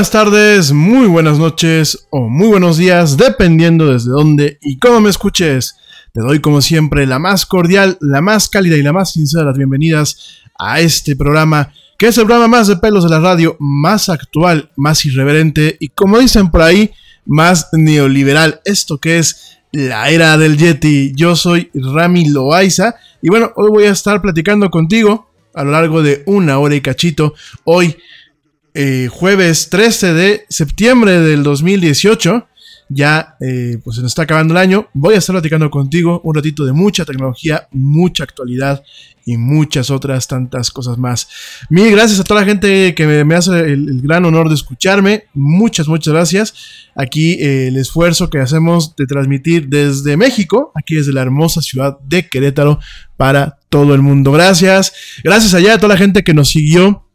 Buenas tardes, muy buenas noches o muy buenos días, dependiendo desde dónde y cómo me escuches. Te doy como siempre la más cordial, la más cálida y la más sincera de las bienvenidas a este programa, que es el programa más de pelos de la radio, más actual, más irreverente y como dicen por ahí, más neoliberal. Esto que es la era del Yeti. Yo soy Rami Loaiza y bueno, hoy voy a estar platicando contigo a lo largo de una hora y cachito. Hoy eh, jueves 13 de septiembre del 2018. Ya eh, pues se nos está acabando el año. Voy a estar platicando contigo un ratito de mucha tecnología, mucha actualidad y muchas otras tantas cosas más. Mil gracias a toda la gente que me, hace el, el gran honor de escucharme. Muchas, muchas gracias. Aquí eh, el esfuerzo que hacemos de transmitir desde México, aquí desde la hermosa ciudad de Querétaro, para todo el mundo. Gracias. Gracias allá a toda la gente que nos siguió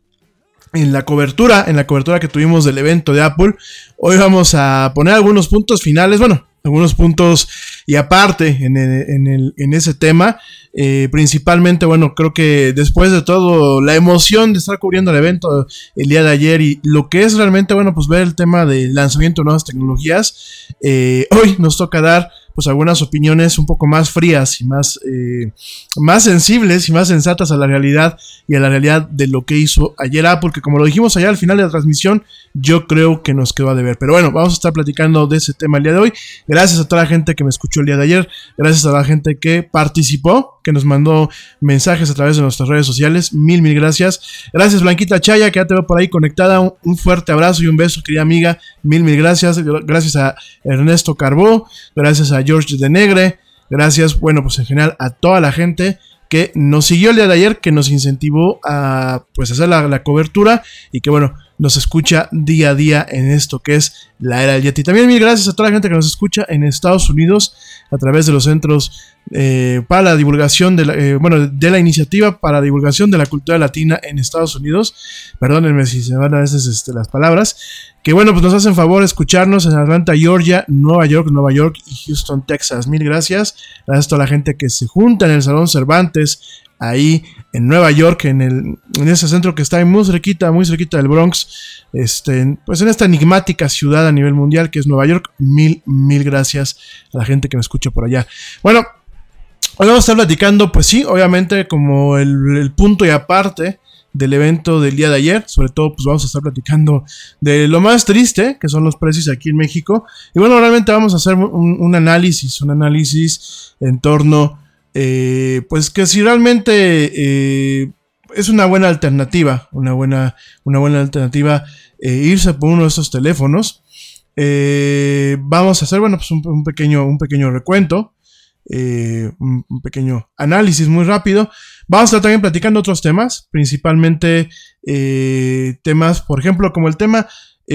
en la cobertura, en la cobertura que tuvimos del evento de Apple. Hoy vamos a poner algunos puntos finales, bueno, algunos puntos y aparte en, en el- en ese tema. Eh, principalmente, bueno, creo que después de todo, la emoción de estar cubriendo el evento el día de ayer y lo que es realmente, bueno, pues ver el tema del lanzamiento de nuevas tecnologías. eh, hoy nos toca dar pues algunas opiniones un poco más frías y más, eh, más sensibles y más sensatas a la realidad y a la realidad de lo que hizo ayer Apple, que como lo dijimos allá al final de la transmisión, yo creo que nos quedó a deber. Pero bueno, vamos a estar platicando de ese tema el día de hoy. Gracias a toda la gente que me escuchó el día de ayer, gracias a la gente que participó, que nos mandó mensajes a través de nuestras redes sociales. Mil, mil gracias. Gracias Blanquita Chaya, que ya te veo por ahí conectada. Un, un fuerte abrazo y un beso, querida amiga. Mil, mil gracias. Gracias a Ernesto Carbó, gracias a George de Negre. Gracias, bueno, pues en general a toda la gente que nos siguió el día de ayer, que nos incentivó a pues hacer la, la cobertura y que bueno, nos escucha día a día en esto que es la era del Yeti. También mil gracias a toda la gente que nos escucha en Estados Unidos a través de los centros eh, para la divulgación de la, eh, bueno, de la iniciativa para la divulgación de la cultura latina en Estados Unidos. Perdónenme si se van a veces este, las palabras. Que bueno, pues nos hacen favor escucharnos en Atlanta, Georgia, Nueva York, Nueva York y Houston, Texas. Mil gracias. Gracias a toda la gente que se junta en el Salón Cervantes, ahí en Nueva York, en, el, en ese centro que está muy cerquita, muy cerquita del Bronx, este, pues en esta enigmática ciudad a nivel mundial que es Nueva York. Mil, mil gracias a la gente que me escucha por allá. Bueno, hoy vamos a estar platicando, pues sí, obviamente como el, punto y aparte del evento del día de ayer. Sobre todo, pues vamos a estar platicando de lo más triste, que son los precios aquí en México. Y bueno, realmente vamos a hacer un, un análisis, un análisis en torno, eh, pues que si realmente eh, es una buena alternativa, una buena, una buena alternativa eh, irse por uno de estos teléfonos. Vamos a hacer, bueno, pues un, pequeño, un pequeño recuento. Un, pequeño análisis muy rápido. Vamos a estar también platicando otros temas, principalmente temas, por ejemplo, como el tema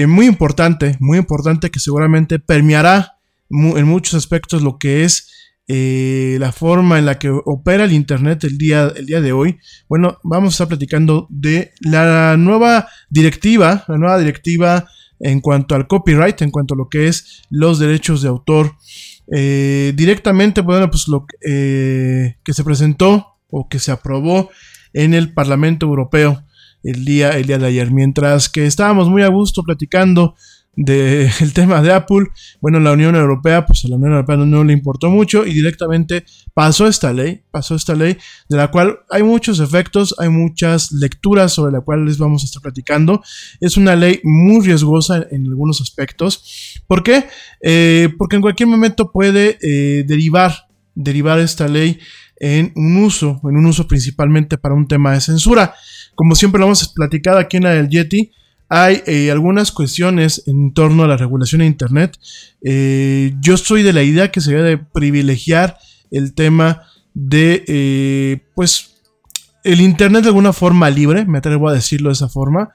muy importante, muy importante que seguramente permeará en muchos aspectos lo que es eh, la forma en la que opera el Internet el día, el día de hoy. Bueno, vamos a estar platicando de la nueva directiva, la nueva directiva en cuanto al copyright, en cuanto a lo que es los derechos de autor. Eh, directamente, bueno, pues lo eh, que se presentó o que se aprobó en el Parlamento Europeo el día, el día de ayer. Mientras que estábamos muy a gusto platicando del de tema de Apple, bueno, la Unión Europea, pues a la Unión Europea no, le importó mucho y directamente pasó esta ley, pasó esta ley de la cual hay muchos efectos, hay muchas lecturas sobre la cual les vamos a estar platicando. Es una ley muy riesgosa en algunos aspectos. ¿Por qué? Eh, porque en cualquier momento puede eh, derivar, derivar esta ley en un uso, en un uso principalmente para un tema de censura. Como siempre lo hemos platicado aquí en la del Yeti, hay eh, algunas cuestiones en torno a la regulación de Internet. Eh, yo soy de la idea que se debe de privilegiar el tema de, eh, pues, el Internet de alguna forma libre, me atrevo a decirlo de esa forma,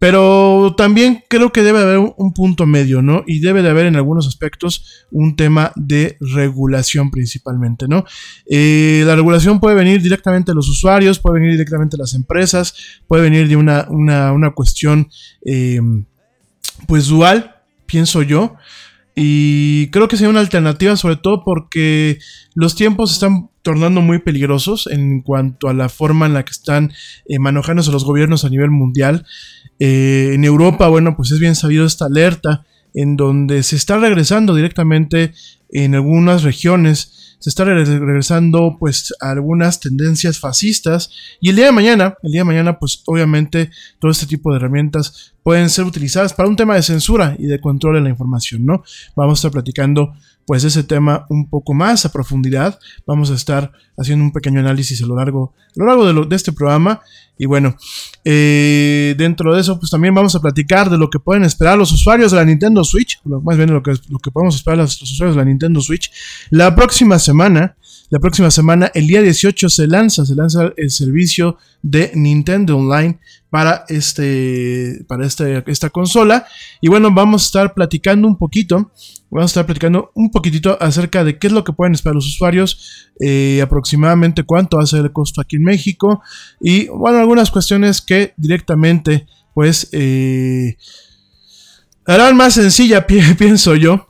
pero también creo que debe haber un punto medio, ¿no? Y debe de haber en algunos aspectos un tema de regulación principalmente, ¿no? Eh, la regulación puede venir directamente de los usuarios, puede venir directamente de las empresas, puede venir de una, una, una cuestión, eh, pues dual, pienso yo. Y creo que sería una alternativa, sobre todo porque los tiempos están tornando muy peligrosos en cuanto a la forma en la que están eh, manejándose los gobiernos a nivel mundial. Eh, en Europa, bueno, pues es bien sabido esta alerta en donde se está regresando directamente en algunas regiones se está regresando pues a algunas tendencias fascistas y el día de mañana, el día de mañana pues obviamente todo este tipo de herramientas pueden ser utilizadas para un tema de censura y de control de la información, ¿no? Vamos a estar platicando pues ese tema un poco más a profundidad. Vamos a estar haciendo un pequeño análisis a lo largo, a lo largo de, este programa. Y bueno, eh, dentro de eso, pues también vamos a platicar de lo que pueden esperar los usuarios de la Nintendo Switch, más bien lo que, lo que podemos esperar los usuarios de la Nintendo Switch. La próxima semana, la próxima semana, el día 18 se lanza, se lanza el servicio de Nintendo Online para este, para este, esta consola. Y bueno, vamos a estar platicando un poquito, vamos a estar platicando un poquitito acerca de qué es lo que pueden esperar los usuarios, eh, aproximadamente cuánto va a ser el costo aquí en México y bueno, algunas cuestiones que directamente pues eh, harán más sencilla, pi pienso yo.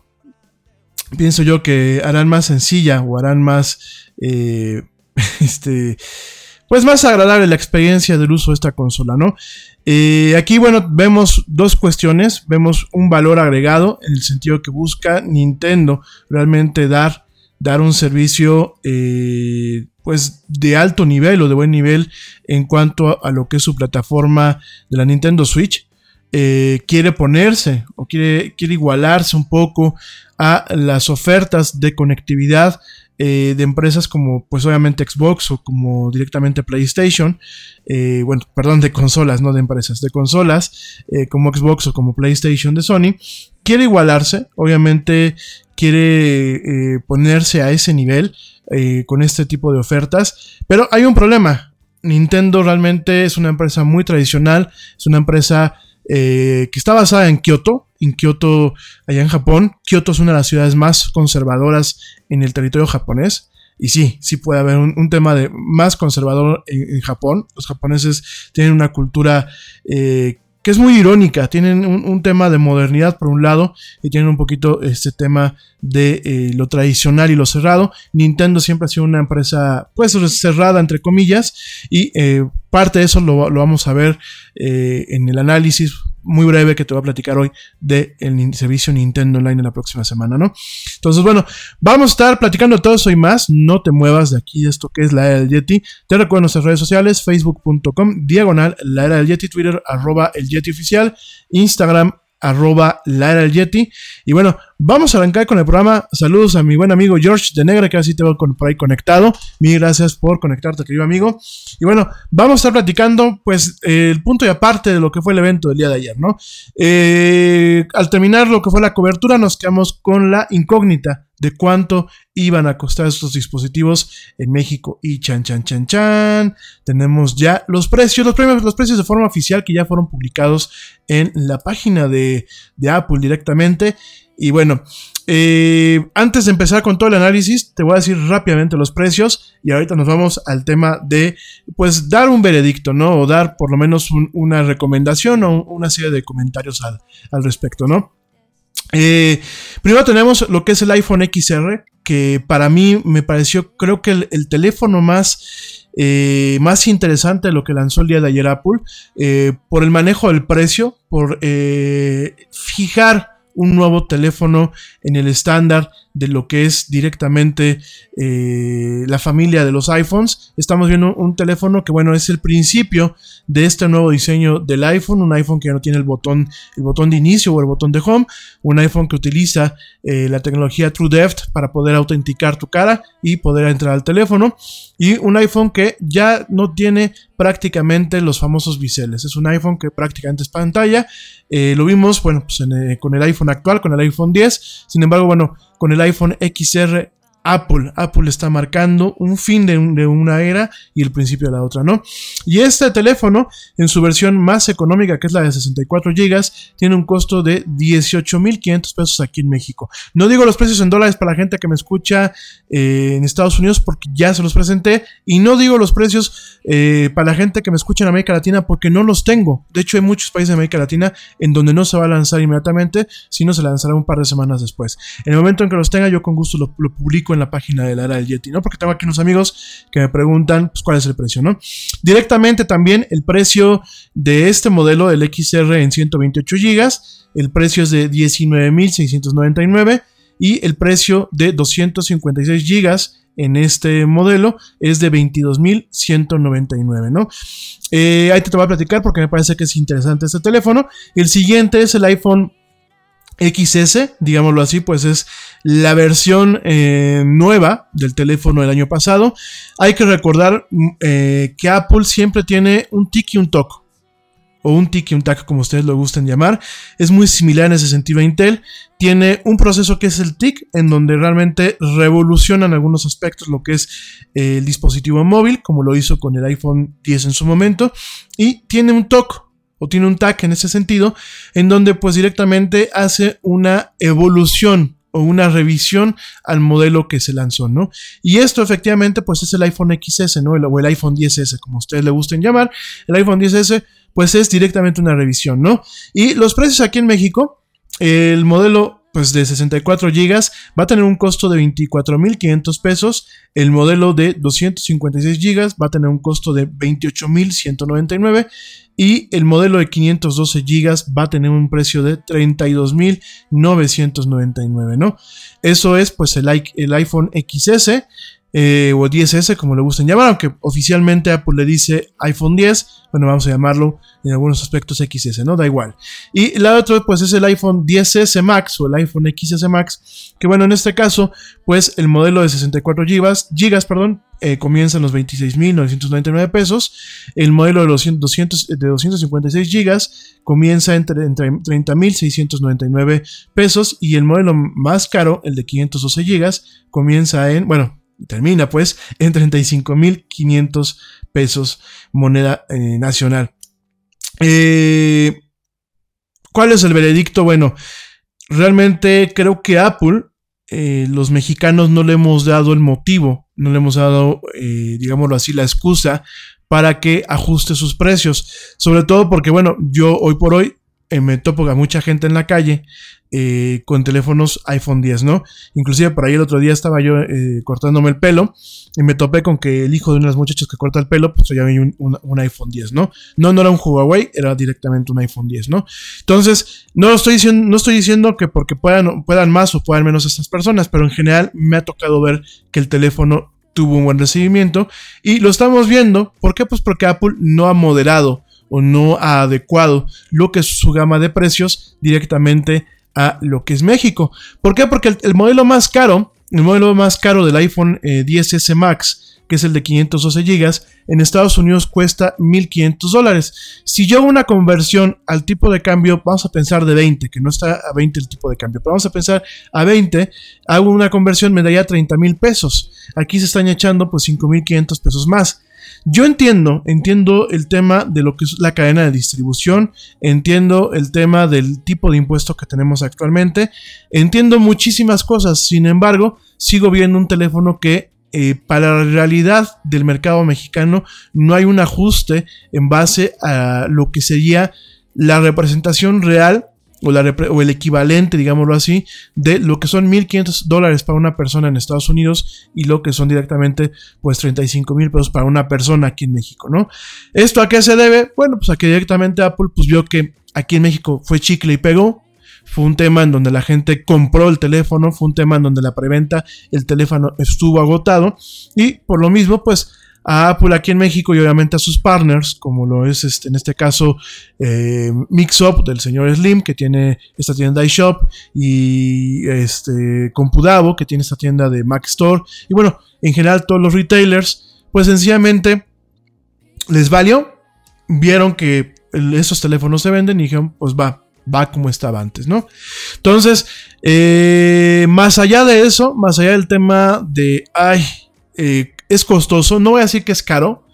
Pienso yo que harán más sencilla o harán más eh, este pues más agradable la experiencia del uso de esta consola, ¿no? Eh, aquí, bueno, vemos dos cuestiones, vemos un valor agregado en el sentido que busca Nintendo realmente dar, dar un servicio, eh, pues de alto nivel o de buen nivel en cuanto a lo que es su plataforma de la Nintendo Switch. Eh, quiere ponerse o quiere, quiere igualarse un poco a las ofertas de conectividad eh, de empresas como pues obviamente Xbox o como directamente PlayStation, eh, bueno, perdón, de consolas, no de empresas, de consolas eh, como Xbox o como PlayStation de Sony, quiere igualarse, obviamente quiere ponerse a ese nivel con este tipo de ofertas, pero hay un problema, Nintendo realmente es una empresa muy tradicional, es una empresa que está basada en Kioto, en Kioto, allá en Japón. Kioto es una de las ciudades más conservadoras en el territorio japonés. Y sí, sí puede haber un, tema de más conservador en, Japón. Los japoneses tienen una cultura eh, que es muy irónica. Tienen un, tema de modernidad por un lado y tienen un poquito este tema de eh, lo tradicional y lo cerrado. Nintendo siempre ha sido una empresa pues cerrada entre comillas y eh, parte de eso lo, vamos a ver en el análisis muy breve que te voy a platicar hoy del servicio Nintendo Online en la próxima semana, ¿no? Entonces, bueno, vamos a estar platicando todo eso y más. No te muevas de aquí, esto que es la era del Yeti. Te recuerdo nuestras redes sociales, facebook.com, diagonal, la era del Yeti, Twitter, arroba el Yeti oficial, Instagram, arroba la era del Yeti. Y bueno, vamos a arrancar con el programa. Saludos a mi buen amigo George de Negra, que así te veo por ahí conectado. Mil gracias por conectarte, querido amigo. Y bueno, vamos a estar platicando, pues, el punto y aparte de lo que fue el evento del día de ayer, ¿no? Eh, al terminar lo que fue la cobertura, nos quedamos con la incógnita de cuánto iban a costar estos dispositivos en México. Y chan, chan, chan, chan. Tenemos ya los precios, los, premios, los precios de forma oficial que ya fueron publicados en la página de, Apple directamente. Y bueno, eh, antes de empezar con todo el análisis, te voy a decir rápidamente los precios y ahorita nos vamos al tema de, pues, dar un veredicto, ¿no? O dar por lo menos una recomendación o una serie de comentarios al, al respecto, ¿no? Eh, primero tenemos lo que es el iPhone XR, que para mí me pareció, creo que el, teléfono más, eh, más interesante de lo que lanzó el día de ayer Apple, eh, por el manejo del precio, por fijar un nuevo teléfono en el estándar de lo que es directamente eh, la familia de los iPhones. Estamos viendo un teléfono que, bueno, es el principio de este nuevo diseño del iPhone. Un iPhone que ya no tiene el botón, el botón de inicio o el botón de home. Un iPhone que utiliza eh, la tecnología TrueDepth para poder autenticar tu cara y poder entrar al teléfono. Y un iPhone que ya no tiene prácticamente los famosos biseles. Es un iPhone que prácticamente es pantalla. Eh, lo vimos, bueno, pues con el iPhone actual, con el iPhone 10. Sin embargo, bueno, con el iPhone XR Apple. Apple está marcando un fin de, una era y el principio de la otra, ¿no? Y este teléfono, en su versión más económica, que es la de 64 GB, tiene un costo de 18.500 pesos aquí en México. No digo los precios en dólares para la gente que me escucha eh, en Estados Unidos porque ya se los presenté. Y no digo los precios eh, para la gente que me escucha en América Latina porque no los tengo. De hecho, hay muchos países de América Latina en donde no se va a lanzar inmediatamente, sino se lanzará un par de semanas después. En el momento en que los tenga, yo con gusto lo, lo publico en la página de la era del Yeti, ¿no? Porque tengo aquí unos amigos que me preguntan pues, cuál es el precio, ¿no? Directamente también el precio de este modelo, del XR en 128 GB, el precio es de 19.699 y el precio de 256 GB en este modelo es de 22.199, ¿no? Eh, ahí te, te voy a platicar porque me parece que es interesante este teléfono. El siguiente es el iPhone XS, digámoslo así, pues es la versión eh, nueva del teléfono del año pasado. Hay que recordar mm, eh, que Apple siempre tiene un tic y un toc. O un tic y un tac, como ustedes lo gusten llamar. Es muy similar en ese sentido a Intel. Tiene un proceso que es el TIC, en donde realmente revoluciona en algunos aspectos lo que es eh, el dispositivo móvil, como lo hizo con el iPhone 10 en su momento. Y tiene un TOC, o tiene un tag en ese sentido, en donde pues directamente hace una evolución o una revisión al modelo que se lanzó, ¿no? Y esto efectivamente pues es el iPhone XS, ¿no? O el iPhone 10S, como ustedes le gusten llamar. El iPhone 10S pues es directamente una revisión, ¿no? Y los precios aquí en México, el modelo pues de 64 GB va a tener un costo de 24.500 pesos. El modelo de 256 GB va a tener un costo de 28.199 y el modelo de 512 GB va a tener un precio de 32.999, ¿no? Eso es pues el, el iPhone XS eh, o 10S, como le gusten llamar, aunque oficialmente Apple le dice iPhone 10, bueno, vamos a llamarlo en algunos aspectos XS, ¿no? Da igual. Y la otra, pues es el iPhone 10S Max o el iPhone XS Max, que bueno, en este caso, pues el modelo de 64 GB, gigas, perdón, eh, comienza en los 26.999 pesos. El modelo de, 200, de 256 GB comienza entre, entre 30.699 pesos. Y el modelo más caro, el de 512 GB, comienza en, bueno, termina pues en 35.500 pesos moneda eh, nacional. Eh, ¿Cuál es el veredicto? Bueno, realmente creo que Apple, eh, los mexicanos no le hemos dado el motivo, no le hemos dado, digámoslo así, la excusa para que ajuste sus precios. Sobre todo porque, bueno, yo hoy por hoy me topo a mucha gente en la calle eh, con teléfonos iPhone 10, ¿no? Inclusive por ahí el otro día estaba yo eh, cortándome el pelo y me topé con que el hijo de unas muchachas que corta el pelo, pues ya un, un, iPhone 10, ¿no? No, no era un Huawei, era directamente un iPhone 10, ¿no? Entonces, no estoy diciendo, no estoy diciendo que porque puedan, puedan más o puedan menos estas personas, pero en general me ha tocado ver que el teléfono tuvo un buen recibimiento y lo estamos viendo, ¿por qué? Pues porque Apple no ha moderado o no ha adecuado lo que es su gama de precios directamente a lo que es México. ¿Por qué? Porque el, el modelo más caro, el modelo más caro del iPhone eh, 10S Max, que es el de 512 GB, en Estados Unidos cuesta 1.500 dólares. Si yo hago una conversión al tipo de cambio, vamos a pensar de 20, que no está a 20 el tipo de cambio, pero vamos a pensar a 20, hago una conversión, me daría 30 mil pesos. Aquí se están echando pues 5.500 pesos más. Yo entiendo, entiendo el tema de lo que es la cadena de distribución, entiendo el tema del tipo de impuesto que tenemos actualmente, entiendo muchísimas cosas, sin embargo, sigo viendo un teléfono que eh, para la realidad del mercado mexicano no hay un ajuste en base a lo que sería la representación real o, el equivalente, digámoslo así, de lo que son 1.500 dólares para una persona en Estados Unidos y lo que son directamente pues 35 mil pesos para una persona aquí en México, ¿no? ¿Esto a qué se debe? Bueno, pues a que directamente Apple pues vio que aquí en México fue chicle y pegó, fue un tema en donde la gente compró el teléfono, fue un tema en donde la preventa, el teléfono estuvo agotado y por lo mismo pues a Apple aquí en México y obviamente a sus partners, como lo es este, en este caso eh, Mixup del señor Slim, que tiene esta tienda iShop, y este, Compudavo, que tiene esta tienda de Mac Store, y bueno, en general todos los retailers, pues sencillamente les valió, vieron que esos teléfonos se venden y dijeron, pues va, va como estaba antes, ¿no? Entonces, eh, más allá de eso, más allá del tema de, ay, eh, es costoso, no voy a decir que es caro.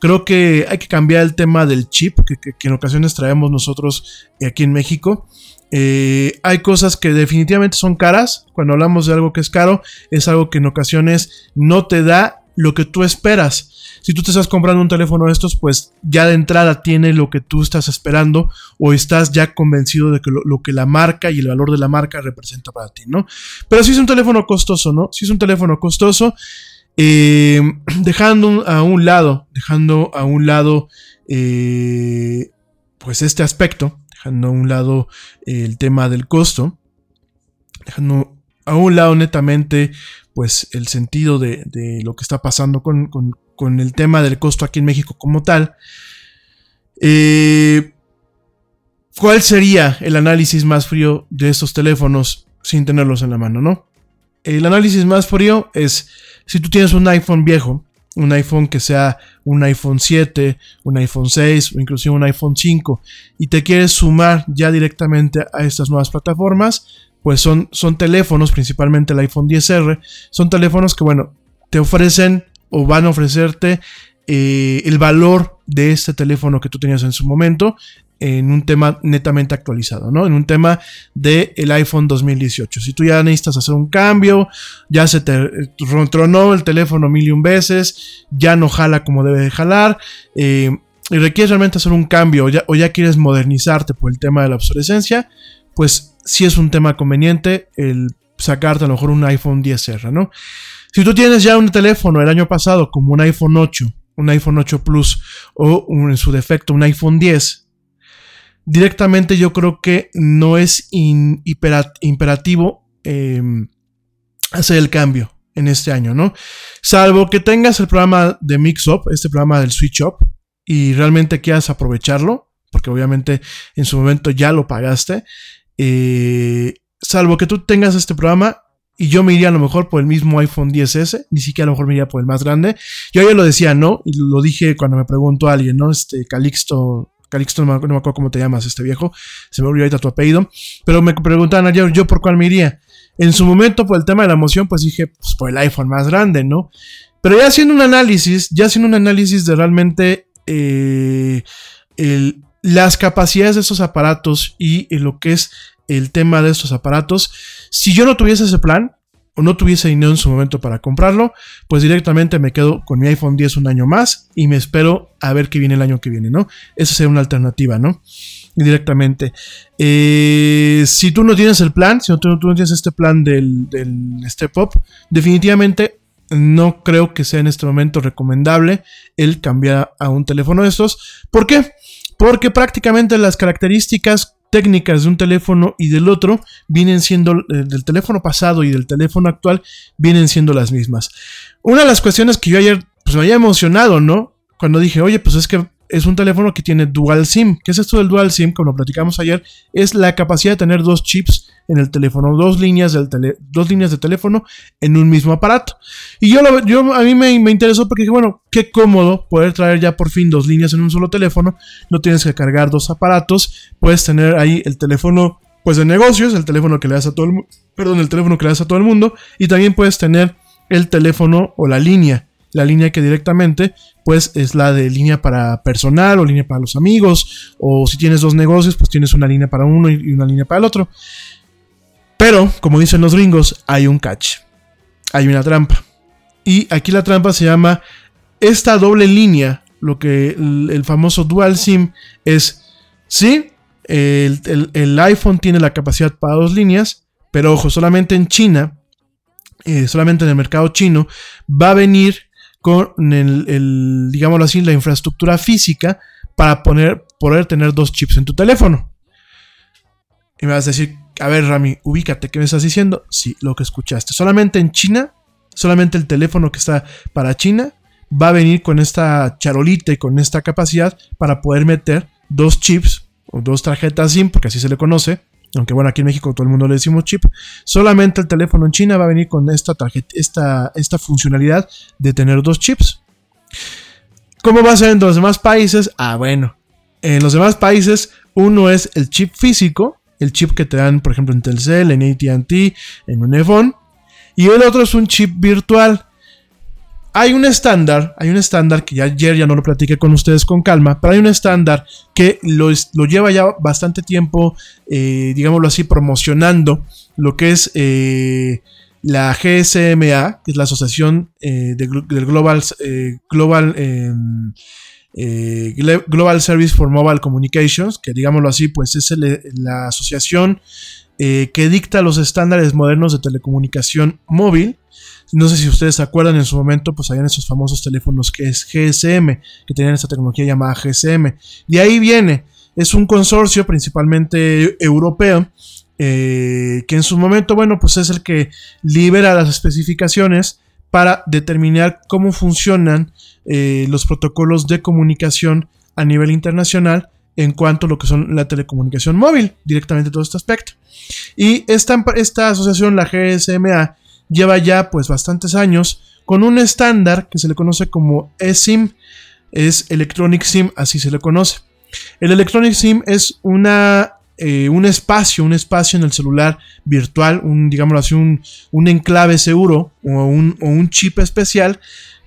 Creo que hay que cambiar el tema del chip que, en ocasiones traemos nosotros aquí en México. Eh, hay cosas que definitivamente son caras. Cuando hablamos de algo que es caro, es algo que en ocasiones no te da lo que tú esperas. Si tú te estás comprando un teléfono de estos, pues ya de entrada tiene lo que tú estás esperando o estás ya convencido de que lo, lo, que la marca y el valor de la marca representa para ti, ¿no? Pero si es un teléfono costoso, ¿no? Si es un teléfono costoso, eh, dejando a un lado, dejando a un lado, eh, pues este aspecto, dejando a un lado el tema del costo, dejando a un lado netamente, pues el sentido de, lo que está pasando con, el tema del costo aquí en México como tal. Eh, ¿Cuál sería el análisis más frío de estos teléfonos sin tenerlos en la mano, no? El análisis más frío es si tú tienes un iPhone viejo, un iPhone que sea un iPhone 7, un iPhone 6 o inclusive un iPhone 5 y te quieres sumar ya directamente a estas nuevas plataformas, pues son, son teléfonos, principalmente el iPhone 10R, son teléfonos que, bueno, te ofrecen o van a ofrecerte eh, el valor de este teléfono que tú tenías en su momento en un tema netamente actualizado, ¿no? En un tema del el iPhone 2018. Si tú ya necesitas hacer un cambio, ya se te tronó el teléfono mil y un veces, ya no jala como debe de jalar, eh, y requieres realmente hacer un cambio o ya, quieres modernizarte por el tema de la obsolescencia, pues sí es un tema conveniente el sacarte a lo mejor un iPhone 10R, ¿no? Si tú tienes ya un teléfono el año pasado como un iPhone 8, un iPhone 8 Plus o en su defecto un iPhone 10, directamente yo creo que no es imperativo eh, hacer el cambio en este año, ¿no? Salvo que tengas el programa de Mixup, este programa del Switch Up, y realmente quieras aprovecharlo, porque obviamente en su momento ya lo pagaste. Eh, salvo que tú tengas este programa, y yo me iría a lo mejor por el mismo iPhone 10S, ni siquiera a lo mejor me iría por el más grande. Yo ya lo decía, ¿no? Y lo dije cuando me preguntó alguien, ¿no? Este Calixto Calixto, no me, acuerdo cómo te llamas, este viejo, se me olvidó ahorita tu apellido, pero me preguntaban ayer yo por cuál me iría. En su momento, por el tema de la emoción, pues dije, pues por el iPhone más grande, ¿no? Pero ya haciendo un análisis, ya haciendo un análisis de realmente eh, las capacidades de estos aparatos y, y lo que es el tema de estos aparatos, si yo no tuviese ese plan, o no tuviese dinero en su momento para comprarlo, pues directamente me quedo con mi iPhone 10 un año más y me espero a ver qué viene el año que viene, ¿no? Esa sería una alternativa, ¿no? Directamente. Eh, si tú no tienes el plan, si tú, no tienes este plan del, del Step Up, definitivamente no creo que sea en este momento recomendable el cambiar a un teléfono de estos. ¿Por qué? Porque prácticamente las características técnicas de un teléfono y del otro vienen siendo, eh, del teléfono pasado y del teléfono actual, vienen siendo las mismas. Una de las cuestiones que yo ayer pues me había emocionado, ¿no? Cuando dije, oye, pues es que es un teléfono que tiene dual SIM. ¿Qué es esto del dual SIM? Como lo platicamos ayer, es la capacidad de tener dos chips en el teléfono, dos líneas, del dos líneas de teléfono en un mismo aparato. Y yo, lo, yo a mí me, me, interesó porque dije, bueno, qué cómodo poder traer ya por fin dos líneas en un solo teléfono. No tienes que cargar dos aparatos. Puedes tener ahí el teléfono pues de negocios, el teléfono que le das a todo el perdón, el teléfono que le das a todo el mundo y también puedes tener el teléfono o la línea la línea que directamente pues es la de línea para personal o línea para los amigos o si tienes dos negocios pues tienes una línea para uno y una línea para el otro. Pero, como dicen los gringos, hay un catch. Hay una trampa. Y aquí la trampa se llama esta doble línea, lo que el, famoso dual SIM es, sí, el, iPhone tiene la capacidad para dos líneas, pero ojo, solamente en China, eh, solamente en el mercado chino, va a venir con el, digámoslo así, la infraestructura física para poner, poder tener dos chips en tu teléfono. Y me vas a decir, a ver Rami, ubícate, ¿qué me estás diciendo? Sí, lo que escuchaste. Solamente en China, solamente el teléfono que está para China va a venir con esta charolita y con esta capacidad para poder meter dos chips o dos tarjetas SIM, porque así se le conoce, aunque bueno, aquí en México todo el mundo le decimos chip, solamente el teléfono en China va a venir con esta, funcionalidad de tener dos chips. ¿Cómo va a ser en los demás países? Ah, bueno, en los demás países uno es el chip físico, el chip que te dan, por ejemplo, en Telcel, en ATT, en un y el otro es un chip virtual. Hay un estándar, hay un estándar que ya ayer ya no lo platiqué con ustedes con calma, pero hay un estándar que lo, lleva ya bastante tiempo, eh, digámoslo así, promocionando lo que es eh, la GSMA, que es la asociación eh, del Global, Global, Global Service for Mobile Communications, que digámoslo así, pues es la asociación que dicta los estándares modernos de telecomunicación móvil no sé si ustedes se acuerdan en su momento, pues habían esos famosos teléfonos que es GSM, que tenían esta tecnología llamada GSM. Y ahí viene, es un consorcio principalmente europeo, eh, que en su momento, bueno, pues es el que libera las especificaciones para determinar cómo funcionan eh, los protocolos de comunicación a nivel internacional en cuanto a lo que son la telecomunicación móvil, directamente todo este aspecto. Y esta, esta asociación, la GSMA, lleva ya pues bastantes años con un estándar que se le conoce como eSIM, es Electronic SIM, así se le conoce. El Electronic SIM es una, eh, un espacio, un espacio en el celular virtual, un, digámoslo así, un, un enclave seguro o un, o un, chip especial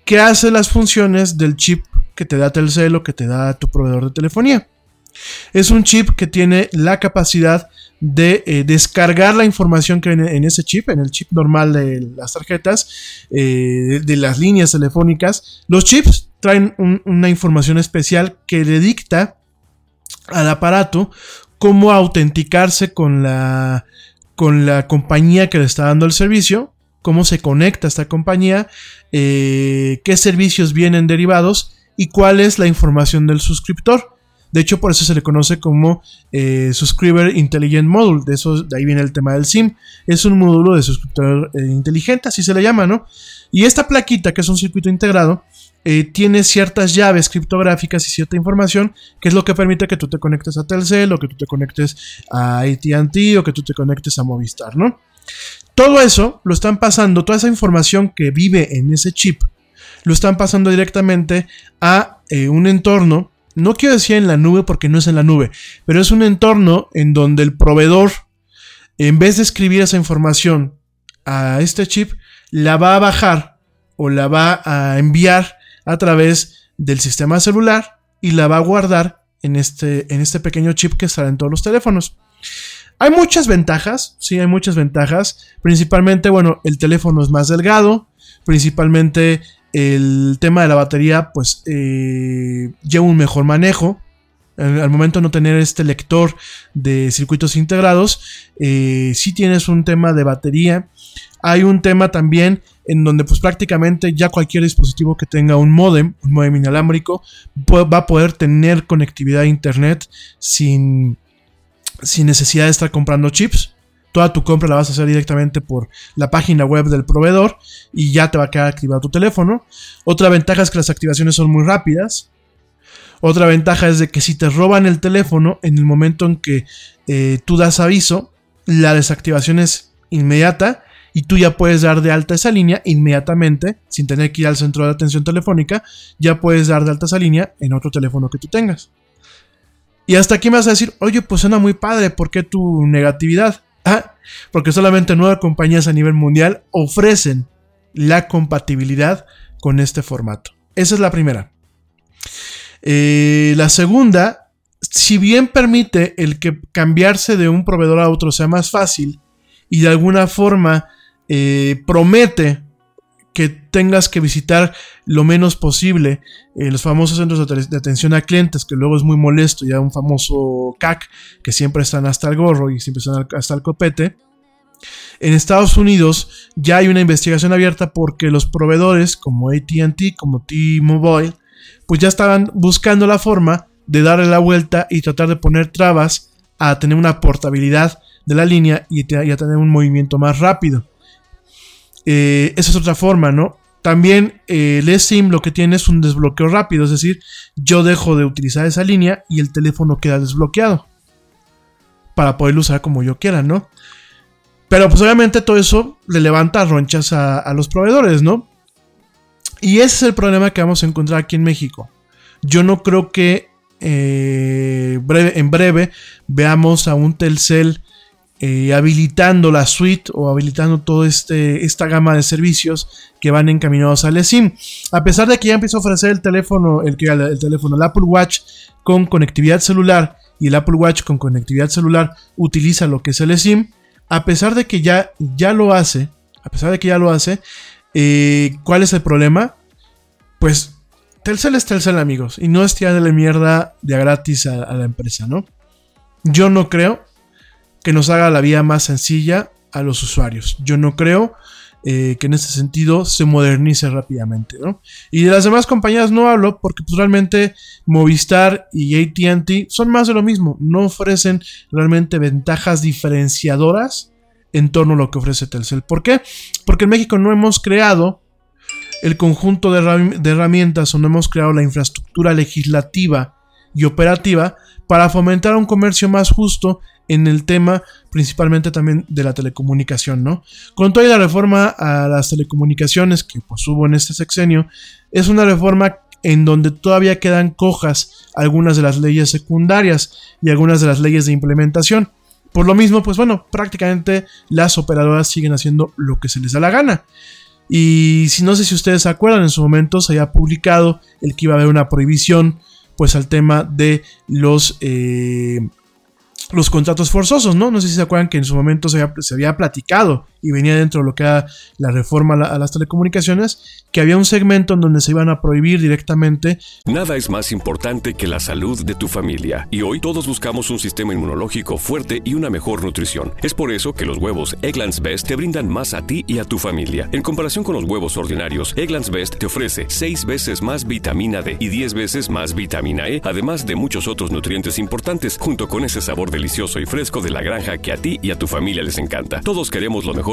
que hace las funciones del chip que te da Telcel o que te da tu proveedor de telefonía. Es un chip que tiene la capacidad de eh, descargar la información que viene en ese chip, en el chip normal de las tarjetas, eh, de, las líneas telefónicas. Los chips traen una información especial que le dicta al aparato cómo autenticarse con la, con la compañía que le está dando el servicio, cómo se conecta esta compañía, eh, qué servicios vienen derivados y cuál es la información del suscriptor. De hecho, por eso se le conoce como eh, Subscriber Intelligent Module. De, eso, de ahí viene el tema del SIM. Es un módulo de suscriptor eh, inteligente, así se le llama, ¿no? Y esta plaquita, que es un circuito integrado, eh, tiene ciertas llaves criptográficas y cierta información, que es lo que permite que tú te conectes a Telcel, o que tú te conectes a ATT, o que tú te conectes a Movistar, ¿no? Todo eso lo están pasando, toda esa información que vive en ese chip, lo están pasando directamente a un entorno no quiero decir en la nube porque no es en la nube, pero es un entorno en donde el proveedor, en vez de escribir esa información a este chip, la va a bajar o la va a enviar a través del sistema celular y la va a guardar en este, en este pequeño chip que sale en todos los teléfonos. Hay muchas ventajas, sí, hay muchas ventajas. Principalmente, bueno, el teléfono es más delgado. Principalmente el tema de la batería, pues eh, lleva un mejor manejo. Al, momento de no tener este lector de circuitos integrados, eh, si tienes un tema de batería. Hay un tema también en donde pues prácticamente ya cualquier dispositivo que tenga un modem, un modem inalámbrico, va a poder tener conectividad a internet sin, sin necesidad de estar comprando chips. Toda tu compra la vas a hacer directamente por la página web del proveedor y ya te va a quedar activado tu teléfono. Otra ventaja es que las activaciones son muy rápidas. Otra ventaja es de que si te roban el teléfono en el momento en que eh, tú das aviso, la desactivación es inmediata y tú ya puedes dar de alta esa línea inmediatamente, sin tener que ir al centro de atención telefónica, ya puedes dar de alta esa línea en otro teléfono que tú tengas. Y hasta aquí me vas a decir, oye, pues suena muy padre, ¿por qué tu negatividad? Ah, porque solamente nueve compañías a nivel mundial ofrecen la compatibilidad con este formato. Esa es la primera. Eh, la segunda, si bien permite el que cambiarse de un proveedor a otro sea más fácil y de alguna forma eh, promete que tengas que visitar lo menos posible eh, los famosos centros de, atención a clientes, que luego es muy molesto, ya un famoso CAC, que siempre están hasta el gorro y siempre están hasta el copete. En Estados Unidos ya hay una investigación abierta porque los proveedores como ATT, como T-Mobile, pues ya estaban buscando la forma de darle la vuelta y tratar de poner trabas a tener una portabilidad de la línea y a tener un movimiento más rápido. Eh, esa es otra forma, ¿no? También eh, el eSIM lo que tiene es un desbloqueo rápido, es decir, yo dejo de utilizar esa línea y el teléfono queda desbloqueado para poderlo usar como yo quiera, ¿no? Pero pues obviamente todo eso le levanta ronchas a, los proveedores, ¿no? Y ese es el problema que vamos a encontrar aquí en México. Yo no creo que eh, en breve veamos a un Telcel eh, habilitando la suite o habilitando toda este, esta gama de servicios que van encaminados al eSIM. A pesar de que ya empieza a ofrecer el teléfono, el, el teléfono, el Apple Watch con conectividad celular y el Apple Watch con conectividad celular utiliza lo que es el eSIM, a pesar de que ya, ya lo hace, a pesar de que ya lo hace, eh, ¿cuál es el problema? Pues Telcel es Telcel, amigos, y no es tirarle mierda de gratis a, a la empresa, ¿no? Yo no creo que nos haga la vida más sencilla a los usuarios. Yo no creo eh, que en ese sentido se modernice rápidamente. ¿no? Y de las demás compañías no hablo porque pues, realmente Movistar y ATT son más de lo mismo. No ofrecen realmente ventajas diferenciadoras en torno a lo que ofrece Telcel. ¿Por qué? Porque en México no hemos creado el conjunto de, de herramientas o no hemos creado la infraestructura legislativa y operativa para fomentar un comercio más justo en el tema principalmente también de la telecomunicación, ¿no? Con toda la reforma a las telecomunicaciones que pues hubo en este sexenio, es una reforma en donde todavía quedan cojas algunas de las leyes secundarias y algunas de las leyes de implementación. Por lo mismo, pues bueno, prácticamente las operadoras siguen haciendo lo que se les da la gana. Y si no sé si ustedes se acuerdan, en su momento se había publicado el que iba a haber una prohibición pues al tema de los eh, los contratos forzosos, ¿no? No sé si se acuerdan que en su momento se había, platicado y venía dentro de lo que era la reforma a, las telecomunicaciones, que había un segmento en donde se iban a prohibir directamente. Nada es más importante que la salud de tu familia, y hoy todos buscamos un sistema inmunológico fuerte y una mejor nutrición. Es por eso que los huevos Egglands Best te brindan más a ti y a tu familia. En comparación con los huevos ordinarios, Egglands Best te ofrece 6 veces más vitamina D y 10 veces más vitamina E, además de muchos otros nutrientes importantes, junto con ese sabor delicioso y fresco de la granja que a ti y a tu familia les encanta. Todos queremos lo mejor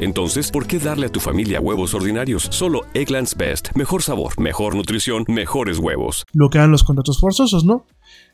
entonces, ¿por qué darle a tu familia huevos ordinarios? Solo Eggland's Best. Mejor sabor, mejor nutrición, mejores huevos. Lo que dan los contratos forzosos, ¿no?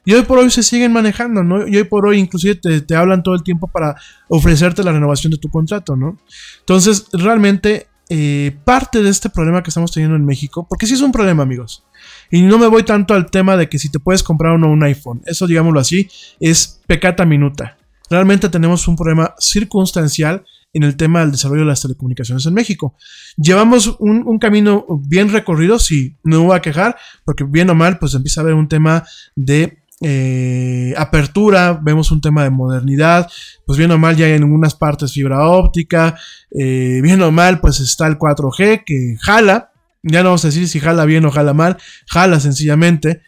Y hoy por hoy se siguen manejando, ¿no? Y hoy por hoy inclusive te, te hablan todo el tiempo para ofrecerte la renovación de tu contrato, ¿no? Entonces, realmente eh, parte de este problema que estamos teniendo en México, porque sí es un problema, amigos. Y no me voy tanto al tema de que si te puedes comprar o no un iPhone. Eso, digámoslo así, es pecata minuta. Realmente tenemos un problema circunstancial en el tema del desarrollo de las telecomunicaciones en México. Llevamos un, camino bien recorrido, sí, no me voy a quejar, porque bien o mal, pues empieza a haber un tema de eh, apertura, vemos un tema de modernidad, pues bien o mal ya hay en algunas partes fibra óptica, eh, bien o mal pues está el 4G que jala, ya no vamos a decir si jala bien o jala mal, jala sencillamente.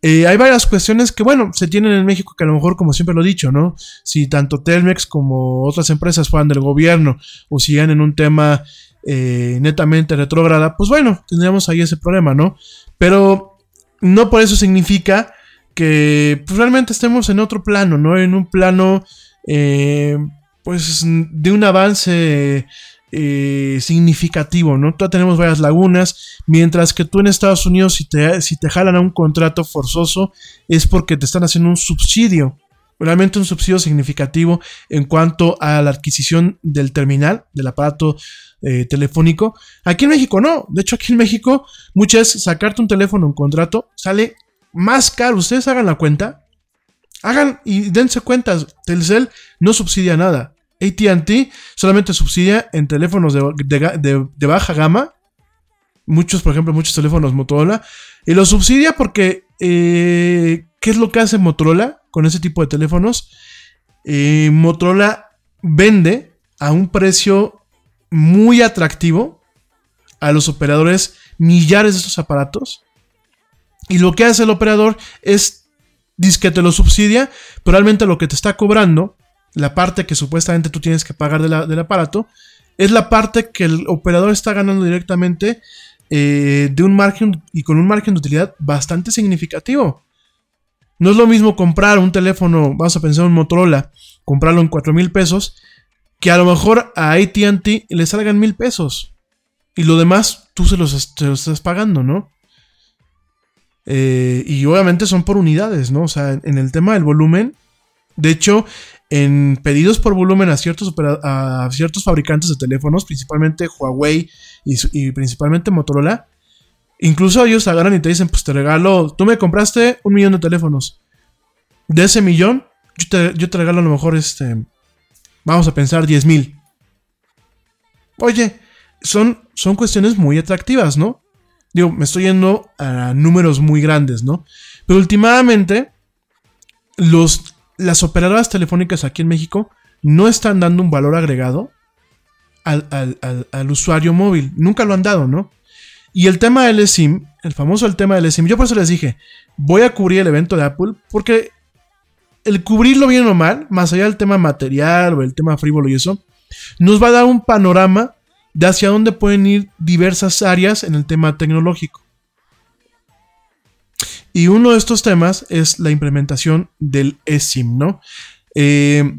Eh, hay varias cuestiones que, bueno, se tienen en México que a lo mejor, como siempre lo he dicho, ¿no? Si tanto Telmex como otras empresas fueran del gobierno o sigan en un tema netamente retrógrada, pues bueno, tendríamos ahí ese problema, ¿no? Pero no por eso significa que pues, realmente estemos en otro plano, ¿no? En un plano, eh, pues, de un avance eh, significativo, ¿no? Todavía tenemos varias lagunas, mientras que tú en Estados Unidos, si te, si te jalan a un contrato forzoso, es porque te están haciendo un subsidio, realmente un subsidio significativo en cuanto a la adquisición del terminal, del aparato eh, telefónico. Aquí en México no, de hecho aquí en México muchas veces sacarte un teléfono, un contrato, sale más caro. Ustedes hagan la cuenta. Hagan y dense cuenta. Telcel no subsidia nada. ATT solamente subsidia en teléfonos de, baja gama. Muchos, por ejemplo, muchos teléfonos Motorola. Y lo subsidia porque. Eh, ¿Qué es lo que hace Motorola con ese tipo de teléfonos? Eh, Motorola vende a un precio muy atractivo a los operadores millares de estos aparatos y lo que hace el operador es, dice que te lo subsidia, pero realmente lo que te está cobrando, la parte que supuestamente tú tienes que pagar del aparato, es la parte que el operador está ganando directamente eh, de un margen y con un margen de utilidad bastante significativo. No es lo mismo comprar un teléfono, vamos a pensar un Motorola, comprarlo en 4 mil pesos, que a lo mejor a ATT le salgan mil pesos. Y lo demás tú se los, se los estás pagando, ¿no? Eh, y obviamente son por unidades, ¿no? O sea, en el tema del volumen, de hecho, en pedidos por volumen a ciertos, a ciertos fabricantes de teléfonos, principalmente Huawei y, principalmente Motorola, incluso ellos agarran y te dicen, pues te regalo, tú me compraste un millón de teléfonos. De ese millón, yo te, yo te regalo a lo mejor este, vamos a pensar 10 mil. Oye, son, son cuestiones muy atractivas, ¿no? Digo, me estoy yendo a números muy grandes, ¿no? Pero últimamente, los, las operadoras telefónicas aquí en México no están dando un valor agregado al, usuario móvil. Nunca lo han dado, ¿no? Y el tema del eSIM, el famoso el tema del eSIM, yo por eso les dije, voy a cubrir el evento de Apple porque el cubrirlo bien o mal, más allá del tema material o el tema frívolo y eso, nos va a dar un panorama de hacia dónde pueden ir diversas áreas en el tema tecnológico. Y uno de estos temas es la implementación del eSIM, ¿no? Eh,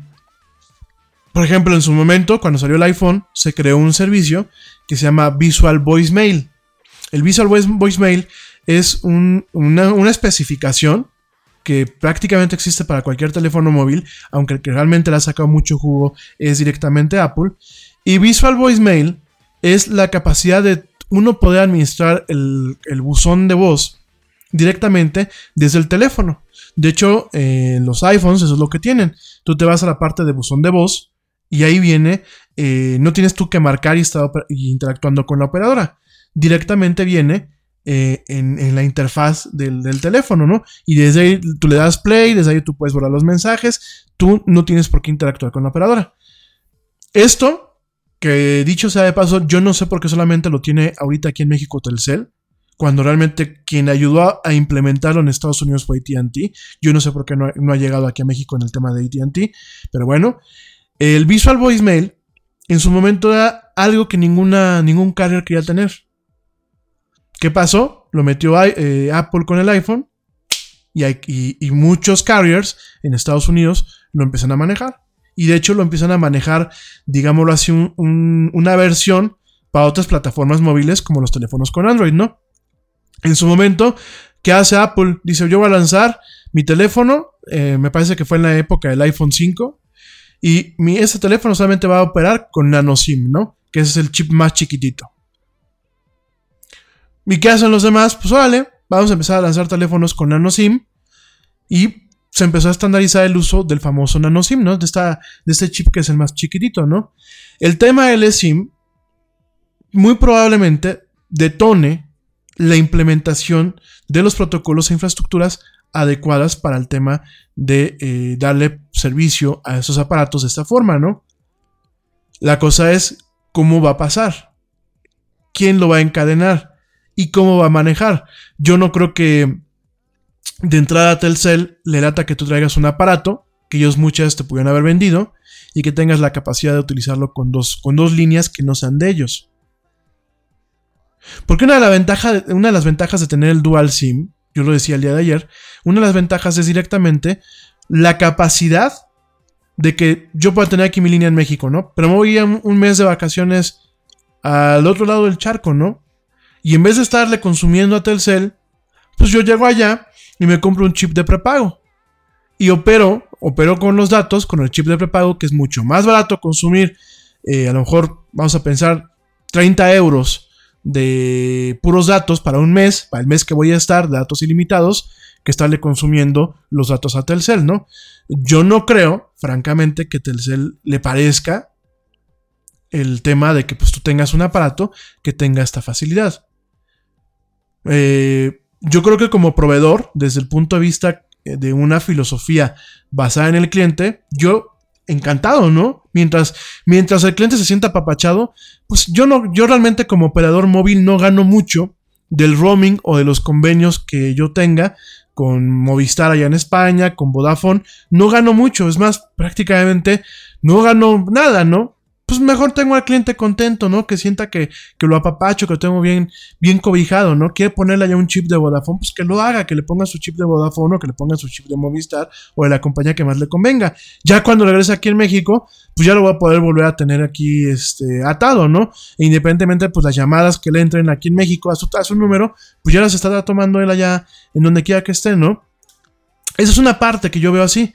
por ejemplo, en su momento, cuando salió el iPhone, se creó un servicio que se llama Visual Voicemail. El Visual Voicemail es una, especificación que prácticamente existe para cualquier teléfono móvil, aunque el que realmente le ha sacado mucho jugo es directamente Apple. Y Visual Voicemail es la capacidad de uno poder administrar el, buzón de voz directamente desde el teléfono. De hecho, en los iPhones eso es lo que tienen. Tú te vas a la parte de buzón de voz y ahí viene, eh, no tienes tú que marcar y estar interactuando con la operadora. Directamente viene eh, en, la interfaz del, del, teléfono, ¿no? Y desde ahí tú le das play, desde ahí tú puedes borrar los mensajes, tú no tienes por qué interactuar con la operadora. Esto que dicho sea de paso, yo no sé por qué solamente lo tiene ahorita aquí en México Telcel, cuando realmente quien ayudó a, implementarlo en Estados Unidos fue ATT. Yo no sé por qué no, ha llegado aquí a México en el tema de ATT, pero bueno, el Visual Voicemail en su momento era algo que ninguna, ningún carrier quería tener. ¿Qué pasó? Lo metió eh, Apple con el iPhone y, y muchos carriers en Estados Unidos lo empiezan a manejar. Y de hecho lo empiezan a manejar, digámoslo así, una versión para otras plataformas móviles como los teléfonos con Android, ¿no? En su momento, ¿qué hace Apple? Dice, yo voy a lanzar mi teléfono, eh, me parece que fue en la época del iPhone 5, y mi, ese teléfono solamente va a operar con nano SIM, ¿no? Que ese es el chip más chiquitito. ¿Y qué hacen los demás? Pues órale, vamos a empezar a lanzar teléfonos con nano SIM y se empezó a estandarizar el uso del famoso nano SIM, ¿no? De, esta, de este chip que es el más chiquitito, ¿no? El tema del SIM muy probablemente detone la implementación de los protocolos e infraestructuras adecuadas para el tema de eh, darle servicio a esos aparatos de esta forma, ¿no? La cosa es cómo va a pasar, quién lo va a encadenar y cómo va a manejar. Yo no creo que de entrada a Telcel le lata que tú traigas un aparato que ellos muchas te pudieran haber vendido y que tengas la capacidad de utilizarlo con dos, con dos líneas que no sean de ellos. Porque una de, las ventajas de tener el dual SIM, yo lo decía el día de ayer, una de las ventajas es directamente la capacidad de que yo pueda tener aquí mi línea en México, ¿no? Pero me voy a un mes de vacaciones al otro lado del charco, ¿no? Y en vez de estarle consumiendo a Telcel, pues yo llego allá y me compro un chip de prepago. Y opero, opero con los datos, con el chip de prepago, que es mucho más barato consumir, eh, a lo mejor vamos a pensar 30 euros de puros datos para un mes, para el mes que voy a estar, datos ilimitados, que estarle consumiendo los datos a Telcel, ¿no? Yo no creo, francamente, que Telcel le parezca el tema de que pues, tú tengas un aparato que tenga esta facilidad. Eh, yo creo que como proveedor, desde el punto de vista de una filosofía basada en el cliente, yo encantado, ¿no? Mientras, mientras el cliente se sienta apapachado, pues yo no, yo realmente como operador móvil no gano mucho del roaming o de los convenios que yo tenga con Movistar allá en España, con Vodafone, no gano mucho, es más, prácticamente no gano nada, ¿no? Pues mejor tengo al cliente contento, ¿no? Que sienta que, lo apapacho, que lo tengo bien, bien cobijado, ¿no? Quiere ponerle ya un chip de Vodafone, pues que lo haga, que le ponga su chip de Vodafone o que le ponga su chip de Movistar o de la compañía que más le convenga. Ya cuando regrese aquí en México, pues ya lo voy a poder volver a tener aquí este, atado, ¿no? E independientemente, pues las llamadas que le entren aquí en México a su, a su número, pues ya las estará tomando él allá en donde quiera que esté, ¿no? Esa es una parte que yo veo así,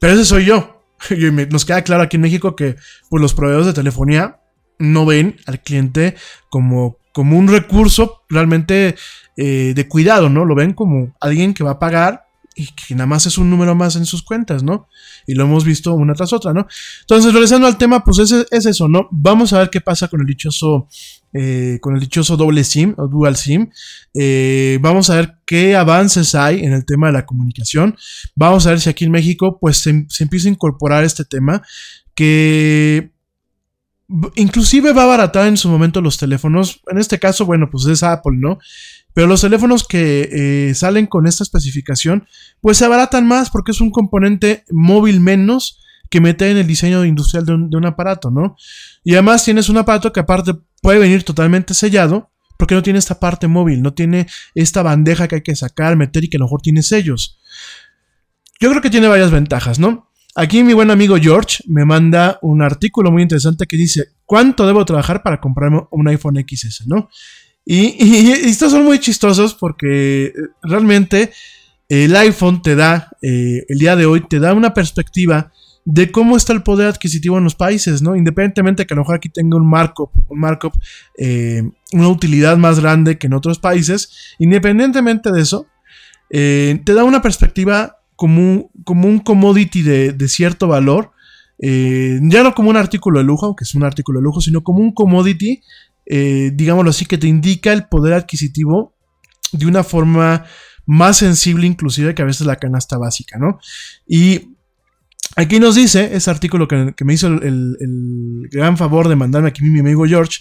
pero ese soy yo. Nos queda claro aquí en México que pues, los proveedores de telefonía no ven al cliente como, como un recurso realmente eh, de cuidado, ¿no? Lo ven como alguien que va a pagar y que nada más es un número más en sus cuentas, ¿no? Y lo hemos visto una tras otra, ¿no? Entonces, regresando al tema, pues es, es eso, ¿no? Vamos a ver qué pasa con el dichoso, eh, con el dichoso doble SIM o dual SIM. Eh, vamos a ver qué avances hay en el tema de la comunicación. Vamos a ver si aquí en México, pues se, empieza a incorporar este tema que inclusive va a abaratar en su momento los teléfonos. En este caso, bueno, pues es Apple, ¿no? Pero los teléfonos que eh, salen con esta especificación, pues se abaratan más porque es un componente móvil menos que mete en el diseño industrial de un, aparato, ¿no? Y además tienes un aparato que aparte puede venir totalmente sellado, porque no tiene esta parte móvil, no tiene esta bandeja que hay que sacar, meter y que a lo mejor tiene sellos. Yo creo que tiene varias ventajas, ¿no? Aquí mi buen amigo George me manda un artículo muy interesante que dice, ¿cuánto debo trabajar para comprarme un iPhone XS, ¿no? Y, estos son muy chistosos porque eh, realmente el iPhone te da, eh, el día de hoy, te da una perspectiva de cómo está el poder adquisitivo en los países, ¿no? Independientemente que a lo mejor aquí tenga un markup, un markup, eh, una utilidad más grande que en otros países, independientemente de eso, te da una perspectiva como un, como un commodity de, de cierto valor, ya no como un artículo de lujo, aunque es un artículo de lujo, sino como un commodity eh, digámoslo así, que te indica el poder adquisitivo de una forma más sensible inclusive que a veces la canasta básica, ¿no? Y aquí nos dice, ese artículo que, me hizo el, gran favor de mandarme aquí mi amigo George,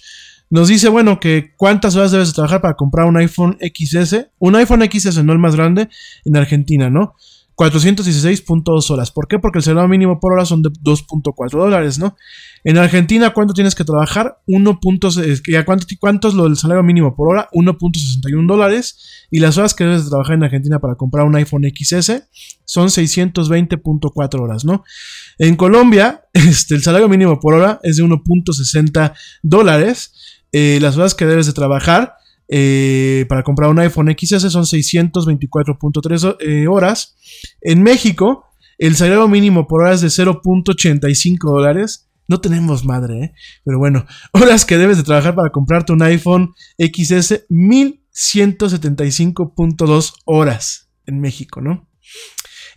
nos dice, bueno, que cuántas horas debes de trabajar para comprar un iPhone XS, un iPhone XS, no el más grande, en Argentina, ¿no? 416.2 horas. ¿Por qué? Porque el salario mínimo por hora son de 2.4 dólares, ¿no? En Argentina, ¿cuánto tienes que trabajar? 1. ¿cuánto, ¿Cuánto es lo del salario mínimo por hora? 1.61 dólares. Y las horas que debes de trabajar en Argentina para comprar un iPhone XS son 620.4 horas, ¿no? En Colombia, este, el salario mínimo por hora es de 1.60 dólares. Eh, las horas que debes de trabajar eh, para comprar un iPhone XS son 624.3 eh, horas. En México, el salario mínimo por hora es de 0.85 dólares. No tenemos madre, ¿eh? Pero bueno, horas que debes de trabajar para comprarte un iPhone XS, 1175.2 horas en México, ¿no?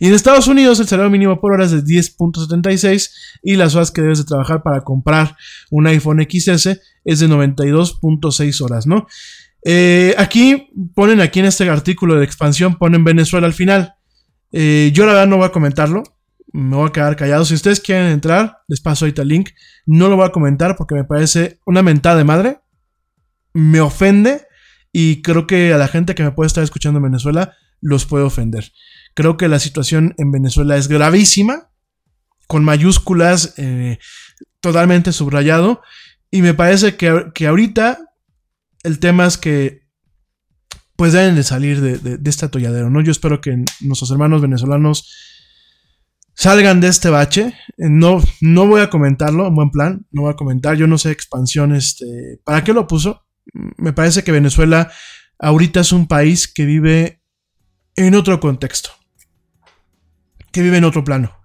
Y en Estados Unidos el salario mínimo por hora es de 10.76 y las horas que debes de trabajar para comprar un iPhone XS es de 92.6 horas, ¿no? Eh, aquí ponen aquí en este artículo de expansión, ponen Venezuela al final. Eh, yo la verdad no voy a comentarlo, me voy a quedar callado. Si ustedes quieren entrar, les paso ahorita el link. No lo voy a comentar porque me parece una mentada de madre. Me ofende y creo que a la gente que me puede estar escuchando en Venezuela los puede ofender. Creo que la situación en Venezuela es gravísima, con mayúsculas, eh, totalmente subrayado. Y me parece que, que, ahorita el tema es que pues deben de salir de, de, este atolladero, ¿no? Yo espero que nuestros hermanos venezolanos salgan de este bache. No, no voy a comentarlo, en buen plan, no voy a comentar. Yo no sé expansión, este, ¿para qué lo puso? Me parece que Venezuela ahorita es un país que vive en otro contexto, que vive en otro plano.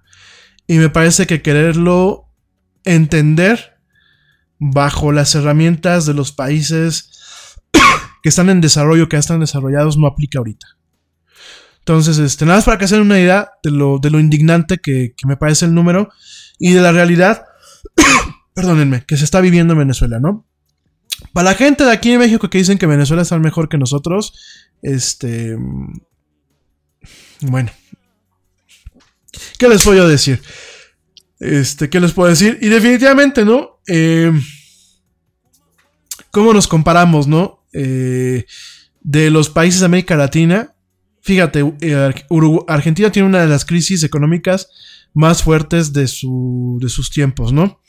Y me parece que quererlo entender bajo las herramientas de los países que están en desarrollo, que ya están desarrollados, no aplica ahorita. Entonces, este, nada más para que se den una idea de lo, de lo indignante que, que, me parece el número y de la realidad, perdónenme, que se está viviendo en Venezuela, ¿no? Para la gente de aquí en México que dicen que Venezuela está mejor que nosotros, este... Bueno. ¿Qué les puedo decir? Este, ¿qué les puedo decir? Y definitivamente, ¿no? Eh, ¿Cómo nos comparamos, no? Eh, de los países de América Latina, Fíjate, eh, Argentina tiene una de las crisis económicas más fuertes de, su, de sus tiempos, ¿no?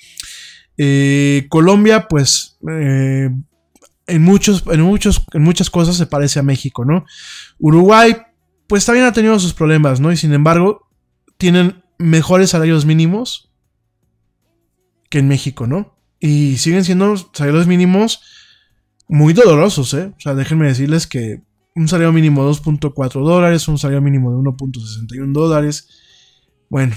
Eh, Colombia, pues, en, muchos, en, muchos, en muchas cosas se parece a México, ¿no? Uruguay, pues también ha tenido sus problemas, ¿no? Y sin embargo, tienen mejores salarios mínimos que en México, ¿no? Y siguen siendo salarios mínimos muy dolorosos, ¿eh? O sea, déjenme decirles que un salario mínimo de 2.4 dólares, un salario mínimo de 1.61 dólares. Bueno,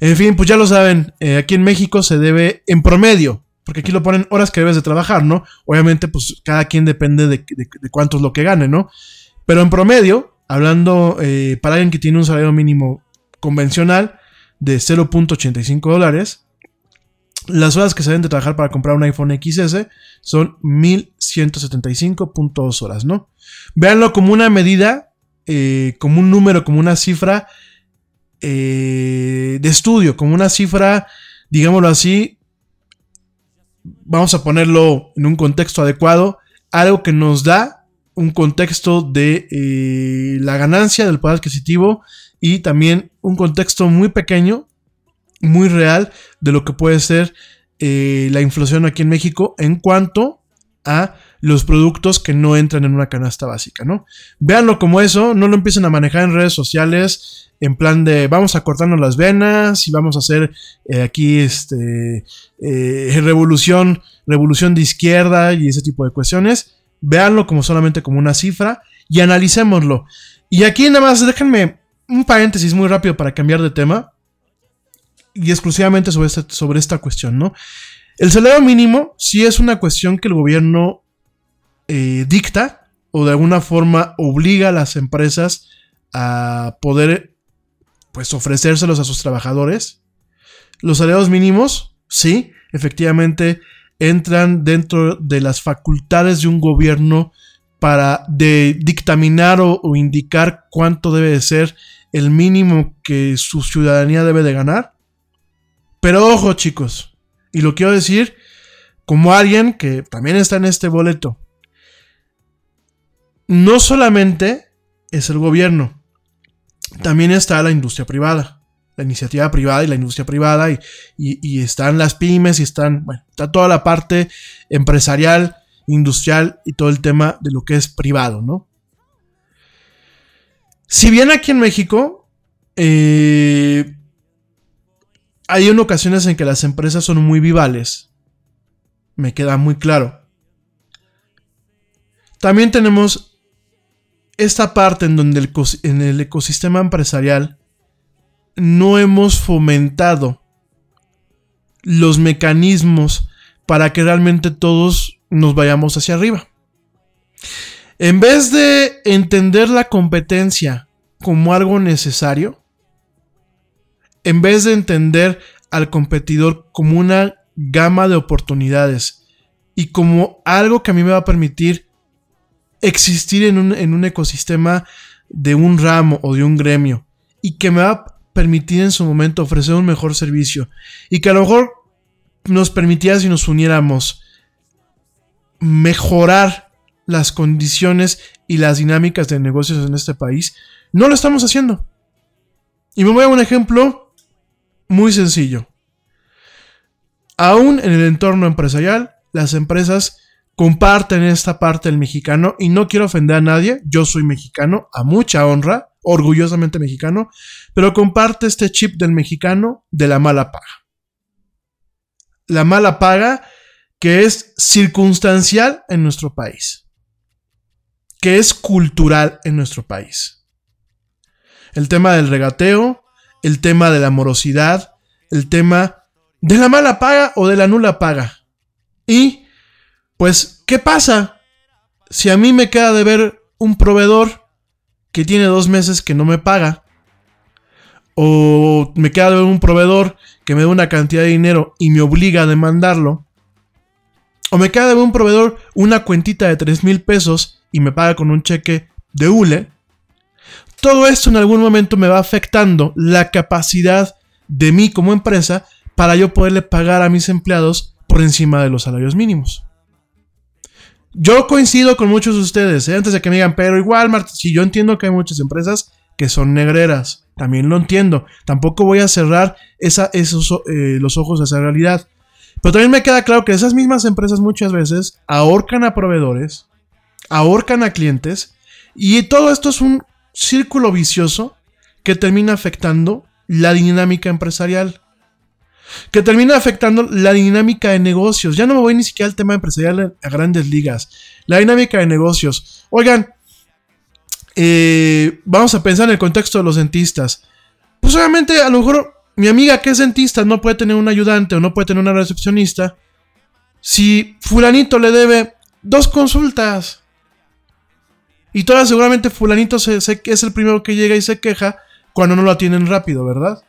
en fin, pues ya lo saben, eh, aquí en México se debe en promedio, porque aquí lo ponen horas que debes de trabajar, ¿no? Obviamente, pues cada quien depende de, de, cuánto es lo que gane, ¿no? Pero en promedio, hablando eh, para alguien que tiene un salario mínimo convencional de 0.85 dólares, las horas que se deben de trabajar para comprar un iPhone XS son 1175.2 horas, ¿no? Véanlo como una medida, eh, como un número, como una cifra eh, de estudio, como una cifra, digámoslo así, vamos a ponerlo en un contexto adecuado, algo que nos da un contexto de eh, la ganancia del poder adquisitivo y también un contexto muy pequeño muy real de lo que puede ser eh, la inflación aquí en México en cuanto a los productos que no entran en una canasta básica, ¿no? Véanlo como eso, no lo empiecen a manejar en redes sociales en plan de vamos a cortarnos las venas y vamos a hacer eh, aquí este eh, revolución, revolución de izquierda y ese tipo de cuestiones. Véanlo como solamente como una cifra y analicémoslo. Y aquí nada más déjenme un paréntesis muy rápido para cambiar de tema y exclusivamente sobre, este, sobre esta cuestión, ¿no? El salario mínimo sí es una cuestión que el gobierno eh, dicta o de alguna forma obliga a las empresas a poder pues ofrecérselos a sus trabajadores. Los salarios mínimos, sí, efectivamente entran dentro de las facultades de un gobierno para de dictaminar o, o indicar cuánto debe de ser el mínimo que su ciudadanía debe de ganar. Pero ojo chicos, y lo quiero decir como alguien que también está en este boleto. No solamente es el gobierno, también está la industria privada, la iniciativa privada y la industria privada, y, y, están las pymes, y están, bueno, está toda la parte empresarial, industrial y todo el tema de lo que es privado, ¿no? Si bien aquí en México, eh, hay ocasiones en que las empresas son muy vivales. Me queda muy claro. también tenemos esta parte en donde en el ecosistema empresarial no hemos fomentado los mecanismos para que realmente todos nos vayamos hacia arriba. En vez de entender la competencia como algo necesario, en vez de entender al competidor como una gama de oportunidades y como algo que a mí me va a permitir existir en un, en un ecosistema de un ramo o de un gremio y que me va a permitir en su momento ofrecer un mejor servicio y que a lo mejor nos permitiera si nos uniéramos mejorar las condiciones y las dinámicas de negocios en este país, no lo estamos haciendo. Y me voy a un ejemplo muy sencillo. Aún en el entorno empresarial, las empresas comparten esta parte del mexicano y no quiero ofender a nadie, yo soy mexicano, a mucha honra, orgullosamente mexicano, pero comparte este chip del mexicano de la mala paga. La mala paga que es circunstancial en nuestro país, que es cultural en nuestro país. El tema del regateo, el tema de la morosidad, el tema de la mala paga o de la nula paga. Y, pues, ¿qué pasa si a mí me queda de ver un proveedor que tiene dos meses que no me paga? O me queda de ver un proveedor que me da una cantidad de dinero y me obliga a demandarlo. O me queda de ver un proveedor una cuentita de 3 mil pesos y me paga con un cheque de hule. Todo esto en algún momento me va afectando la capacidad de mí como empresa para yo poderle pagar a mis empleados por encima de los salarios mínimos. Yo coincido con muchos de ustedes, ¿eh? antes de que me digan, pero igual, si yo entiendo que hay muchas empresas que son negreras, también lo entiendo. Tampoco voy a cerrar esos, eh, los ojos a esa realidad. Pero también me queda claro que esas mismas empresas muchas veces ahorcan a proveedores, ahorcan a clientes, y todo esto es un círculo vicioso que termina afectando la dinámica empresarial que termina afectando la dinámica de negocios. Ya no me voy ni siquiera al tema empresarial a grandes ligas. La dinámica de negocios. Oigan, eh, vamos a pensar en el contexto de los dentistas. Pues obviamente a lo mejor mi amiga que es dentista no puede tener un ayudante o no puede tener una recepcionista. Si fulanito le debe dos consultas. Y todas seguramente fulanito se, es el primero que llega y se queja cuando no lo atienden rápido, ¿verdad?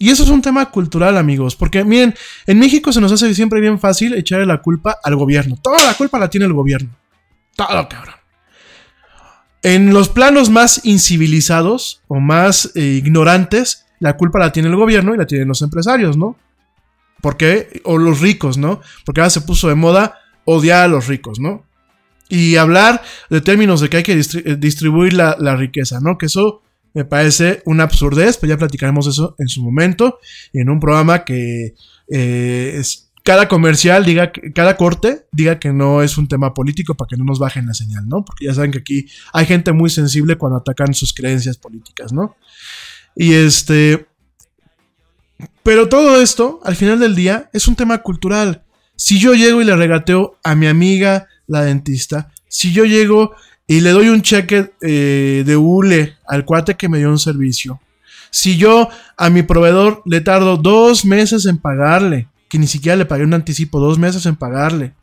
Y eso es un tema cultural, amigos, porque miren, en México se nos hace siempre bien fácil echarle la culpa al gobierno. Toda la culpa la tiene el gobierno. Todo, cabrón. En los planos más incivilizados o más eh, ignorantes, la culpa la tiene el gobierno y la tienen los empresarios, ¿no? ¿Por qué? O los ricos, ¿no? Porque ahora se puso de moda odiar a los ricos, ¿no? Y hablar de términos de que hay que eh, distribuir la, riqueza, ¿no? Que eso me parece una absurdez, pero ya platicaremos eso en su momento, en un programa que eh, es, cada comercial diga, cada corte diga que no es un tema político para que no nos bajen la señal, ¿no? Porque ya saben que aquí hay gente muy sensible cuando atacan sus creencias políticas, ¿no? Y este... Pero todo esto, al final del día, es un tema cultural. Si yo llego y le regateo a mi amiga, la dentista, si yo llego y le doy un cheque eh, de hule al cuate que me dio un servicio, si yo a mi proveedor le tardo dos meses en pagarle, que ni siquiera le pagué un anticipo, dos meses en pagarle,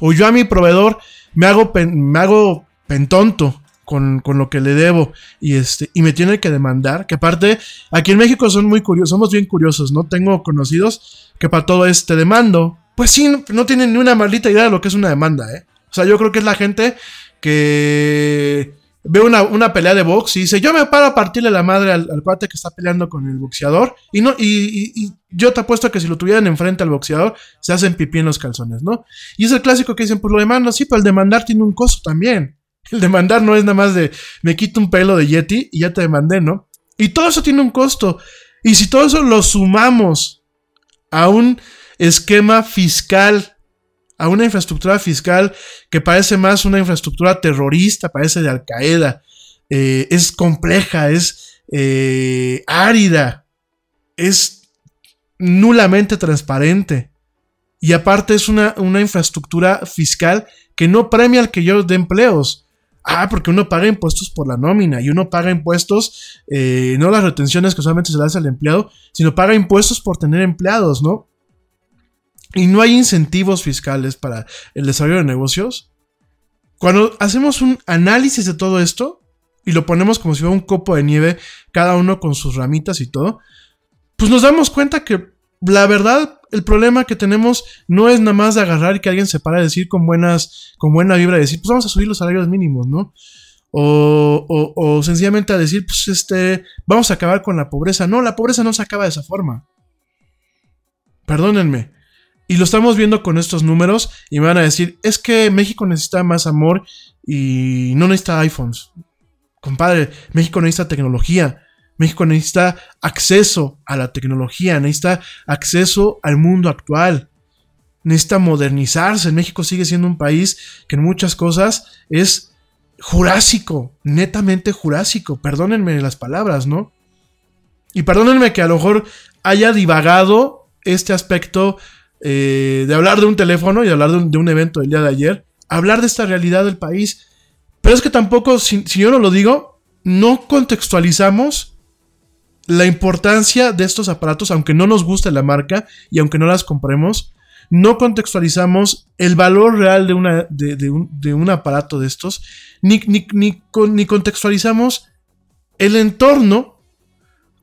o yo a mi proveedor me hago, me hago pentonto con, con, lo que le debo y, este, y me tiene que demandar, que aparte aquí en México son muy curiosos, somos bien curiosos, ¿no? Tengo conocidos que para todo este demando, pues sí, no tienen ni una maldita idea de lo que es una demanda, ¿eh? O sea, yo creo que es la gente que ve una, pelea de box y dice, yo me paro a partirle la madre al, cuate que está peleando con el boxeador. Y, no, y, yo te apuesto que si lo tuvieran enfrente al boxeador, se hacen pipí en los calzones, ¿no? Y es el clásico que dicen, pues lo demanda, sí, pero el demandar tiene un costo también. El demandar no es nada más de, me quito un pelo de Yeti y ya te demandé, ¿no? Y todo eso tiene un costo. Y si todo eso lo sumamos a un esquema fiscal a una infraestructura fiscal que parece más una infraestructura terrorista, parece de Al Qaeda. Eh, es compleja, es eh, árida, es nulamente transparente. Y aparte es una, una infraestructura fiscal que no premia al que yo dé empleos. Ah, porque uno paga impuestos por la nómina y uno paga impuestos, eh, no las retenciones que solamente se le hace al empleado, sino paga impuestos por tener empleados, ¿no? Y no hay incentivos fiscales para el desarrollo de negocios. Cuando hacemos un análisis de todo esto y lo ponemos como si fuera un copo de nieve, cada uno con sus ramitas y todo, pues nos damos cuenta que la verdad, el problema que tenemos no es nada más de agarrar y que alguien se para a decir con buenas, con buena vibra, decir, pues vamos a subir los salarios mínimos, ¿no? O, o, o, sencillamente a decir, pues este, vamos a acabar con la pobreza. No, la pobreza no se acaba de esa forma. Perdónenme. Y lo estamos viendo con estos números y me van a decir, es que México necesita más amor y no necesita iPhones. Compadre, México necesita tecnología. México necesita acceso a la tecnología, necesita acceso al mundo actual, necesita modernizarse. México sigue siendo un país que en muchas cosas es jurásico, netamente jurásico. Perdónenme las palabras, ¿no? Y perdónenme que a lo mejor haya divagado este aspecto eh, de hablar de un teléfono y hablar de un, evento del día de ayer, hablar de esta realidad del país. Pero es que tampoco, si, yo no lo digo, no contextualizamos la importancia de estos aparatos, aunque no nos guste la marca y aunque no las compremos, no contextualizamos el valor real de, una, de, un, de un, aparato de estos, ni, ni, ni, ni, contextualizamos el entorno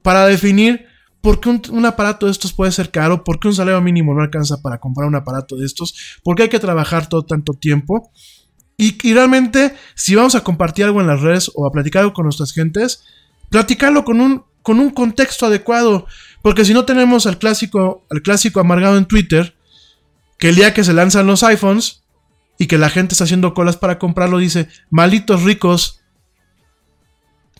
para definir por qué un, aparato de estos puede ser caro, por qué un salario mínimo no alcanza para comprar un aparato de estos, por qué hay que trabajar todo tanto tiempo. Y, y realmente, si vamos a compartir algo en las redes o a platicar algo con nuestras gentes, platicarlo con un con un contexto adecuado. Porque si no tenemos al clásico, al clásico amargado en Twitter, que el día que se lanzan los iPhones y que la gente está haciendo colas para comprarlo, dice, malitos ricos.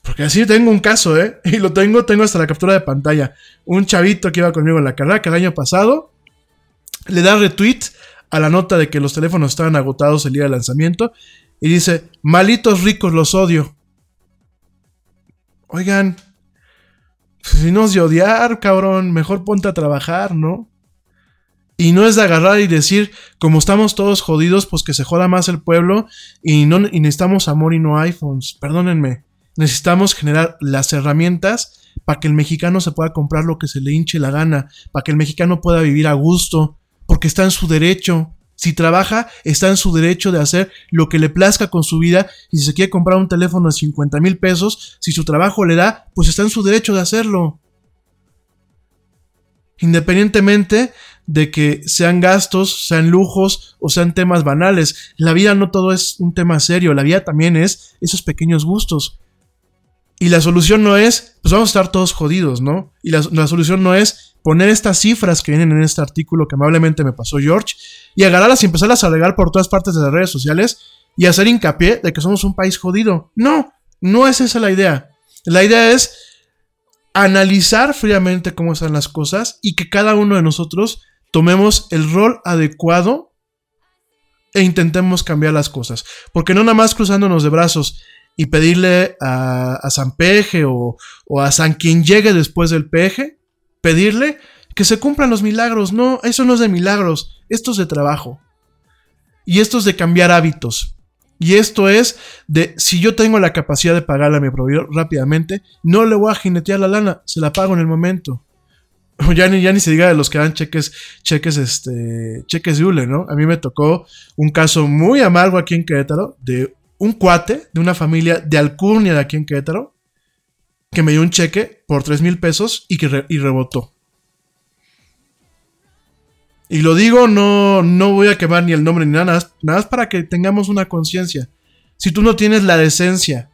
Porque así tengo un caso, ¿eh? Y lo tengo, tengo hasta la captura de pantalla. Un chavito que iba conmigo en la carrera, el año pasado le da retweet a la nota de que los teléfonos estaban agotados el día de lanzamiento y dice, malitos ricos los odio. Oigan, si no es de odiar, cabrón, mejor ponte a trabajar, ¿no? Y no es de agarrar y decir, como estamos todos jodidos, pues que se joda más el pueblo y, no, y necesitamos amor y no iPhones. Perdónenme. Necesitamos generar las herramientas para que el mexicano se pueda comprar lo que se le hinche la gana, para que el mexicano pueda vivir a gusto, porque está en su derecho. Si trabaja, está en su derecho de hacer lo que le plazca con su vida. Y si se quiere comprar un teléfono de 50 mil pesos, si su trabajo le da, pues está en su derecho de hacerlo. Independientemente de que sean gastos, sean lujos o sean temas banales. La vida no todo es un tema serio, la vida también es esos pequeños gustos. Y la solución no es, pues vamos a estar todos jodidos, ¿no? Y la, la solución no es, poner estas cifras que vienen en este artículo que amablemente me pasó George y agarrarlas y empezarlas a regar por todas partes de las redes sociales y hacer hincapié de que somos un país jodido. No, no es esa la idea. La idea es analizar fríamente cómo están las cosas y que cada uno de nosotros tomemos el rol adecuado e intentemos cambiar las cosas. Porque no nada más cruzándonos de brazos y pedirle a, a San Peje o, o a San quien llegue después del peje, pedirle que se cumplan los milagros. No, eso no es de milagros, esto es de trabajo. Y esto es de cambiar hábitos. Y esto es de si yo tengo la capacidad de pagarle a mi proveedor rápidamente, no le voy a jinetear la lana, se la pago en el momento. Ya ni, ya ni se diga de los que dan cheques, cheques, este, cheques de hule, ¿no? A mí me tocó un caso muy amargo aquí en Querétaro de un cuate de una familia de alcurnia de aquí en Querétaro que me dio un cheque por 3 mil pesos y que y rebotó. Y lo digo, no, no voy a quemar ni el nombre ni nada, nada, nada más para que tengamos una conciencia. Si tú no tienes la decencia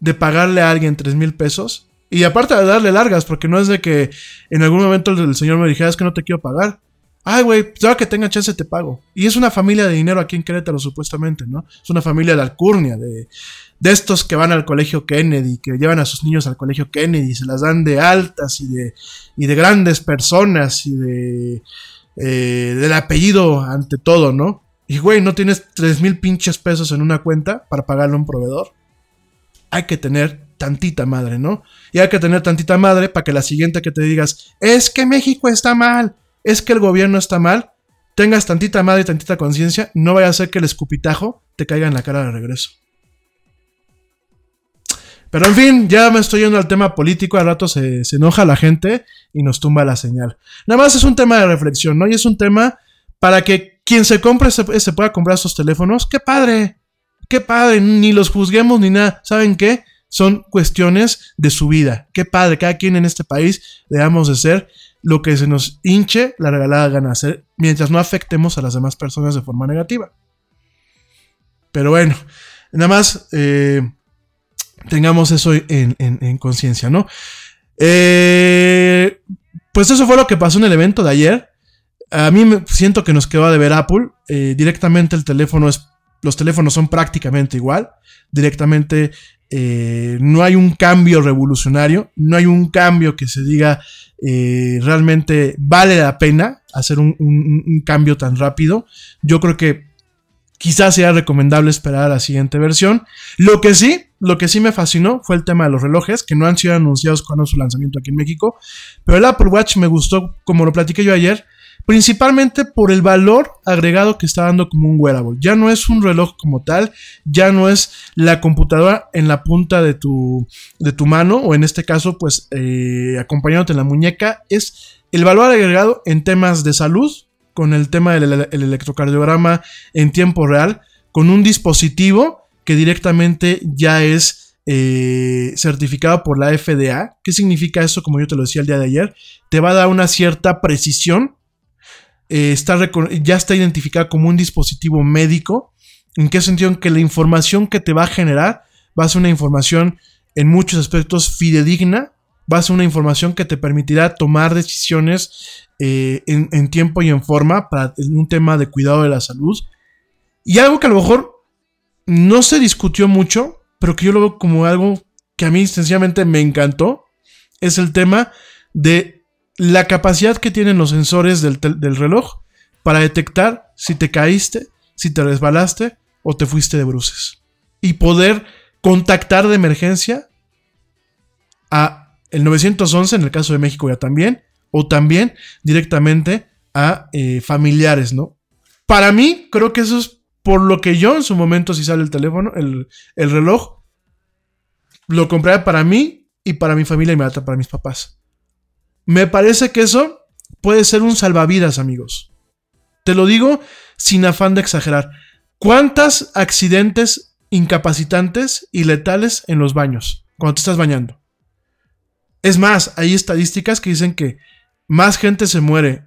de pagarle a alguien 3 mil pesos, y aparte de darle largas, porque no es de que en algún momento el, señor me dijera, es que no te quiero pagar. Ay, güey, pues que tenga chance te pago. Y es una familia de dinero aquí en Querétaro, supuestamente, ¿no? Es una familia de alcurnia, de, de estos que van al colegio Kennedy, que llevan a sus niños al colegio Kennedy, se las dan de altas y de, y de grandes personas y de eh, del apellido ante todo, ¿no? Y güey, no tienes tres mil pinches pesos en una cuenta para pagarle a un proveedor. Hay que tener tantita madre, ¿no? Y hay que tener tantita madre para que la siguiente que te digas, es que México está mal, es que el gobierno está mal, tengas tantita madre y tantita conciencia, no vaya a ser que el escupitajo te caiga en la cara de regreso. Pero en fin, ya me estoy yendo al tema político, al rato se, se enoja la gente y nos tumba la señal. Nada más es un tema de reflexión, ¿no? Y es un tema para que quien se compre se, pueda comprar estos teléfonos. ¡Qué padre! ¡Qué padre! Ni los juzguemos ni nada. ¿Saben qué? Son cuestiones de su vida. ¡Qué padre! Cada quien en este país debamos de ser lo que se nos hinche la regalada gana hacer mientras no afectemos a las demás personas de forma negativa. Pero bueno, nada más eh, tengamos eso en, en- en conciencia, ¿no? Eh, pues eso fue lo que pasó en el evento de ayer. A mí me siento que nos quedó de ver Apple. Eh, directamente el teléfono es. Los teléfonos son prácticamente igual. Directamente eh, no hay un cambio revolucionario. No hay un cambio que se diga eh, realmente vale la pena hacer un, cambio tan rápido. Yo creo que quizás sea recomendable esperar a la siguiente versión. Lo que sí, lo que sí me fascinó fue el tema de los relojes, que no han sido anunciados cuando su lanzamiento aquí en México. Pero el Apple Watch me gustó, como lo platiqué yo ayer, principalmente por el valor agregado que está dando como un wearable. Ya no es un reloj como tal, ya no es la computadora en la punta de tu, de tu mano, o en este caso, pues eh, acompañándote en la muñeca, es el valor agregado en temas de salud, con el tema del ele- el electrocardiograma en tiempo real, con un dispositivo que directamente ya es eh, certificado por la FDA. ¿Qué significa eso? Como yo te lo decía el día de ayer, te va a dar una cierta precisión. Eh, está ya está identificado como un dispositivo médico. ¿En qué sentido? En que la información que te va a generar va a ser una información en muchos aspectos fidedigna, va a ser una información que te permitirá tomar decisiones eh, en, en tiempo y en forma para un tema de cuidado de la salud. Y algo que a lo mejor no se discutió mucho, pero que yo lo veo como algo que a mí sencillamente me encantó, es el tema de la capacidad que tienen los sensores del, del reloj para detectar si te caíste, si te resbalaste o te fuiste de bruces. Y poder contactar de emergencia a el 911 en el caso de México ya también, o también directamente a eh, familiares, ¿no? Para mí, creo que eso es por lo que yo en su momento, si sale el teléfono, el, el reloj, lo compré para mí y para mi familia inmediata, para mis papás. Me parece que eso puede ser un salvavidas, amigos. Te lo digo sin afán de exagerar. ¿Cuántos accidentes incapacitantes y letales en los baños cuando te estás bañando? Es más, hay estadísticas que dicen que más gente se muere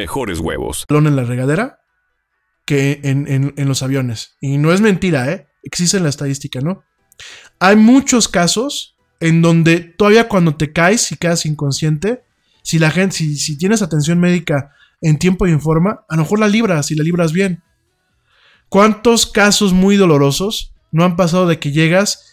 mejores huevos. en la regadera que en, en- los aviones. Y no es mentira, ¿eh? Existe en la estadística, ¿no? Hay muchos casos en donde todavía cuando te caes y quedas inconsciente, si la gente, si, si tienes atención médica en tiempo y en forma, a lo mejor la libras y la libras bien. ¿Cuántos casos muy dolorosos no han pasado de que llegas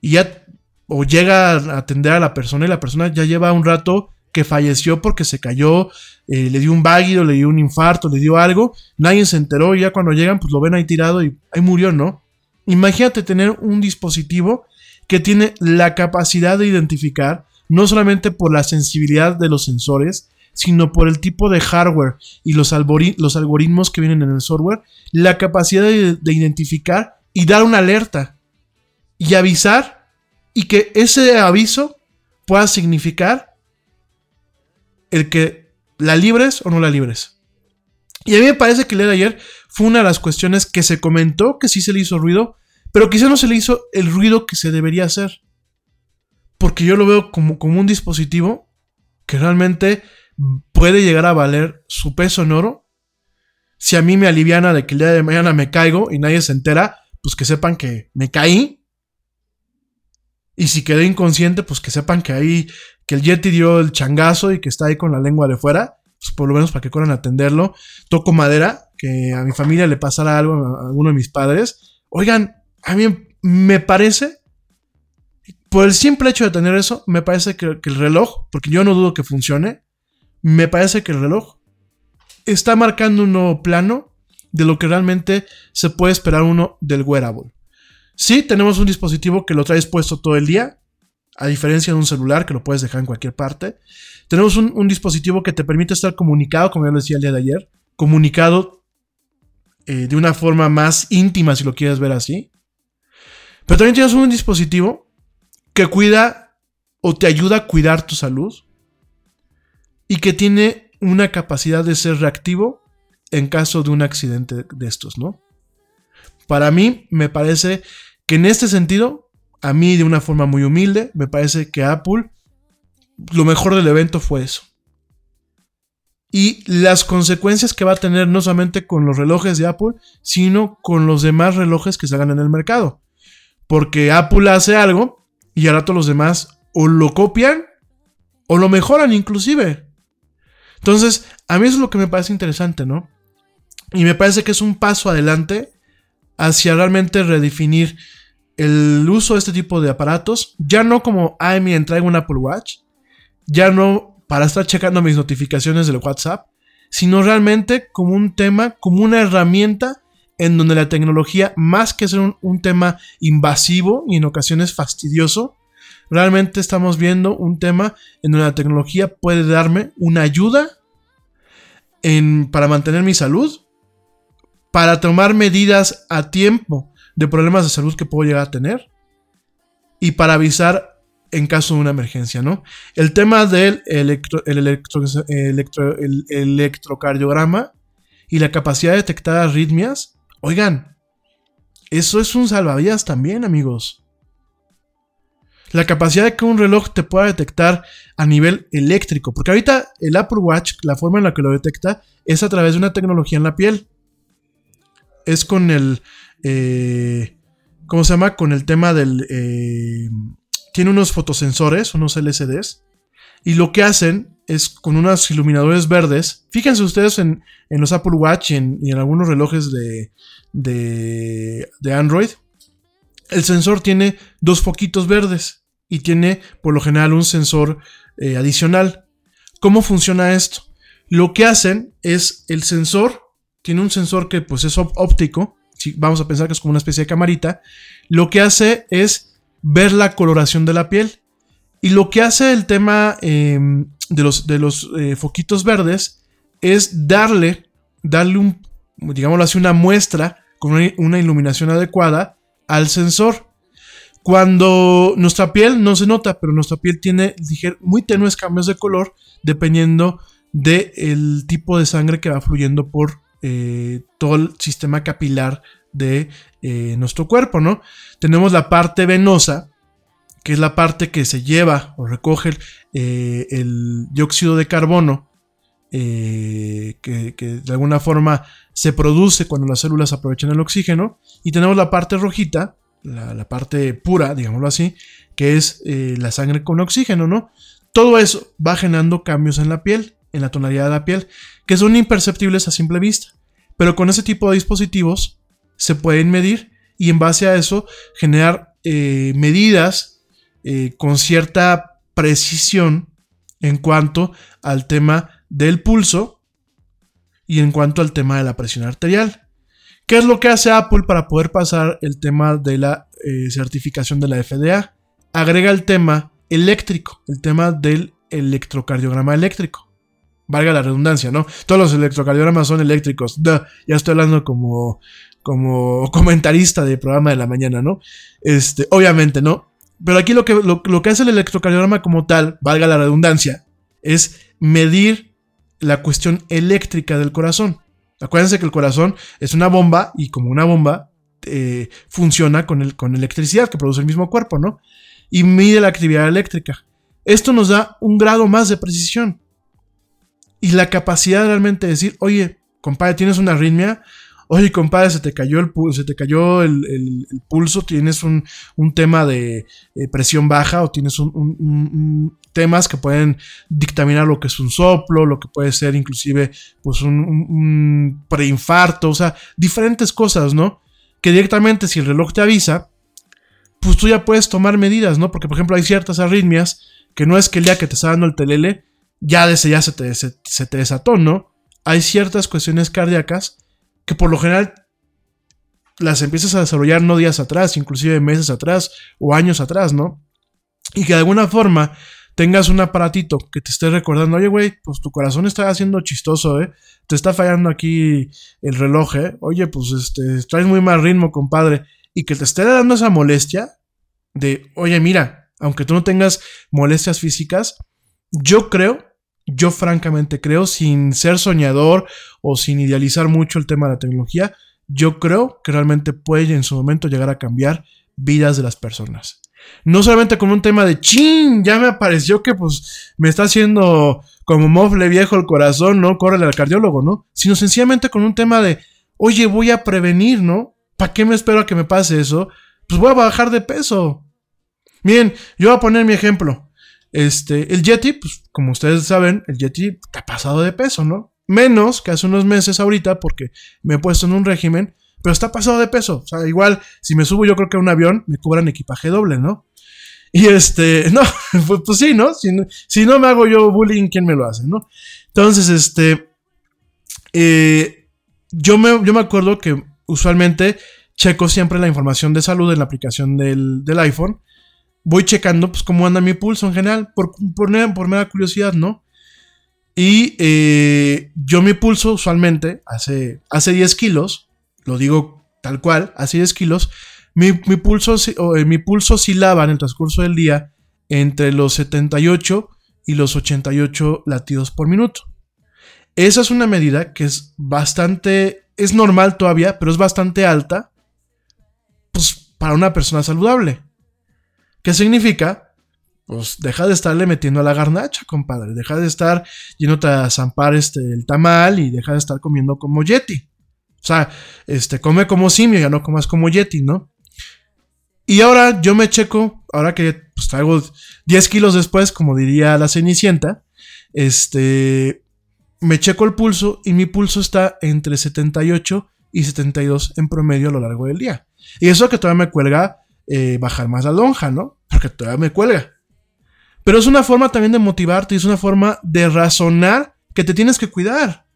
y ya o llega a atender a la persona y la persona ya lleva un rato que falleció porque se cayó, eh, le dio un váguido, le dio un infarto, le dio algo, nadie se enteró y ya cuando llegan pues lo ven ahí tirado y ahí murió, ¿no? Imagínate tener un dispositivo que tiene la capacidad de identificar, no solamente por la sensibilidad de los sensores, sino por el tipo de hardware y los, algoritmos que vienen en el software, la capacidad de identificar y dar una alerta y avisar y que ese aviso pueda significar el que la libres o no la libres. Y a mí me parece que el día de ayer fue una de las cuestiones que se comentó que sí se le hizo ruido, pero quizá no se le hizo el ruido que se debería hacer. Porque yo lo veo como, como un dispositivo que realmente puede llegar a valer su peso en oro. Si a mí me aliviana de que el día de mañana me caigo y nadie se entera, pues que sepan que me caí. Y si quedé inconsciente, pues que sepan que ahí, que el Yeti dio el changazo y que está ahí con la lengua de fuera. Pues por lo menos para que corran a atenderlo. Toco madera, que a mi familia le pasara algo a alguno de mis padres. Oigan, a mí me parece, por el simple hecho de tener eso, me parece que, que el reloj, porque yo no dudo que funcione, me parece que el reloj está marcando un nuevo plano de lo que realmente se puede esperar uno del wearable. Sí, tenemos un dispositivo que lo traes puesto todo el día, a diferencia de un celular que lo puedes dejar en cualquier parte. Tenemos un, dispositivo que te permite estar comunicado, como ya lo decía el día de ayer, comunicado eh, de una forma más íntima, si lo quieres ver así. Pero también tienes un dispositivo que cuida o te ayuda a cuidar tu salud y que tiene una capacidad de ser reactivo en caso de un accidente de estos, ¿no? Para mí me parece que en este sentido, a mí de una forma muy humilde, me parece que Apple, lo mejor del evento fue eso. Y las consecuencias que va a tener no solamente con los relojes de Apple, sino con los demás relojes que se hagan en el mercado. Porque Apple hace algo y ahora todos los demás o lo copian o lo mejoran inclusive. Entonces, a mí eso es lo que me parece interesante, ¿no? Y me parece que es un paso adelante hacia realmente redefinir el uso de este tipo de aparatos. Ya no como, ay, miren, traigo un Apple Watch. Ya no para estar checando mis notificaciones del WhatsApp. Sino realmente como un tema, como una herramienta en donde la tecnología, más que ser un, tema invasivo y en ocasiones fastidioso, realmente estamos viendo un tema en donde la tecnología puede darme una ayuda para mantener mi salud, para tomar medidas a tiempo de problemas de salud que puedo llegar a tener y para avisar en caso de una emergencia, ¿no? El tema del electro, el electro, electro, el electrocardiograma y la capacidad de detectar arritmias, oigan, eso es un salvavidas también, amigos. La capacidad de que un reloj te pueda detectar a nivel eléctrico. Porque ahorita el Apple Watch, la forma en la que lo detecta es a través de una tecnología en la piel. Es con el... Eh, ¿Cómo se llama? Con el tema del... Eh, tiene unos fotosensores, unos LCDs. Y lo que hacen es con unos iluminadores verdes. Fíjense ustedes en, en los Apple Watch y en, y en algunos relojes de, de, de Android. El sensor tiene dos foquitos verdes y tiene por lo general un sensor eh, adicional. ¿Cómo funciona esto? Lo que hacen es el sensor, tiene un sensor que pues es óptico, si vamos a pensar que es como una especie de camarita, lo que hace es ver la coloración de la piel. Y lo que hace el tema em, de los, de los eh, foquitos verdes es darle, darle un, digámoslo así, una muestra con una iluminación adecuada al sensor. Cuando nuestra piel no se nota, pero nuestra piel tiene muy tenues cambios de color dependiendo del tipo de sangre que va fluyendo por eh, todo el sistema capilar de eh, nuestro cuerpo, ¿no? Tenemos la parte venosa, que es la parte que se lleva o recoge eh, el dióxido de carbono, que, de alguna forma se produce cuando las células aprovechan el oxígeno, y tenemos la parte rojita, la, parte pura, digámoslo así, que es la sangre con oxígeno, ¿no? Todo eso va generando cambios en la piel, en la tonalidad de la piel, que son imperceptibles a simple vista. Pero con ese tipo de dispositivos se pueden medir y en base a eso generar eh, medidas eh, con cierta precisión en cuanto al tema del pulso y en cuanto al tema de la presión arterial. ¿Qué es lo que hace Apple para poder pasar el tema de la eh, certificación de la FDA? Agrega el tema eléctrico, el tema del electrocardiograma eléctrico. Valga la redundancia, ¿no? Todos los electrocardiogramas son eléctricos. ya estoy hablando como, como comentarista de programa de la mañana, ¿no? Este, obviamente, ¿no? Pero aquí lo que, lo, lo que hace el electrocardiograma como tal, valga la redundancia, es medir la cuestión eléctrica del corazón. Acuérdense que el corazón es una bomba y como una bomba eh, funciona con, el, con electricidad que produce el mismo cuerpo, ¿no? Y mide la actividad eléctrica. Esto nos da un grado más de precisión. Y la capacidad de realmente decir, oye, compadre, tienes una arritmia, oye, compadre, se te cayó el, se te cayó el, pulso, tienes un, tema de eh, presión baja o tienes un, temas que pueden dictaminar lo que es un soplo, lo que puede ser inclusive pues un, preinfarto, o sea, diferentes cosas, ¿no? Que directamente si el reloj te avisa, pues tú ya puedes tomar medidas, ¿no? Porque por ejemplo hay ciertas arritmias que no es que el día que te está dando el telele, ya desde ya se te, se te desató, ¿no? Hay ciertas cuestiones cardíacas que por lo general las empiezas a desarrollar no días atrás, inclusive meses atrás o años atrás, ¿no? Y que de alguna forma tengas un aparatito que te esté recordando, oye, güey, pues tu corazón está haciendo chistoso, ¿eh? Te está fallando aquí el reloj, ¿eh? Oye, pues este, traes muy mal ritmo, compadre. Y que te esté dando esa molestia de, oye, mira, aunque tú no tengas molestias físicas, yo creo yo francamente creo, sin ser soñador o sin idealizar mucho el tema de la tecnología, yo creo que realmente puede en su momento llegar a cambiar vidas de las personas. No solamente con un tema de chin, ya me apareció que pues me está haciendo como mofle viejo el corazón, ¿no? Córrele al cardiólogo, ¿no? Sino sencillamente con un tema de, oye, voy a prevenir, ¿no? ¿Para qué me espero a que me pase eso? Pues voy a bajar de peso. Bien, yo voy a poner mi ejemplo. Este, el Yeti, pues como ustedes saben, el Yeti ha pasado de peso, ¿no? Menos que hace unos meses ahorita porque me he puesto en un régimen, pero está pasado de peso. O sea, igual, si me subo yo creo que a un avión, me cobran equipaje doble, ¿no? Y este, no, pues, pues, sí, ¿no? Si, no me hago yo bullying, ¿quién me lo hace, no? Entonces, este, eh, yo, me, yo me acuerdo que usualmente checo siempre la información de salud en la aplicación del, del iPhone voy checando pues cómo anda mi pulso en general, por, por, mera curiosidad, ¿no? Y eh, yo mi pulso usualmente hace, hace 10 kilos, lo digo tal cual, hace 10 kilos, mi, pulso, eh, mi pulso oscilaba en el transcurso del día entre los 78 y los 88 latidos por minuto. Esa es una medida que es bastante, es normal todavía, pero es bastante alta, pues para una persona saludable. ¿Qué significa? Pues deja de estarle metiendo a la garnacha, compadre. Deja de estar yéndote a zampar este, el tamal y deja de estar comiendo como Yeti. O sea, este, come como simio, ya no comas como Yeti, ¿no? Y ahora yo me checo, ahora que pues, traigo 10 kilos después, como diría la Cenicienta, este, me checo el pulso y mi pulso está entre 78 y 72 en promedio a lo largo del día. Y eso que todavía me cuelga eh, bajar más la lonja, ¿no? Porque todavía me cuelga. Pero es una forma también de motivarte y es una forma de razonar que te tienes que cuidar.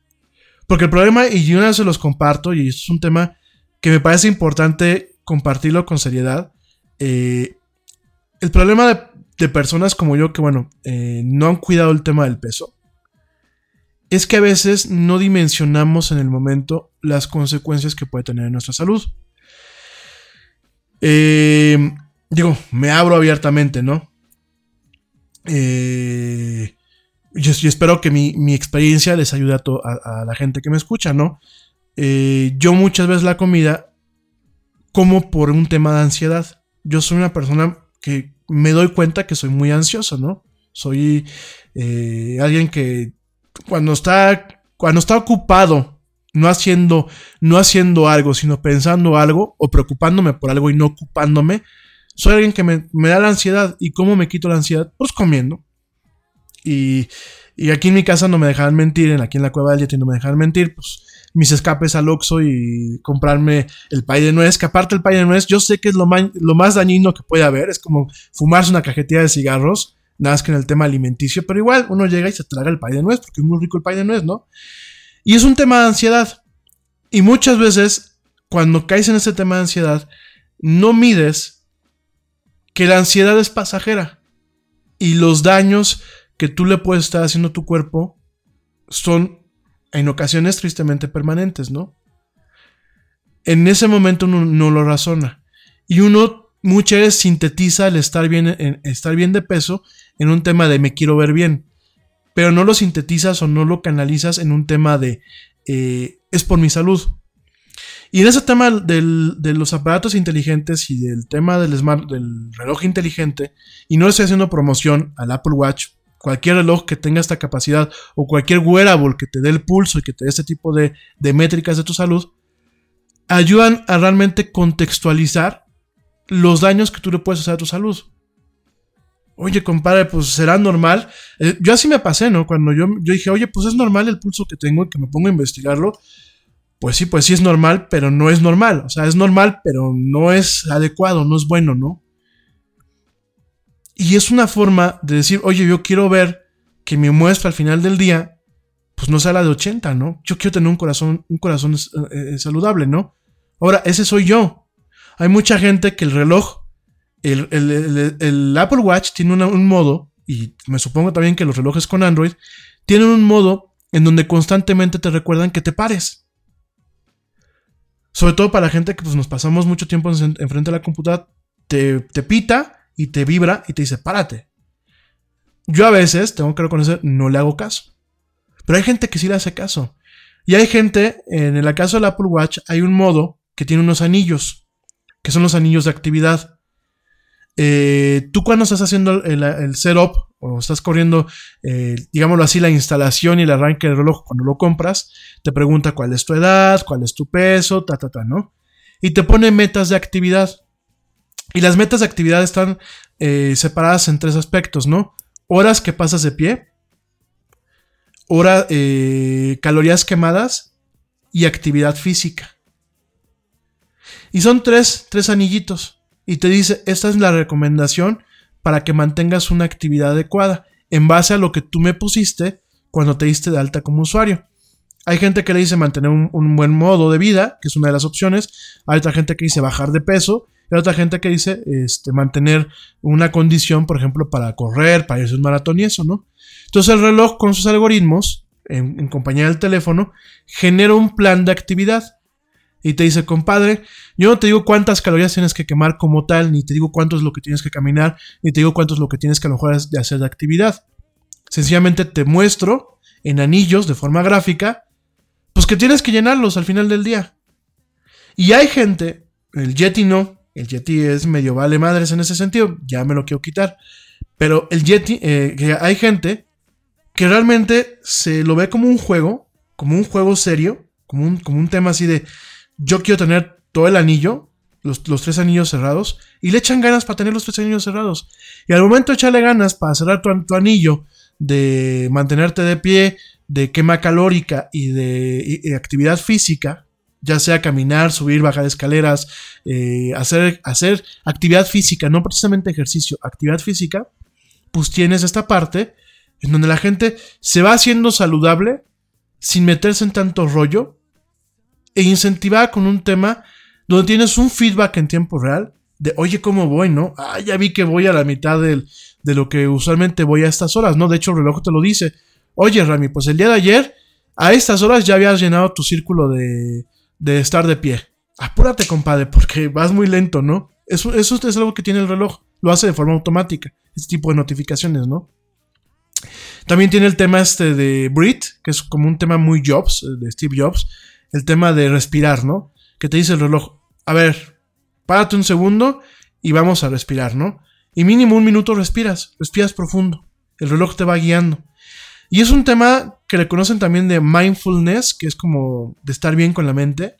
Porque el problema, y yo una vez se los comparto, y es un tema que me parece importante compartirlo con seriedad. Eh, el problema de, personas como yo que, bueno, eh, no han cuidado el tema del peso, es que a veces no dimensionamos en el momento las consecuencias que puede tener en nuestra salud. Eh, digo, me abro abiertamente, ¿no? Eh, yo, espero que mi, experiencia les ayude a, la gente que me escucha, ¿no? Eh, yo muchas veces la comida como por un tema de ansiedad. Yo soy una persona que me doy cuenta que soy muy ansioso, ¿no? Soy alguien que cuando está, cuando está ocupado no haciendo, no haciendo algo, sino pensando algo o preocupándome por algo y no ocupándome, soy alguien que me, da la ansiedad. ¿Y cómo me quito la ansiedad? Pues comiendo. Y, aquí en mi casa no me dejaban mentir, aquí en la cueva del Yeti no me dejaban mentir, pues mis escapes al Oxxo y comprarme el pay de nuez, que aparte el pay de nuez yo sé que es lo, lo más dañino que puede haber, es como fumarse una cajetilla de cigarros, nada más que en el tema alimenticio, pero igual uno llega y se traga el pay de nuez, porque es muy rico el pay de nuez, ¿no? Y es un tema de ansiedad. Y muchas veces, cuando caes en ese tema de ansiedad, no mides que la ansiedad es pasajera. Y los daños que tú le puedes estar haciendo a tu cuerpo son en ocasiones tristemente permanentes, ¿no? En ese momento uno no lo razona. Y uno muchas veces sintetiza el estar bien, estar bien de peso en un tema de me quiero ver bien pero no lo sintetizas o no lo canalizas en un tema de... Eh, es por mi salud. Y en ese tema del- de los aparatos inteligentes y del tema del, smart, del reloj inteligente, y no estoy haciendo promoción al Apple Watch, cualquier reloj que tenga esta capacidad o cualquier wearable que te dé el pulso y que te dé este tipo de, de métricas de tu salud, ayudan a realmente contextualizar los daños que tú le puedes hacer a tu salud. Oye, compadre, pues será normal. Eh, yo así me pasé, ¿no? Cuando yo, yo dije, oye, pues es normal el pulso que tengo y que me pongo a investigarlo. Pues sí, pues sí es normal, pero no es normal. O sea, es normal, pero no es adecuado, no es bueno, ¿no? Y es una forma de decir, oye, yo quiero ver que mi muestra al final del día, pues no sea la de 80, ¿no? Yo quiero tener un corazón, un corazón eh, eh, saludable, ¿no? Ahora, ese soy yo. Hay mucha gente que el reloj, el, Apple Watch tiene un modo, y me supongo también que los relojes con Android, tienen un modo en donde constantemente te recuerdan que te pares. Sobre todo para la gente que pues, nos pasamos mucho tiempo en- enfrente de la computadora, te, te pita y te vibra y te dice, párate. Yo a veces, tengo que reconocer, no le hago caso. Pero hay gente que sí le hace caso. Y hay gente, en el caso del Apple Watch, hay un modo que tiene unos anillos, que son los anillos de actividad. Eh, tú cuando estás haciendo el, setup o estás corriendo, eh, digámoslo así, la instalación y el arranque del reloj cuando lo compras, te pregunta cuál es tu edad, cuál es tu peso, ta, ta, ta, ¿no? Y te pone metas de actividad. Y las metas de actividad están eh, separadas en tres aspectos, ¿no? Horas que pasas de pie, hora, calorías quemadas y actividad física. Y son tres, tres anillitos. Y te dice, esta es la recomendación para que mantengas una actividad adecuada en base a lo que tú me pusiste cuando te diste de alta como usuario. Hay gente que le dice mantener un, buen modo de vida, que es una de las opciones. Hay otra gente que dice bajar de peso. Y hay otra gente que dice este, mantener una condición, por ejemplo, para correr, para irse un maratón y eso, ¿no? Entonces el reloj con sus algoritmos, en, en compañía del teléfono, genera un plan de actividad. Y te dice, compadre, yo no te digo cuántas calorías tienes que quemar como tal, ni te digo cuánto es lo que tienes que caminar, ni te digo cuánto es lo que tienes que a lo mejor de hacer de actividad. Sencillamente te muestro en anillos de forma gráfica, pues que tienes que llenarlos al final del día. Y hay gente, el Yeti no, el Yeti es medio vale madres en ese sentido, ya me lo quiero quitar. Pero el Yeti, eh, hay gente que realmente se lo ve como un juego, como un juego serio, como un, como un tema así de yo quiero tener todo el anillo, los, los tres anillos cerrados, y le echan ganas para tener los tres anillos cerrados. Y al momento de echarle ganas para cerrar tu, anillo, de mantenerte de pie, de quema calórica y de actividad física, ya sea caminar, subir, bajar escaleras, eh, hacer, hacer actividad física, no precisamente ejercicio, actividad física, pues tienes esta parte en donde la gente se va haciendo saludable sin meterse en tanto rollo e incentivada con un tema donde tienes un feedback en tiempo real de, oye, ¿cómo voy, no? Ah, ya vi que voy a la mitad del- de lo que usualmente voy a estas horas, ¿no? De hecho, el reloj te lo dice. Oye, Rami, pues el día de ayer, a estas horas ya habías llenado tu círculo de, de estar de pie. Apúrate, compadre, porque vas muy lento, ¿no? Eso, eso es algo que tiene el reloj. Lo hace de forma automática. Este tipo de notificaciones, ¿no? También tiene el tema este de Brit, que es como un tema muy Jobs, de Steve Jobs. El tema de respirar, ¿no? Que te dice el reloj, a ver, párate un segundo y vamos a respirar, ¿no? Y mínimo un minuto respiras, respiras profundo. El reloj te va guiando. Y es un tema que le conocen también de mindfulness, que es como de estar bien con la mente.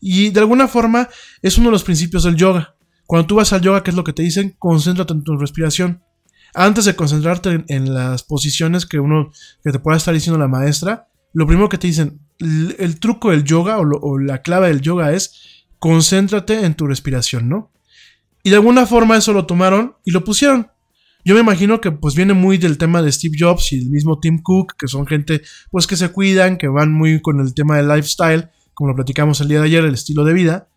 Y de alguna forma es uno de los principios del yoga. Cuando tú vas al yoga, ¿qué es lo que te dicen? Concéntrate en tu respiración. Antes de concentrarte en, las posiciones que uno que te pueda estar diciendo la maestra, lo primero que te dicen, el, truco del yoga o, la clave del yoga es concéntrate en tu respiración, ¿no? Y de alguna forma eso lo tomaron y lo pusieron. Yo me imagino que pues viene muy del tema de Steve Jobs y el mismo Tim Cook, que son gente pues que se cuidan, que van muy con el tema del lifestyle, como lo platicamos el día de ayer, el estilo de vida.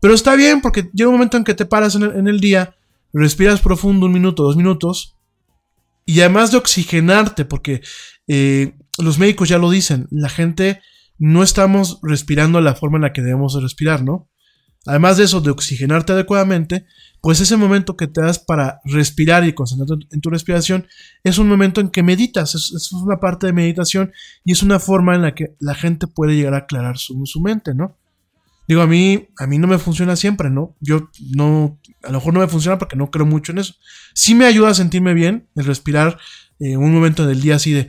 Pero está bien porque llega un momento en que te paras en el, en el día, respiras profundo un minuto, dos minutos, y además de oxigenarte, porque eh, los médicos ya lo dicen, la gente no estamos respirando la forma en la que debemos de respirar, ¿no? además de eso, de oxigenarte adecuadamente, pues ese momento que te das para respirar y concentrarte en tu respiración es un momento en que meditas, es, una parte de meditación y es una forma en la que la gente puede llegar a aclarar su, su mente, ¿no? Digo, a mí, a mí no me funciona siempre, ¿no? Yo no, a lo mejor no me funciona porque no creo mucho en eso. Sí me ayuda a sentirme bien, el respirar en un momento del día así de,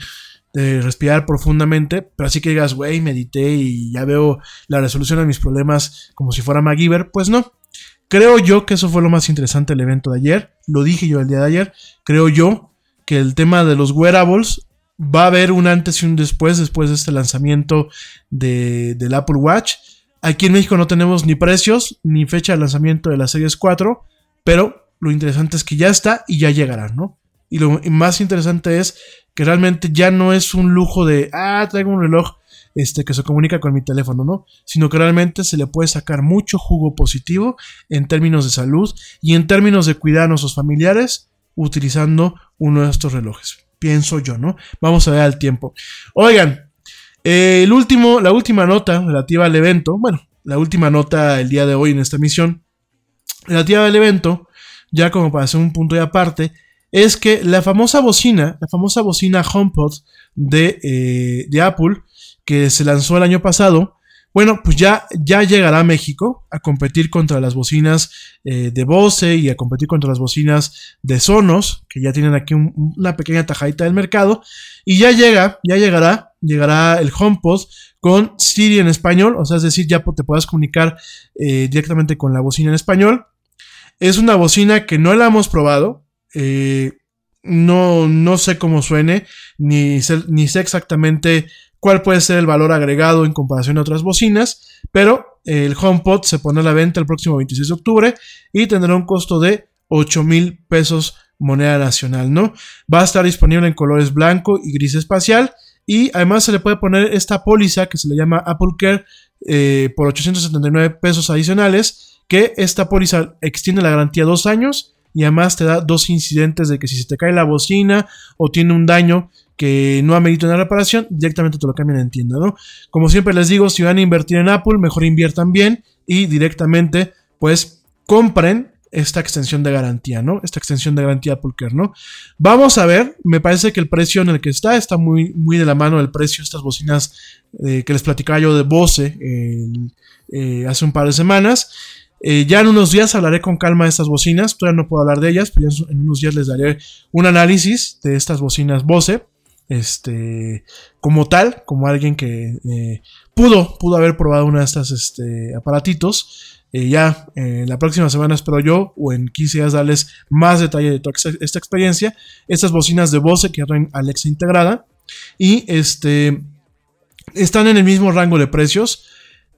de respirar profundamente, pero así que digas, güey, medité y ya veo la resolución de mis problemas como si fuera MacGyver, pues no. Creo yo que eso fue lo más interesante del evento de ayer. Lo dije yo el día de ayer. Creo yo que el tema de los wearables va a haber un antes y un después después de este lanzamiento de, del Apple Watch. Aquí en México no tenemos ni precios ni fecha de lanzamiento de la Series 4, pero lo interesante es que ya está y ya llegará, ¿no? Y lo más interesante es que realmente ya no es un lujo de, ah, traigo un reloj este, que se comunica con mi teléfono, ¿no? Sino que realmente se le puede sacar mucho jugo positivo en términos de salud y en términos de cuidar a nuestros familiares utilizando uno de estos relojes. Pienso yo, ¿no? Vamos a ver al tiempo. Oigan, eh, el último, la última nota relativa al evento, bueno, la última nota el día de hoy en esta emisión, relativa al evento, ya como para hacer un punto de aparte, es que la famosa bocina, la famosa bocina HomePod de, eh, de Apple, que se lanzó el año pasado, bueno, pues ya, ya llegará a México a competir contra las bocinas eh, de Bose y a competir contra las bocinas de Sonos, que ya tienen aquí una pequeña tajadita del mercado. Y ya llega, ya llegará, llegará el HomePod con Siri en español, o sea, es decir, ya te puedas comunicar eh, directamente con la bocina en español. Es una bocina que no la hemos probado. Eh, no, no sé cómo suene, ni ni sé exactamente cuál puede ser el valor agregado en comparación a otras bocinas, pero el HomePod se pone a la venta el próximo 26 de octubre y tendrá un costo de 8 mil pesos moneda nacional, ¿no? Va a estar disponible en colores blanco y gris espacial y además se le puede poner esta póliza que se le llama Apple Care eh, por 879 pesos adicionales, que esta póliza extiende la garantía dos años y además te da dos incidentes de que si se te cae la bocina o tiene un daño que no amerita una reparación, directamente te lo cambian en tienda, ¿no? Como siempre les digo, si van a invertir en Apple, mejor inviertan bien y directamente, pues, compren esta extensión de garantía, ¿no? Esta extensión de garantía Apple Care, ¿no? Vamos a ver, me parece que el precio en el que está está muy, muy de la mano del precio de estas bocinas eh, que les platicaba yo de Bose eh, hace un par de semanas. Eh, ya en unos días hablaré con calma de estas bocinas, todavía no puedo hablar de ellas, pero en unos días les daré un análisis de estas bocinas Bose este, como tal, como alguien que eh, pudo, pudo haber probado una de estas este, aparatitos. Eh, ya eh, la próxima semana espero yo, o en 15 días, darles más detalle de toda esta experiencia. Estas bocinas de Bose que traen Alexa integrada. Y este, están en el mismo rango de precios.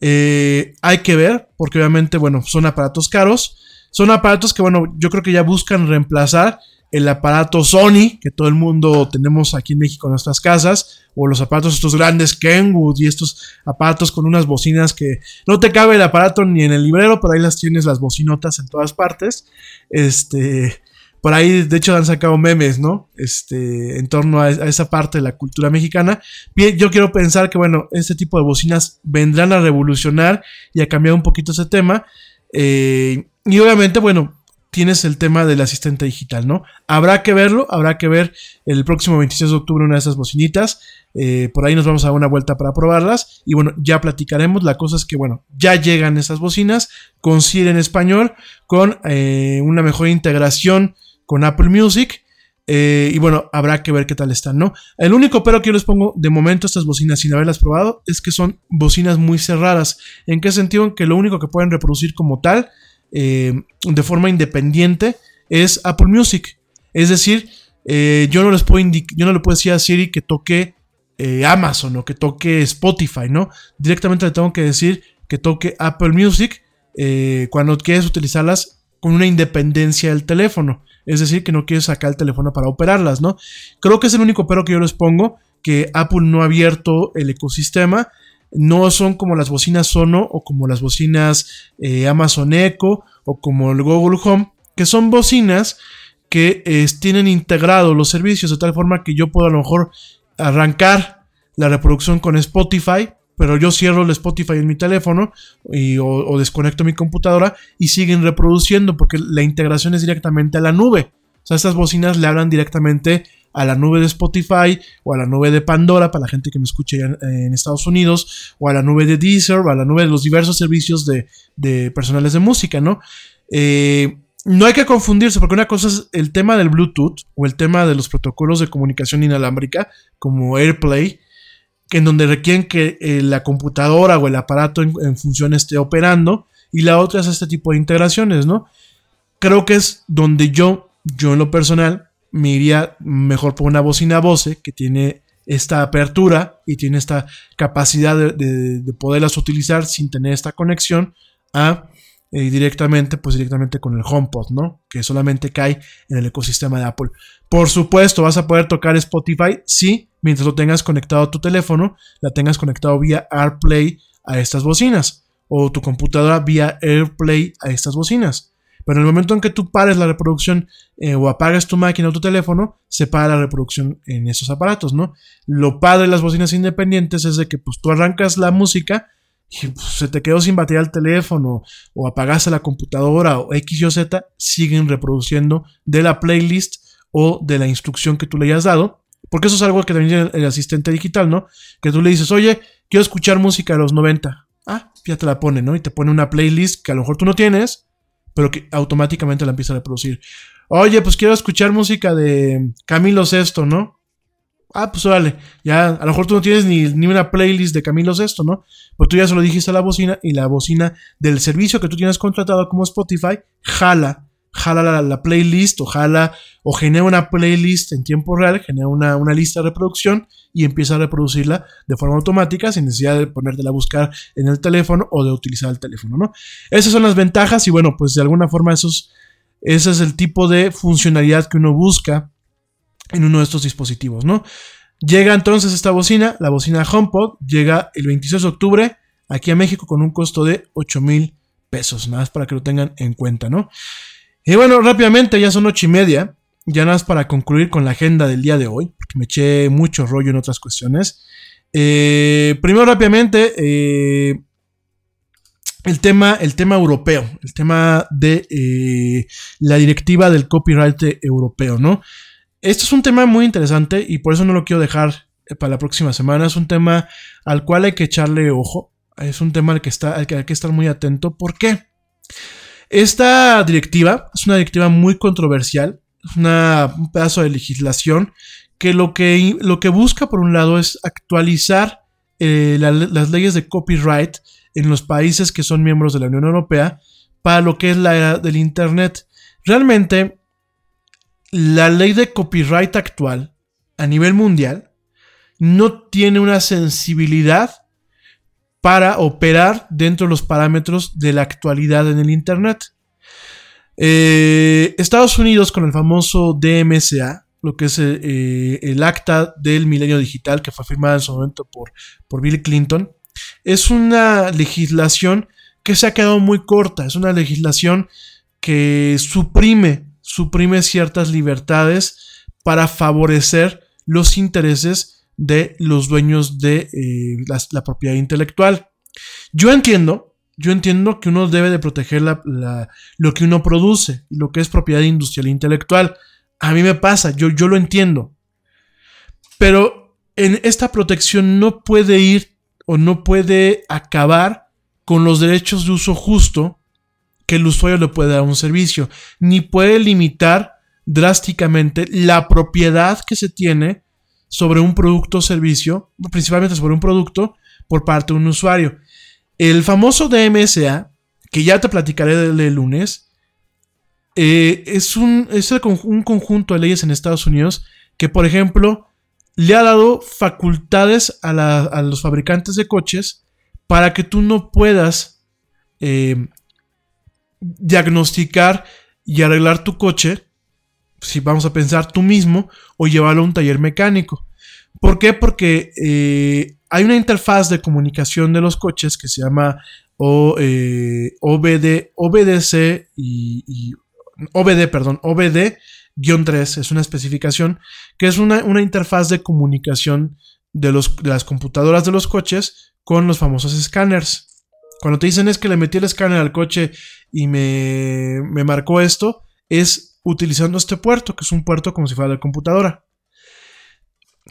Hay que ver, porque obviamente, bueno, son aparatos caros. Son aparatos que, bueno, yo creo que ya buscan reemplazar el aparato Sony, que todo el mundo tenemos aquí en México en nuestras casas, o los aparatos estos grandes Kenwood y estos aparatos con unas bocinas que no te cabe el aparato ni en el librero, pero ahí las tienes las bocinotas en todas partes. Este, por ahí de hecho han sacado memes, ¿no? Este, en torno a, esa parte de la cultura mexicana. Yo quiero pensar que, bueno, este tipo de bocinas vendrán a revolucionar y a cambiar un poquito ese tema. Eh, y obviamente, bueno, tienes el tema del asistente digital, ¿no? Habrá que verlo, habrá que ver el próximo 26 de octubre una de esas bocinitas. Eh, por ahí nos vamos a dar una vuelta para probarlas. Y bueno, ya platicaremos. La cosa es que, bueno, ya llegan esas bocinas con Siri en español, con eh, una mejor integración con Apple Music. Eh, y bueno, habrá que ver qué tal están, ¿no? El único pero que yo les pongo de momento estas bocinas sin haberlas probado es que son bocinas muy cerradas. ¿En qué sentido? En que lo único que pueden reproducir como tal eh, de forma independiente es Apple Music. Es decir, eh, yo, no les puedo yo no le puedo decir a Siri que toque Amazon o que toque Spotify, ¿no? Directamente le tengo que decir que toque Apple Music cuando quieres utilizarlas con una independencia del teléfono. Es decir, que no quieres sacar el teléfono para operarlas, ¿no? Creo que es el único pero que yo les pongo, que Apple no ha abierto el ecosistema no son como las bocinas Sono o como las bocinas eh, Amazon Echo o como el Google Home, que son bocinas que tienen integrados los servicios de tal forma que yo puedo a lo mejor arrancar la reproducción con Spotify pero yo cierro el Spotify en mi teléfono y, o, desconecto mi computadora y siguen reproduciendo porque la integración es directamente a la nube. O sea, estas bocinas le hablan directamente a la nube de Spotify o a la nube de Pandora para la gente que me escuche en, Estados Unidos o a la nube de Deezer o a la nube de los diversos servicios de, de personales de música, ¿no? Eh, no hay que confundirse porque una cosa es el tema del Bluetooth o el tema de los protocolos de comunicación inalámbrica como AirPlay, que en donde requieren que eh, la computadora o el aparato en, en función esté operando y la otra es este tipo de integraciones, ¿no? Creo que es donde yo, yo en lo personal, me iría mejor por una bocina Bose que tiene esta apertura y tiene esta capacidad de, de- de poderlas utilizar sin tener esta conexión a eh, directamente, pues directamente con el HomePod, ¿no? Que solamente cae en el ecosistema de Apple. Por supuesto, vas a poder tocar Spotify, sí, mientras lo tengas conectado a tu teléfono, la tengas conectado vía AirPlay a estas bocinas, o tu computadora vía AirPlay a estas bocinas. Pero en el momento en que tú pares la reproducción eh, o apagas tu máquina o tu teléfono, se para la reproducción en esos aparatos, ¿no? Lo padre de las bocinas independientes es de que pues tú arrancas la música y pues, se te quedó sin batería el teléfono o apagaste la computadora o X y Z, siguen reproduciendo de la playlist o de la instrucción que tú le hayas dado. Porque eso es algo que también el, el asistente digital, ¿no? Que tú le dices, oye, quiero escuchar música de los 90. Ah, ya te la pone, ¿no? Y te pone una playlist que a lo mejor tú no tienes, pero que automáticamente la empieza a reproducir. Oye, pues quiero escuchar música de Camilo Sesto, ¿no? Ah, pues órale, ya a lo mejor tú no tienes ni, ni una playlist de Camilo Sesto, ¿no? Pero tú ya se lo dijiste a la bocina y la bocina del servicio que tú tienes contratado como Spotify jala, jala la, la playlist o jala o genera una playlist en tiempo real, genera una, una lista de reproducción y empieza a reproducirla de forma automática sin necesidad de ponértela a buscar en el teléfono o de utilizar el teléfono, ¿no? Esas son las ventajas y bueno, pues de alguna forma esos, ese es el tipo de funcionalidad que uno busca en uno de estos dispositivos, ¿no? Llega entonces esta bocina, la bocina HomePod, llega el 26 de octubre aquí a México con un costo de 8 mil pesos, nada más para que lo tengan en cuenta, ¿no? Y bueno, rápidamente, ya son ocho y media, ya nada más para concluir con la agenda del día de hoy, porque me eché mucho rollo en otras cuestiones. Eh, primero, rápidamente, eh, el tema, el tema europeo, el tema de eh, la directiva del copyright europeo, ¿no? Esto es un tema muy interesante y por eso no lo quiero dejar para la próxima semana. Es un tema al cual hay que echarle ojo. Es un tema al que, está, al que hay que estar muy atento. ¿Por qué? Esta directiva es una directiva muy controversial. Es un pedazo de legislación que lo, que lo que busca, por un lado, es actualizar eh, la- las leyes de copyright en los países que son miembros de la Unión Europea para lo que es la era del Internet. Realmente, la ley de copyright actual a nivel mundial no tiene una sensibilidad para operar dentro de los parámetros de la actualidad en el Internet. Eh, Estados Unidos con el famoso DMCA, lo que es eh, eh, el acta del milenio digital que fue firmada en su momento por, por Bill Clinton, es una legislación que se ha quedado muy corta, es una legislación que suprime, suprime ciertas libertades para favorecer los intereses de los dueños de eh, la, propiedad intelectual. Yo entiendo, yo entiendo que uno debe de proteger la- lo que uno produce, lo que es propiedad industrial e intelectual. A mí me pasa, yo, yo lo entiendo. Pero en esta protección no puede ir o no puede acabar con los derechos de uso justo que el usuario le puede dar a un servicio, ni puede limitar drásticamente la propiedad que se tiene sobre un producto o servicio, principalmente sobre un producto por parte de un usuario. El famoso DMSA, que ya te platicaré del, del lunes, eh, es, un, es un conjunto de leyes en Estados Unidos que, por ejemplo, le ha dado facultades a los fabricantes de coches para que tú no puedas eh, diagnosticar y arreglar tu coche, si vamos a pensar tú mismo, o llevarlo a un taller mecánico. ¿Por qué? Porque eh, hay una interfaz de comunicación de los coches que se llama o, eh, OBD, OBDC y, y- OBD, perdón, OBD-3 es una especificación que es una, una interfaz de comunicación de, los, las computadoras de los coches con los famosos escáneres. Cuando te dicen es que le metí el escáner al coche y me, me marcó esto, es utilizando este puerto, que es un puerto como si fuera de computadora.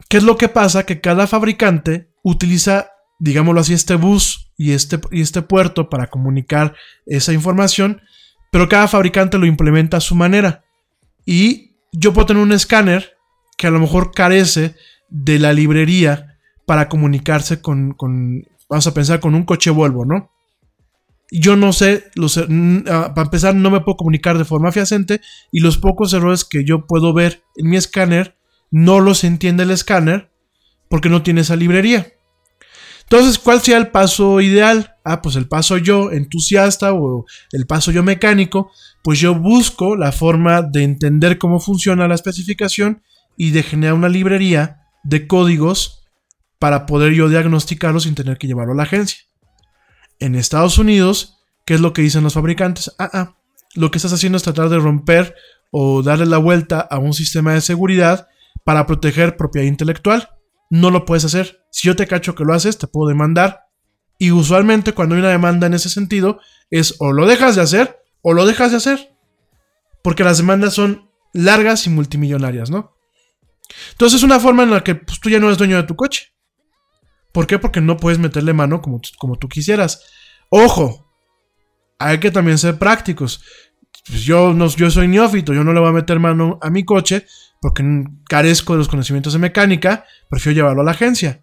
¿Qué es lo que pasa? Que cada fabricante utiliza, digámoslo así, este bus y este, y este puerto para comunicar esa información, pero cada fabricante lo implementa a su manera. Y yo puedo tener un escáner que a lo mejor carece de la librería para comunicarse con, con vamos a pensar, con un coche Volvo, ¿no? Yo no sé, los, ah, para empezar, no me puedo comunicar de forma fehaciente y los pocos errores que yo puedo ver en mi escáner no los entiende el escáner porque no tiene esa librería. Entonces, ¿cuál sea el paso ideal? Ah, pues el paso yo entusiasta o el paso yo mecánico, pues yo busco la forma de entender cómo funciona la especificación y de generar una librería de códigos para poder yo diagnosticarlo sin tener que llevarlo a la agencia. En Estados Unidos, ¿qué es lo que dicen los fabricantes? Ah, ah, lo que estás haciendo es tratar de romper o darle la vuelta a un sistema de seguridad para proteger propiedad intelectual. No lo puedes hacer. Si yo te cacho que lo haces, te puedo demandar. Y usualmente cuando hay una demanda en ese sentido, es o lo dejas de hacer o lo dejas de hacer. Porque las demandas son largas y multimillonarias, ¿no? Entonces es una forma en la que pues, tú ya no eres dueño de tu coche. ¿Por qué? Porque no puedes meterle mano como, como tú quisieras. Ojo, hay que también ser prácticos. Pues yo, no, yo soy neófito, yo no le voy a meter mano a mi coche porque carezco de los conocimientos de mecánica, prefiero llevarlo a la agencia.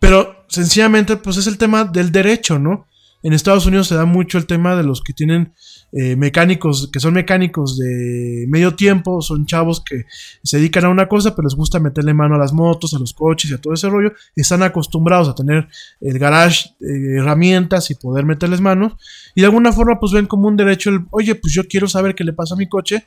Pero sencillamente, pues es el tema del derecho, ¿no? En Estados Unidos se da mucho el tema de los que tienen eh, mecánicos, que son mecánicos de medio tiempo, son chavos que se dedican a una cosa, pero les gusta meterle mano a las motos, a los coches y a todo ese rollo. Están acostumbrados a tener el garage, eh, herramientas y poder meterles manos. Y de alguna forma, pues ven como un derecho el, oye, pues yo quiero saber qué le pasa a mi coche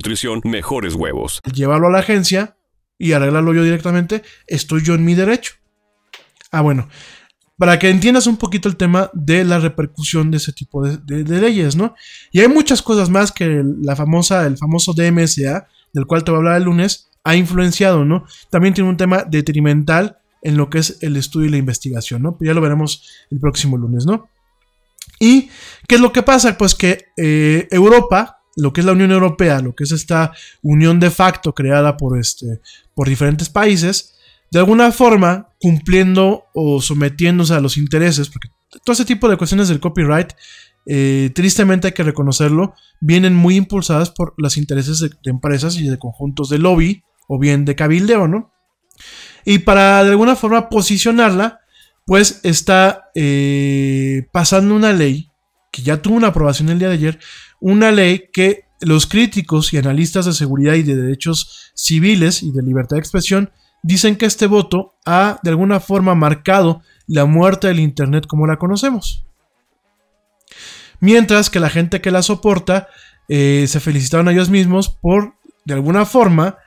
nutrición, mejores huevos. Llevarlo a la agencia y arreglarlo yo directamente, estoy yo en mi derecho. Ah, bueno, para que entiendas un poquito el tema de la repercusión de ese tipo de, leyes, ¿no? Y hay muchas cosas más que la famosa, el famoso DMSA, del cual te voy a hablar el lunes, ha influenciado, ¿no? También tiene un tema detrimental en lo que es el estudio y la investigación, ¿no? ya lo veremos el próximo lunes, ¿no? ¿Y qué es lo que pasa? Pues que eh, Europa, lo que es la Unión Europea, lo que es esta unión de facto creada por, este, por diferentes países, de alguna forma cumpliendo o sometiéndose a los intereses, porque todo ese tipo de cuestiones del copyright, eh, tristemente hay que reconocerlo, vienen muy impulsadas por los intereses de, empresas y de conjuntos de lobby o bien de cabildeo, ¿no? Y para de alguna forma posicionarla, pues está eh, pasando una ley que ya tuvo una aprobación el día de ayer, una ley que los críticos y analistas de seguridad y de derechos civiles y de libertad de expresión dicen que este voto ha de alguna forma marcado la muerte del Internet como la conocemos. Mientras que la gente que la soporta eh, se felicitaron a ellos mismos por, de alguna forma,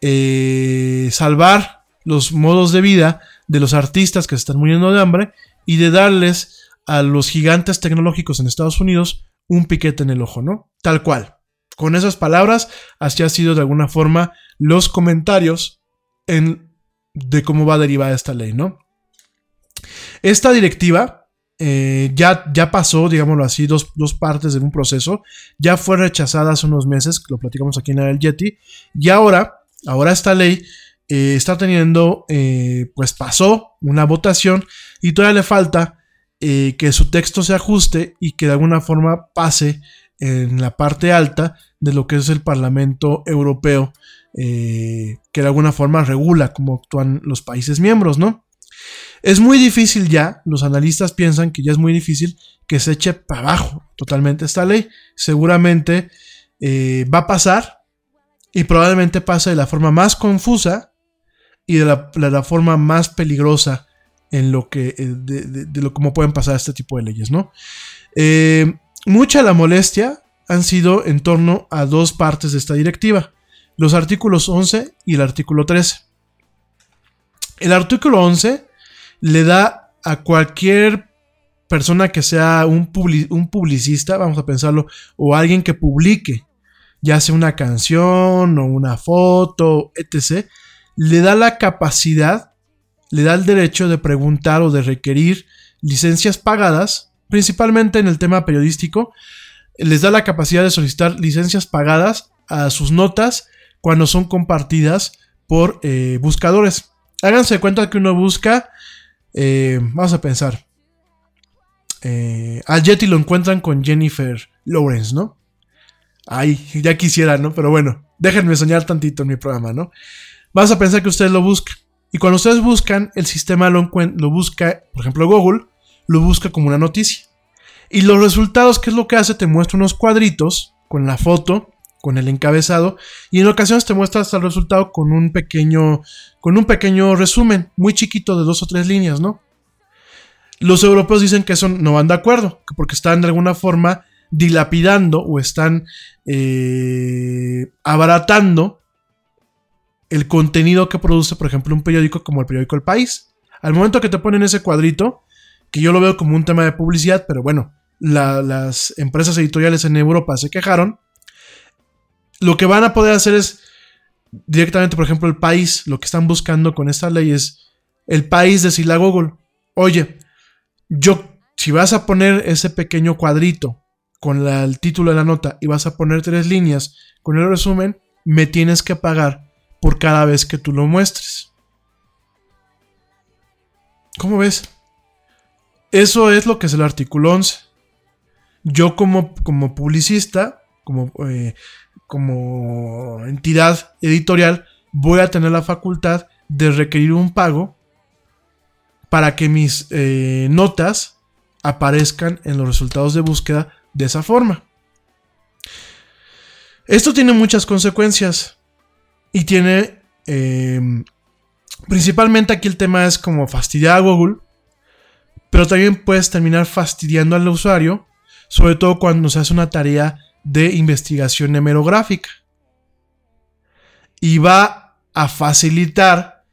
eh, salvar los modos de vida de los artistas que se están muriendo de hambre y de darles a los gigantes tecnológicos en Estados Unidos un piquete en el ojo, ¿no? Tal cual. Con esas palabras, así ha sido de alguna forma los comentarios en, de cómo va a derivar esta ley, ¿no? Esta directiva eh, ya, ya pasó, digámoslo así, dos, partes de un proceso. Ya fue rechazada hace unos meses, lo platicamos aquí en el Yeti. Y ahora, ahora esta ley eh, está teniendo, eh, pues pasó una votación y todavía le falta eh, que su texto se ajuste y que de alguna forma pase en la parte alta de lo que es el Parlamento Europeo, que de alguna forma regula cómo actúan los países miembros, ¿no? Es muy difícil ya, los analistas piensan que ya es muy difícil que se eche para abajo totalmente esta ley. Seguramente va a pasar y probablemente pase de la forma más confusa y de la, forma más peligrosa en lo que, eh, de, lo cómo pueden pasar este tipo de leyes, ¿no? Eh, mucha la molestia han sido en torno a dos partes de esta directiva, los artículos 11 y el artículo 13. El artículo 11 le da a cualquier persona que sea un, un publicista, vamos a pensarlo, o alguien que publique, ya sea una canción o una foto, etc., le da la capacidad, le da el derecho de preguntar o de requerir licencias pagadas, principalmente en el tema periodístico, les da la capacidad de solicitar licencias pagadas a sus notas cuando son compartidas por eh, buscadores. Háganse cuenta que uno busca, eh, vamos a pensar, eh, al Yeti lo encuentran con Jennifer Lawrence, ¿no? Ay, ya quisiera, ¿no? Pero bueno, déjenme soñar tantito en mi programa, ¿no? vas a pensar que ustedes lo buscan. Y cuando ustedes buscan, el sistema lo, lo busca, por ejemplo Google, lo busca como una noticia. Y los resultados, ¿qué es lo que hace? Te muestra unos cuadritos con la foto, con el encabezado, y en ocasiones te muestra hasta el resultado con un pequeño, con un pequeño resumen, muy chiquito de dos o tres líneas, ¿no? Los europeos dicen que eso no van de acuerdo, porque están de alguna forma dilapidando o están eh, abaratando el contenido que produce, por ejemplo, un periódico como el periódico El País. Al momento que te ponen ese cuadrito, que yo lo veo como un tema de publicidad, pero bueno, las empresas editoriales en Europa se quejaron, lo que van a poder hacer es directamente, por ejemplo, el país, lo que están buscando con esta ley es el país decirle a Google, oye, yo, si vas a poner ese pequeño cuadrito con el título de la nota y vas a poner tres líneas con el resumen, me tienes que pagar por cada vez que tú lo muestres. ¿Cómo ves? Eso es lo que es el artículo 11. Yo como, como publicista, como, eh, como entidad editorial, voy a tener la facultad de requerir un pago para que mis eh, notas aparezcan en los resultados de búsqueda de esa forma. Esto tiene muchas consecuencias. Y tiene. Em, principalmente aquí el tema es como fastidiar a Google. Pero también puedes terminar fastidiando al usuario. Sobre todo cuando se hace una tarea de investigación hemerográfica. Y va a facilitar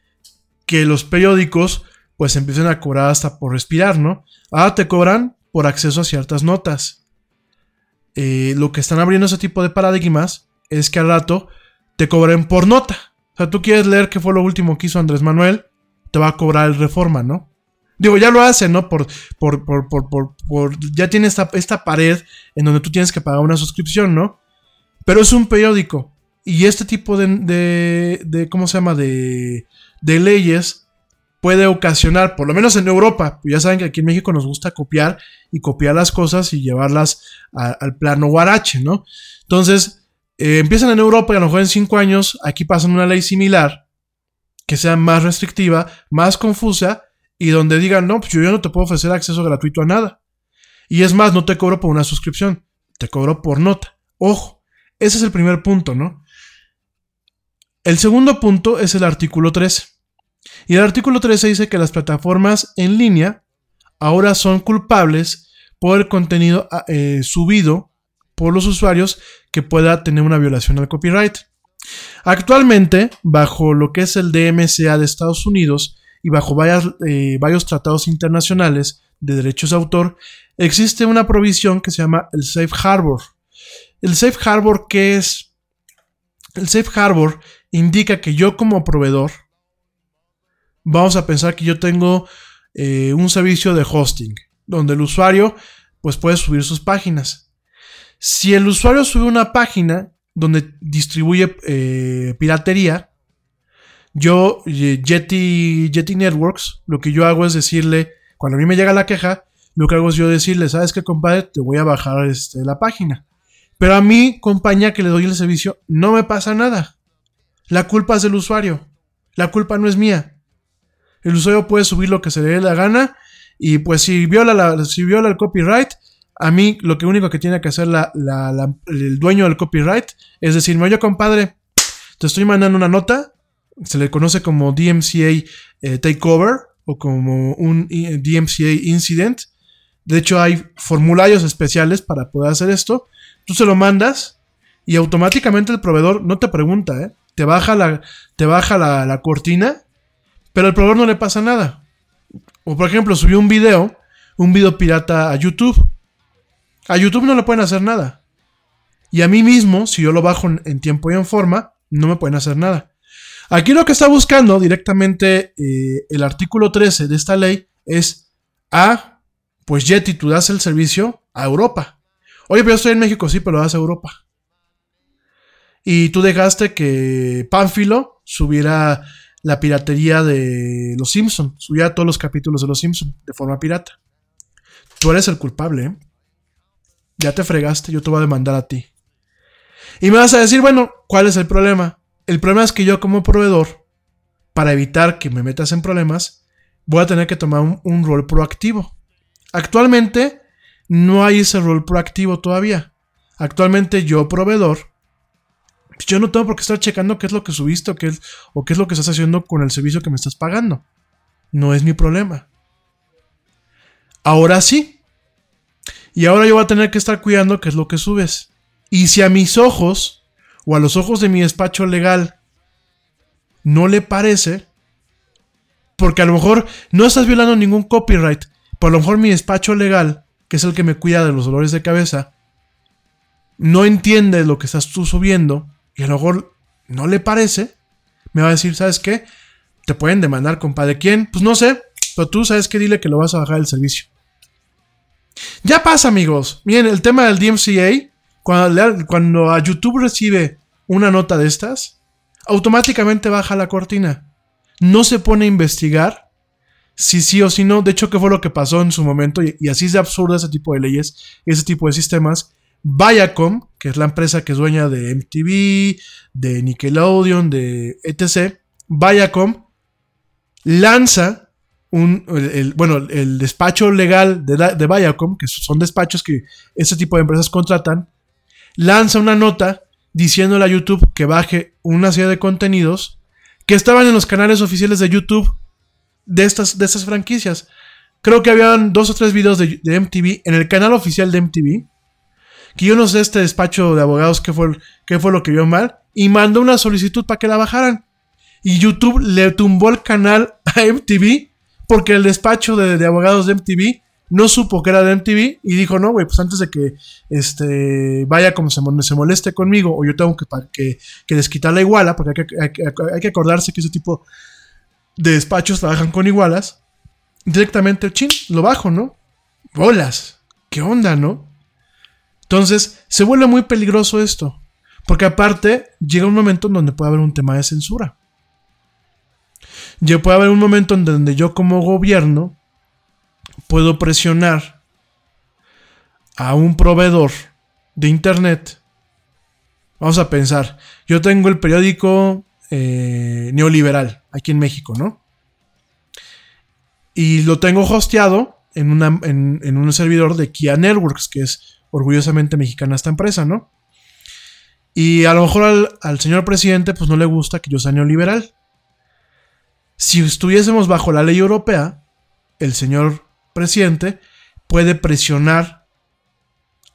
que los periódicos pues empiecen a cobrar hasta por respirar, ¿no? Ahora te cobran por acceso a ciertas notas. Eh, lo que están abriendo ese tipo de paradigmas es que al rato te cobren por nota. O sea, tú quieres leer qué fue lo último que hizo Andrés Manuel, te va a cobrar el reforma, ¿no? Digo, ya lo hace, ¿no? Por, por, por, por, ya tiene esta, esta pared en donde tú tienes que pagar una suscripción, ¿no? Pero es un periódico. Y este tipo de, de, de ¿cómo se llama? De, de leyes puede ocasionar, por lo menos en Europa, ya saben que aquí en México nos gusta copiar y copiar las cosas y llevarlas al plano guarache, ¿no? Entonces, eh, empiezan en Europa y a lo mejor en cinco años aquí pasan una ley similar que sea más restrictiva, más confusa y donde digan, no, pues yo no te puedo ofrecer acceso gratuito a nada. Y es más, no te cobro por una suscripción, te cobro por nota. Ojo, ese es el primer punto, ¿no? El segundo punto es el artículo 13. Y el artículo 13 dice que las plataformas en línea ahora son culpables por el contenido eh, subido por los usuarios que pueda tener una violación al copyright. Actualmente, bajo lo que es el DMCA de Estados Unidos y bajo eh, varios tratados internacionales de derechos de autor, existe una provisión que se llama el Safe Harbor. El Safe Harbor, ¿qué es? El Safe Harbor indica que yo como proveedor, vamos a pensar que yo tengo eh, un servicio de hosting, donde el usuario pues puede subir sus páginas. Si el usuario sube una página donde distribuye eh, piratería, yo, eh, Jetty Networks, lo que yo hago es decirle, cuando a mí me llega la queja, lo que hago es yo decirle, ¿sabes qué, compadre? Te voy a bajar este, la página. Pero a mi compañía que le doy el servicio, no me pasa nada. La culpa es del usuario. La culpa no es mía. El usuario puede subir lo que se le dé la gana y pues si viola, la, si viola el copyright, a mí lo que único que tiene que hacer el dueño del copyright es decirme, oye compadre, te estoy mandando una nota, se le conoce como DMCA eh, Takeover o como un DMCA Incident. De hecho hay formularios especiales para poder hacer esto. Tú se lo mandas y automáticamente el proveedor no te pregunta, ¿eh? te baja, la, te baja la cortina, pero al proveedor no le pasa nada. O por ejemplo, subió un video, un video pirata a YouTube. A YouTube no le pueden hacer nada. Y a mí mismo, si yo lo bajo en, tiempo y en forma, no me pueden hacer nada. Aquí lo que está buscando directamente eh, el artículo 13 de esta ley es a, pues Yeti, tú das el servicio a Europa. Oye, pero yo estoy en México, sí, pero lo das a Europa. Y tú dejaste que Pánfilo subiera la piratería de Los Simpson. Subía todos los capítulos de Los Simpson de forma pirata. Tú eres el culpable, ¿eh? Ya te fregaste, yo te voy a demandar a ti. Y me vas a decir, bueno, ¿cuál es el problema? El problema es que yo como proveedor, para evitar que me metas en problemas, voy a tener que tomar un, rol proactivo. Actualmente no hay ese rol proactivo todavía. Actualmente yo, proveedor, yo no tengo por qué estar checando qué es lo que subiste o qué es lo que estás haciendo con el servicio que me estás pagando. No es mi problema. Ahora sí. Y ahora yo voy a tener que estar cuidando qué es lo que subes. Y si a mis ojos o a los ojos de mi despacho legal no le parece, porque a lo mejor no estás violando ningún copyright, por lo mejor mi despacho legal, que es el que me cuida de los dolores de cabeza, no entiende lo que estás tú subiendo y a lo mejor no le parece, me va a decir, ¿sabes qué? Te pueden demandar, compadre. ¿Quién? Pues no sé, pero tú sabes que dile que lo vas a bajar el servicio. Ya pasa, amigos. Miren, el tema del DMCA, cuando, a YouTube recibe una nota de estas, automáticamente baja la cortina. No se pone a investigar si sí o si no. De hecho, ¿qué fue lo que pasó en su momento? Y, y así es de absurdo ese tipo de leyes, ese tipo de sistemas. Viacom, que es la empresa que es dueña de MTV, de Nickelodeon, de etc., Viacom lanza un, bueno, el despacho legal de, de Viacom, que son despachos que ese tipo de empresas contratan, lanza una nota diciéndole a YouTube que baje una serie de contenidos que estaban en los canales oficiales de YouTube de estas, de estas franquicias. Creo que habían dos o tres videos de, de MTV en el canal oficial de MTV que yo no sé este despacho de abogados qué fue, qué fue lo que vio mal, y mandó una solicitud para que la bajaran. Y YouTube le tumbó el canal a MTV porque el despacho de, abogados de MTV no supo que era de MTV y dijo, no, güey, pues antes de que este, vaya como se, se moleste conmigo o yo tengo que, que, que desquitar la iguala, porque hay que, hay que acordarse que ese tipo de despachos trabajan con igualas, directamente, chin, lo bajo, ¿no? Bolas, ¿qué onda, no? Entonces, se vuelve muy peligroso esto. Porque aparte, llega un momento en donde puede haber un tema de censura. Ya puede haber un momento en donde yo como gobierno puedo presionar a un proveedor de internet. Vamos a pensar, yo tengo el periódico eh, neoliberal aquí en México, ¿no? Y lo tengo hosteado en, un servidor de Kia Networks, que es orgullosamente mexicana esta empresa, ¿no? Y a lo mejor al, señor presidente pues no le gusta que yo sea neoliberal. Si estuviésemos bajo la ley europea, el señor presidente puede presionar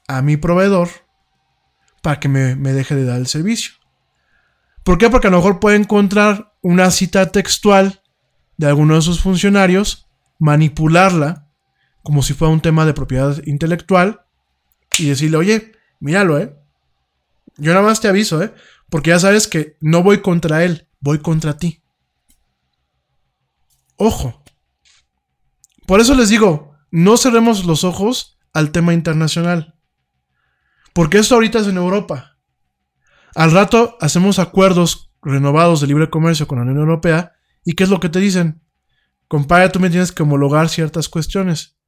a mi proveedor para que me, deje de dar el servicio. ¿Por qué? Porque a lo mejor puede encontrar una cita textual de alguno de sus funcionarios, manipularla como si fuera un tema de propiedad intelectual y decirle, oye, míralo, ¿eh? Yo nada más te aviso, ¿eh? Porque ya sabes que no voy contra él, voy contra ti. Ojo. Por eso les digo, no cerremos los ojos al tema internacional. Porque esto ahorita es en Europa. Al rato hacemos acuerdos renovados de libre comercio con la Unión Europea. ¿Y qué es lo que te dicen? Compadre, tú me tienes que homologar ciertas cuestiones.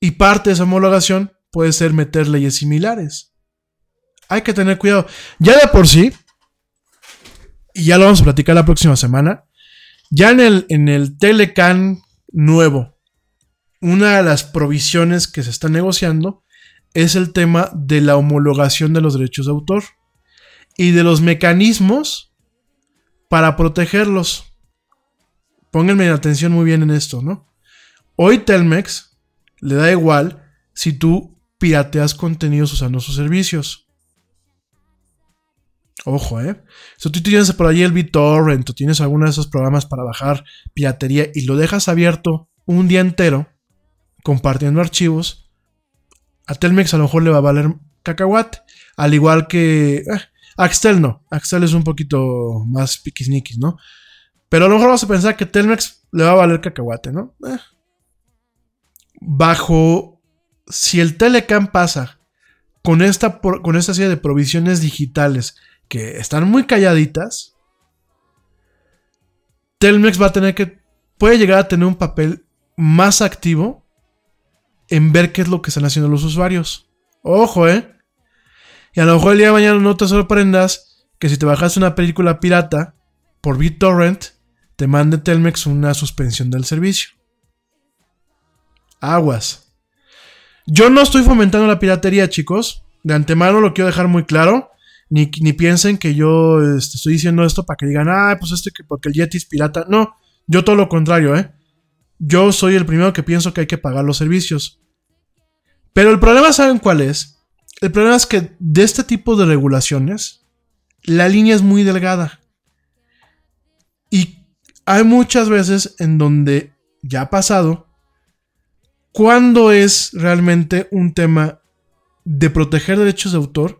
Y parte de esa homologación puede ser meter leyes similares. Hay que tener cuidado. Ya de por sí, y ya lo vamos a platicar la próxima semana, ya en el, en el Telecan nuevo, una de las provisiones que se está negociando es el tema de la homologación de los derechos de autor y de los mecanismos para protegerlos. Pónganme atención muy bien en esto, ¿no? Hoy Telmex le da igual si tú pirateas contenidos usando sus servicios. Ojo, ¿eh? Si tú tienes por ahí el BitTorrent o tienes alguno de esos programas para bajar piratería y lo dejas abierto un día entero compartiendo archivos, a Telmex a lo mejor le va a valer cacahuate. Al igual que... Eh, Axtel no. Axtel es un poquito más piquisniquis, ¿no? Pero a lo mejor vamos a pensar que Telmex le va a valer cacahuate, ¿no? Eh. Bajo... Si el Telecam pasa con esta, con esta serie de provisiones digitales que están muy calladitas, Telmex va a tener que, puede llegar a tener un papel más activo en ver qué es lo que están haciendo los usuarios. Ojo, ¿eh? Y a lo mejor el día de mañana no te sorprendas que si te bajas una película pirata por BitTorrent, te mande Telmex una suspensión del servicio. Aguas. Yo no estoy fomentando la piratería, chicos. De antemano lo quiero dejar muy claro. Ni, piensen que yo este, estoy diciendo esto para que digan, ah, pues este que porque el Yeti es pirata. No, yo todo lo contrario, ¿eh? Yo soy el primero que pienso que hay que pagar los servicios. Pero el problema, ¿saben cuál es? El problema es que de este tipo de regulaciones, la línea es muy delgada. Y hay muchas veces en donde ya ha pasado, cuando es realmente un tema de proteger derechos de autor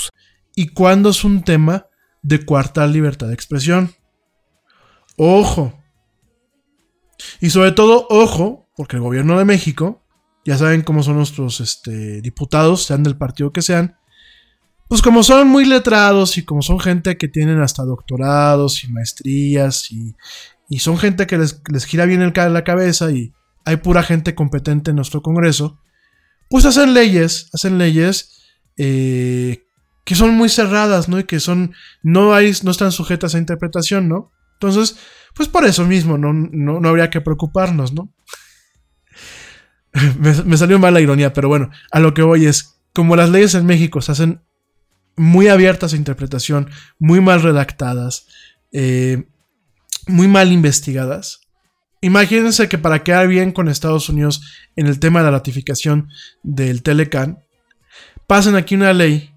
y cuando es un tema de cuarta libertad de expresión. Ojo. Y sobre todo, ojo, porque el gobierno de México, ya saben cómo son nuestros este, diputados, sean del partido que sean, pues como son muy letrados y como son gente que tienen hasta doctorados y maestrías y, son gente que les, gira bien el, la cabeza y hay pura gente competente en nuestro Congreso, pues hacen leyes, hacen leyes eh, que son muy cerradas, ¿no? Y que son, no, hay, no están sujetas a interpretación, ¿no? Entonces, pues por eso mismo no, no, habría que preocuparnos, ¿no? me, salió mal la ironía, pero bueno, a lo que voy es, como las leyes en México se hacen muy abiertas a interpretación, muy mal redactadas, eh, muy mal investigadas. Imagínense que para quedar bien con Estados Unidos en el tema de la ratificación del Telecan, pasen aquí una ley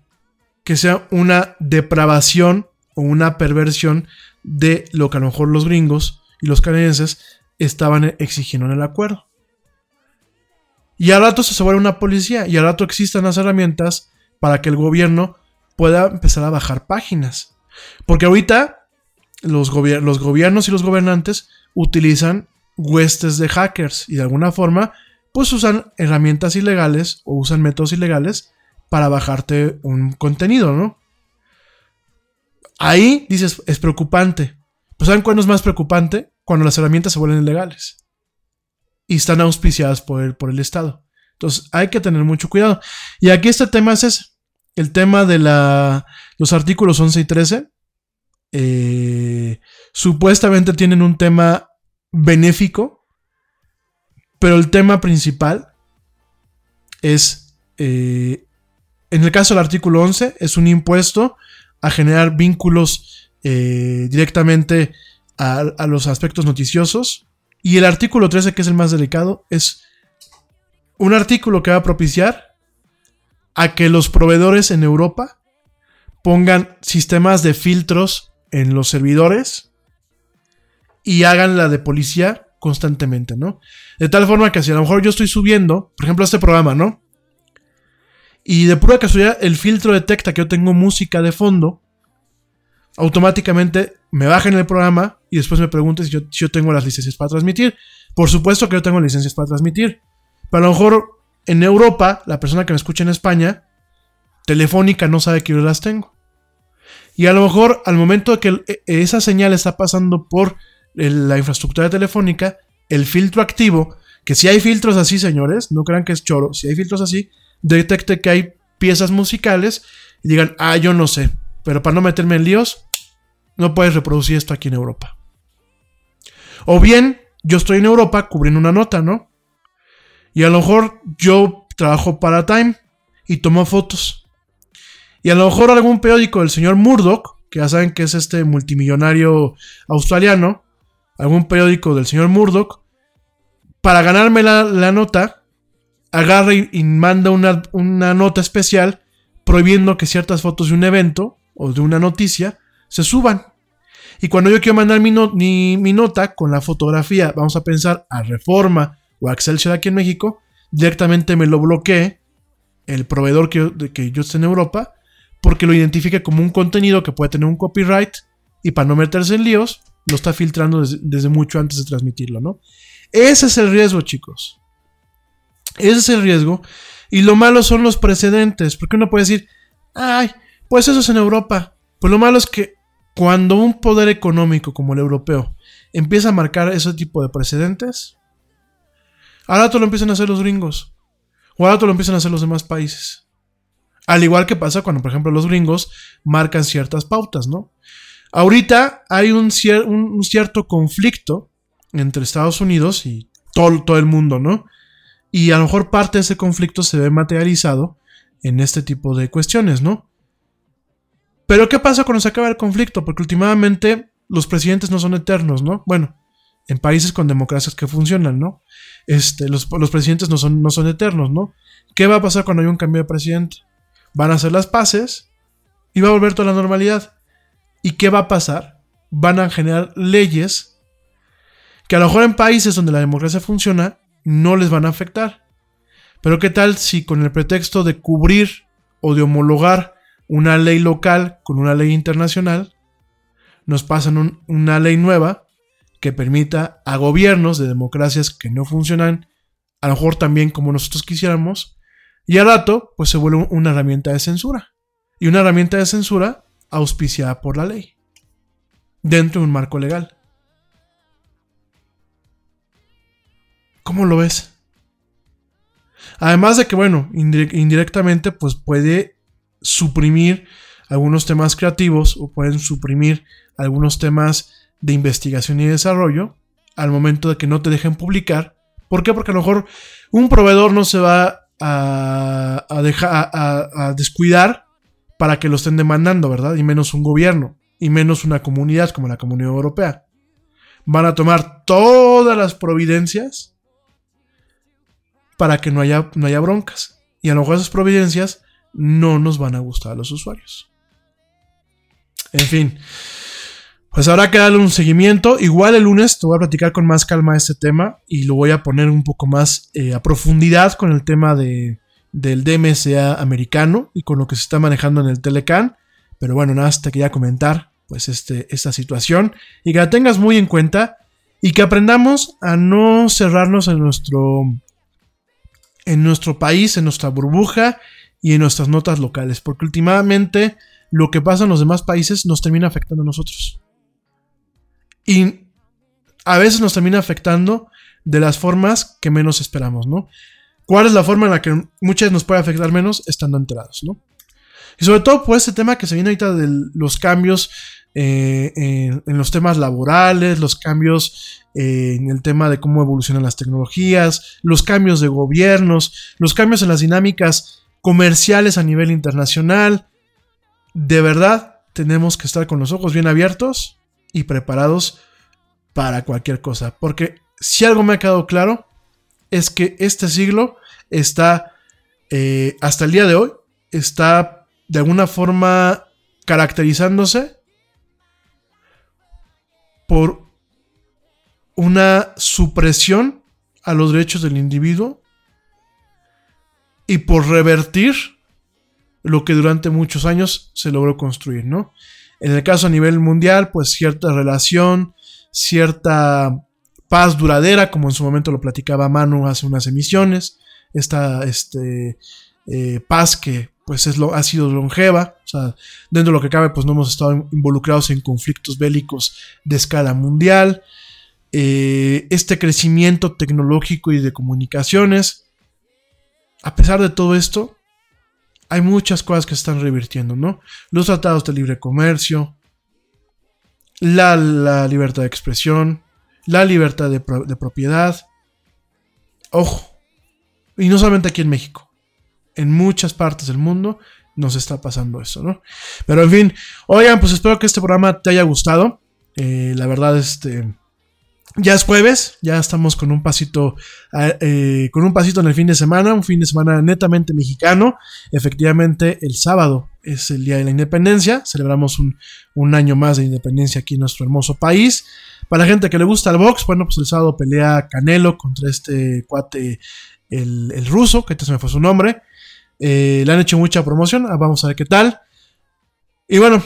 que sea una depravación o una perversión de lo que a lo mejor los gringos y los canadienses estaban exigiendo en el acuerdo. Y al rato se vuelve una policía y al rato existen las herramientas para que el gobierno pueda empezar a bajar páginas. Porque ahorita los, los gobiernos y los gobernantes utilizan huestes de hackers y de alguna forma pues usan herramientas ilegales o usan métodos ilegales para bajarte un contenido, ¿no? Ahí dices, es preocupante. Pues ¿saben cuándo es más preocupante? Cuando las herramientas se vuelven ilegales. Y están auspiciadas por el, por el Estado. Entonces hay que tener mucho cuidado. Y aquí este tema es ese. El tema de la, los artículos 11 y 13. Eh, supuestamente tienen un tema benéfico. Pero el tema principal es eh, en el caso del artículo 11, es un impuesto a generar vínculos eh, directamente a, los aspectos noticiosos. Y el artículo 13, que es el más delicado, es un artículo que va a propiciar a que los proveedores en Europa pongan sistemas de filtros en los servidores y hagan la de policía constantemente, ¿no? De tal forma que si a lo mejor yo estoy subiendo, por ejemplo, este programa, ¿no? Y de pura casualidad el filtro detecta que yo tengo música de fondo, automáticamente me baja en el programa y después me pregunta si yo, si yo tengo las licencias para transmitir. Por supuesto que yo tengo licencias para transmitir. Pero a lo mejor en Europa, la persona que me escucha en España, Telefónica no sabe que yo las tengo. Y a lo mejor al momento que e, esa señal está pasando por la infraestructura telefónica, el filtro activo, que si hay filtros así, señores, no crean que es choro, si hay filtros así, detecte que hay piezas musicales y digan, ah, yo no sé, pero para no meterme en líos, no puedes reproducir esto aquí en Europa. O bien, yo estoy en Europa cubriendo una nota, ¿no? Y a lo mejor yo trabajo para Time y tomo fotos. Y a lo mejor algún periódico del señor Murdoch, que ya saben que es este multimillonario australiano, algún periódico del señor Murdoch, para ganarme la, nota, agarra y, manda una, una, nota especial prohibiendo que ciertas fotos de un evento o de una noticia se suban. Y cuando yo quiero mandar mi, mi, nota con la fotografía, vamos a pensar a Reforma o a Excelsior aquí en México, directamente me lo bloquee el proveedor que que yo esté en Europa porque lo identifica como un contenido que puede tener un copyright y para no meterse en líos, lo está filtrando desde, mucho antes de transmitirlo, ¿no? Ese es el riesgo, chicos. Ese es el riesgo. Y lo malo son los precedentes, porque uno puede decir, ay, pues eso es en Europa. Pues lo malo es que cuando un poder económico como el europeo empieza a marcar ese tipo de precedentes, ahora todo lo empiezan a hacer los gringos. O ahora todo lo empiezan a hacer los demás países. Al igual que pasa cuando, por ejemplo, los gringos marcan ciertas pautas, ¿no? Ahorita hay un, cierto conflicto entre Estados Unidos y todo, todo el mundo, ¿no? Y a lo mejor parte de ese conflicto se ve materializado en este tipo de cuestiones, ¿no? Pero ¿qué pasa cuando se acaba el conflicto? Porque últimamente los presidentes no son eternos, ¿no? Bueno, en países con democracias que funcionan, ¿no? Este, los, presidentes no son, no son eternos, ¿no? ¿Qué va a pasar cuando hay un cambio de presidente? van a hacer las paces y va a volver toda la normalidad. ¿Y qué va a pasar? Van a generar leyes que a lo mejor en países donde la democracia funciona no les van a afectar. Pero ¿qué tal si con el pretexto de cubrir o de homologar una ley local con una ley internacional, nos pasan una ley nueva que permita a gobiernos de democracias que no funcionan, a lo mejor también como nosotros quisiéramos, y al rato, pues se vuelve una herramienta de censura. Y una herramienta de censura auspiciada por la ley. Dentro de un marco legal. ¿Cómo lo ves? Además de que, bueno, indirectamente, pues puede suprimir algunos temas creativos o pueden suprimir algunos temas de investigación y desarrollo al momento de que no te dejen publicar. ¿Por qué? Porque a lo mejor un proveedor no se va a, dejar, a, descuidar para que lo estén demandando, ¿verdad? Y menos un gobierno, y menos una comunidad como la Comunidad Europea. Van a tomar todas las providencias para que no haya, no haya broncas. Y a lo mejor esas providencias no nos van a gustar a los usuarios. En fin, pues habrá que darle un seguimiento. Igual el lunes te voy a platicar con más calma este tema y lo voy a poner un poco más eh, a profundidad con el tema de, del DMSA americano y con lo que se está manejando en el Telecan. Pero bueno, nada, te quería comentar pues este, esta situación y que la tengas muy en cuenta y que aprendamos a no cerrarnos en nuestro, en nuestro país, en nuestra burbuja y en nuestras notas locales, porque últimamente lo que pasa en los demás países nos termina afectando a nosotros. Y a veces nos termina afectando de las formas que menos esperamos, ¿no? ¿Cuál es la forma en la que muchas nos puede afectar menos estando enterados, ¿no? Y sobre todo por este tema que se viene ahorita de los cambios eh, en, los temas laborales, los cambios eh, en el tema de cómo evolucionan las tecnologías, los cambios de gobiernos, los cambios en las dinámicas comerciales a nivel internacional. De verdad, tenemos que estar con los ojos bien abiertos y preparados para cualquier cosa. Porque si algo me ha quedado claro, es que este siglo está, eh, hasta el día de hoy, está de alguna forma caracterizándose por una supresión a los derechos del individuo y por revertir lo que durante muchos años se logró construir, ¿no? En el caso a nivel mundial, pues cierta relación, cierta paz duradera, como en su momento lo platicaba Manu hace unas emisiones, esta este, eh, paz que pues es lo, ha sido longeva, o sea, dentro de lo que cabe, pues no hemos estado involucrados en conflictos bélicos de escala mundial, eh, este crecimiento tecnológico y de comunicaciones, a pesar de todo esto, hay muchas cosas que se están revirtiendo, ¿no? Los tratados de libre comercio, la, libertad de expresión, la libertad de, de propiedad. Ojo, y no solamente aquí en México, en muchas partes del mundo nos está pasando eso, ¿no? Pero en fin, oigan, pues espero que este programa te haya gustado. Eh, la verdad, este. Ya es jueves, ya estamos con un pasito, eh, con un pasito en el fin de semana, un fin de semana netamente mexicano. Efectivamente, el sábado es el Día de la Independencia, celebramos un, un año más de independencia aquí en nuestro hermoso país. Para la gente que le gusta el box, bueno, pues el sábado pelea Canelo contra este cuate, el, el ruso, que este se me fue su nombre. Eh, le han hecho mucha promoción. Ah, vamos a ver qué tal. Y bueno,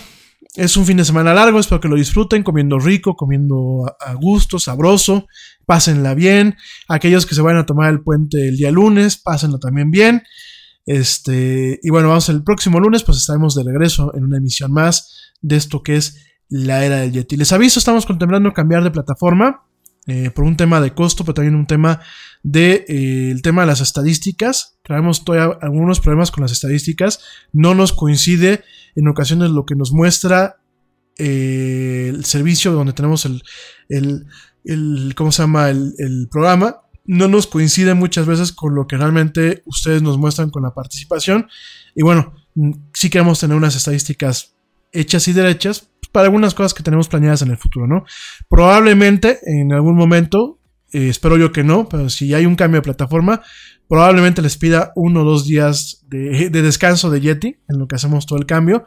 es un fin de semana largo. Espero que lo disfruten comiendo rico, comiendo a gusto, sabroso. Pásenla bien. Aquellos que se vayan a tomar el puente el día lunes, pásenlo también bien. Este, y bueno, vamos el próximo lunes, pues estaremos de regreso en una emisión más de esto que es la era del Yeti. Les aviso, estamos contemplando cambiar de plataforma. Eh, por un tema de costo, pero también un tema de eh, tema de las estadísticas. Traemos todavía algunos problemas con las estadísticas. No nos coincide en ocasiones lo que nos muestra eh, el servicio donde tenemos el, el, ¿cómo se llama? El, el, programa. No nos coincide muchas veces con lo que realmente ustedes nos muestran con la participación. Y bueno, mm, sí queremos tener unas estadísticas hechas y derechas para algunas cosas que tenemos planeadas en el futuro, ¿no? Probablemente en algún momento, eh, espero yo que no, pero si hay un cambio de plataforma, probablemente les pida uno o dos días de, descanso de Yeti en lo que hacemos todo el cambio.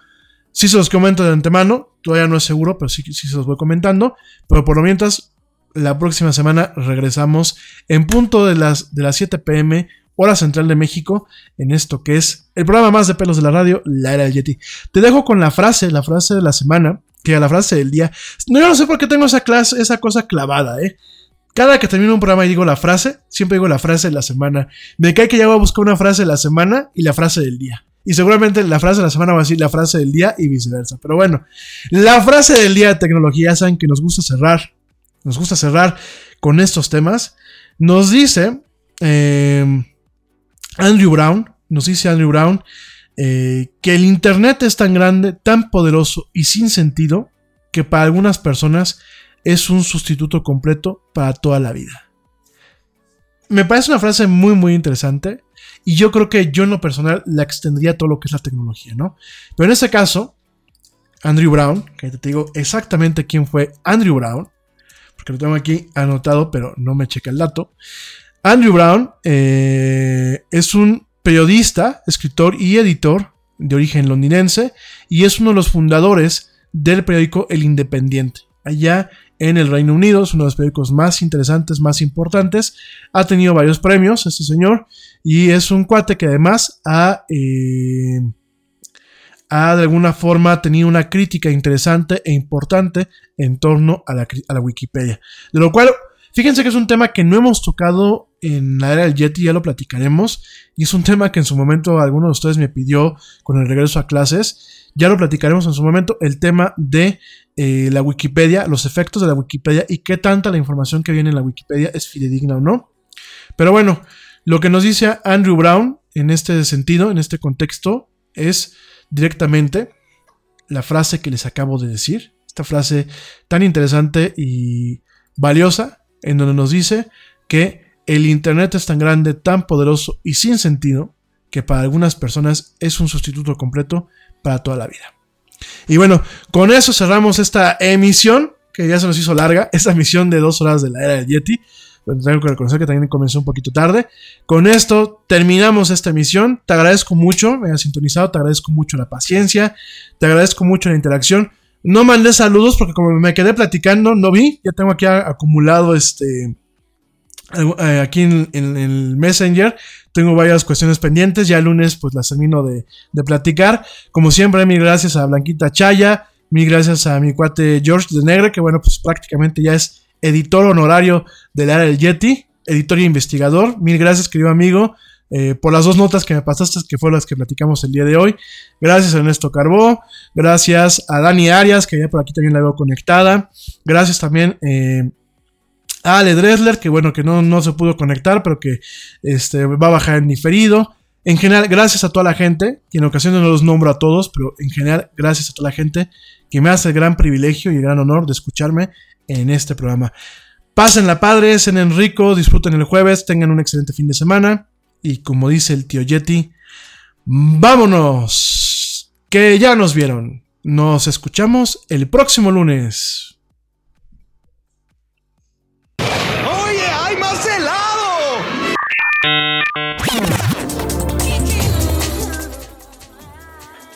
Si se los comento de antemano, todavía no es seguro, pero sí, se los voy comentando. Pero por lo mientras, la próxima semana regresamos en punto de las, de las 7 pm hora central de México, en esto que es el programa más de pelos de la radio, La Era del Yeti. Te dejo con la frase, la frase de la semana, que a la frase del día. No, yo no sé por qué tengo esa clase, esa cosa clavada, ¿eh? Cada que termino un programa y digo la frase, siempre digo la frase de la semana. Me cae que ya voy a buscar una frase de la semana y la frase del día. Y seguramente la frase de la semana va a decir la frase del día y viceversa. Pero bueno, la frase del día de tecnología, saben que nos gusta cerrar. Nos gusta cerrar con estos temas. Nos dice eh, Andrew Brown, nos dice Andrew Brown, eh, que el Internet es tan grande, tan poderoso y sin sentido que para algunas personas es un sustituto completo para toda la vida. Me parece una frase muy muy interesante y yo creo que yo en lo personal la extendría a todo lo que es la tecnología, ¿no? Pero en este caso, Andrew Brown, que te digo exactamente quién fue Andrew Brown, porque lo tengo aquí anotado, pero no me checa el dato. Andrew Brown eh, es un periodista, escritor y editor de origen londinense y es uno de los fundadores del periódico El Independiente. Allá en el Reino Unido es uno de los periódicos más interesantes, más importantes. Ha tenido varios premios este señor y es un cuate que además ha, eh, ha de alguna forma tenido una crítica interesante e importante en torno a la, a la Wikipedia. De lo cual Fíjense que es un tema que no hemos tocado en la era del Yeti, ya lo platicaremos. Y es un tema que en su momento alguno de ustedes me pidió con el regreso a clases. Ya lo platicaremos en su momento, el tema de eh, la Wikipedia, los efectos de la Wikipedia y qué tanta la información que viene en la Wikipedia es fidedigna o no. Pero bueno, lo que nos dice Andrew Brown en este sentido, en este contexto, es directamente la frase que les acabo de decir. Esta frase tan interesante y valiosa en donde nos dice que el Internet es tan grande, tan poderoso y sin sentido que para algunas personas es un sustituto completo para toda la vida. Y bueno, con eso cerramos esta emisión, que ya se nos hizo larga, esta emisión de dos horas de la era del Yeti. Bueno, tengo que reconocer que también comenzó un poquito tarde. Con esto terminamos esta emisión. Te agradezco mucho, me has sintonizado, te agradezco mucho la paciencia, te agradezco mucho la interacción. No mandé saludos porque como me quedé platicando, no vi. Ya tengo aquí acumulado este. Eh, aquí en, el Messenger tengo varias cuestiones pendientes. Ya el lunes pues las termino de, de platicar. Como siempre, mil gracias a Blanquita Chaya. Mil gracias a mi cuate George de Negre, que bueno, pues prácticamente ya es editor honorario del área del Yeti, editor y investigador. Mil gracias, querido amigo. Eh, por las dos notas que me pasaste, que fueron las que platicamos el día de hoy. Gracias a Ernesto Carbó, gracias a Dani Arias, que ya por aquí también la veo conectada. Gracias también eh, a Ale Dressler, que bueno, que no, no se pudo conectar, pero que este, va a bajar en diferido. En general, gracias a toda la gente, que en ocasiones no los nombro a todos, pero en general, gracias a toda la gente que me hace el gran privilegio y el gran honor de escucharme en este programa. Pásenla padres, en rico, disfruten el jueves, tengan un excelente fin de semana. Y como dice el tío Yeti, vámonos, que ya nos vieron. Nos escuchamos el próximo lunes.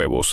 huevos.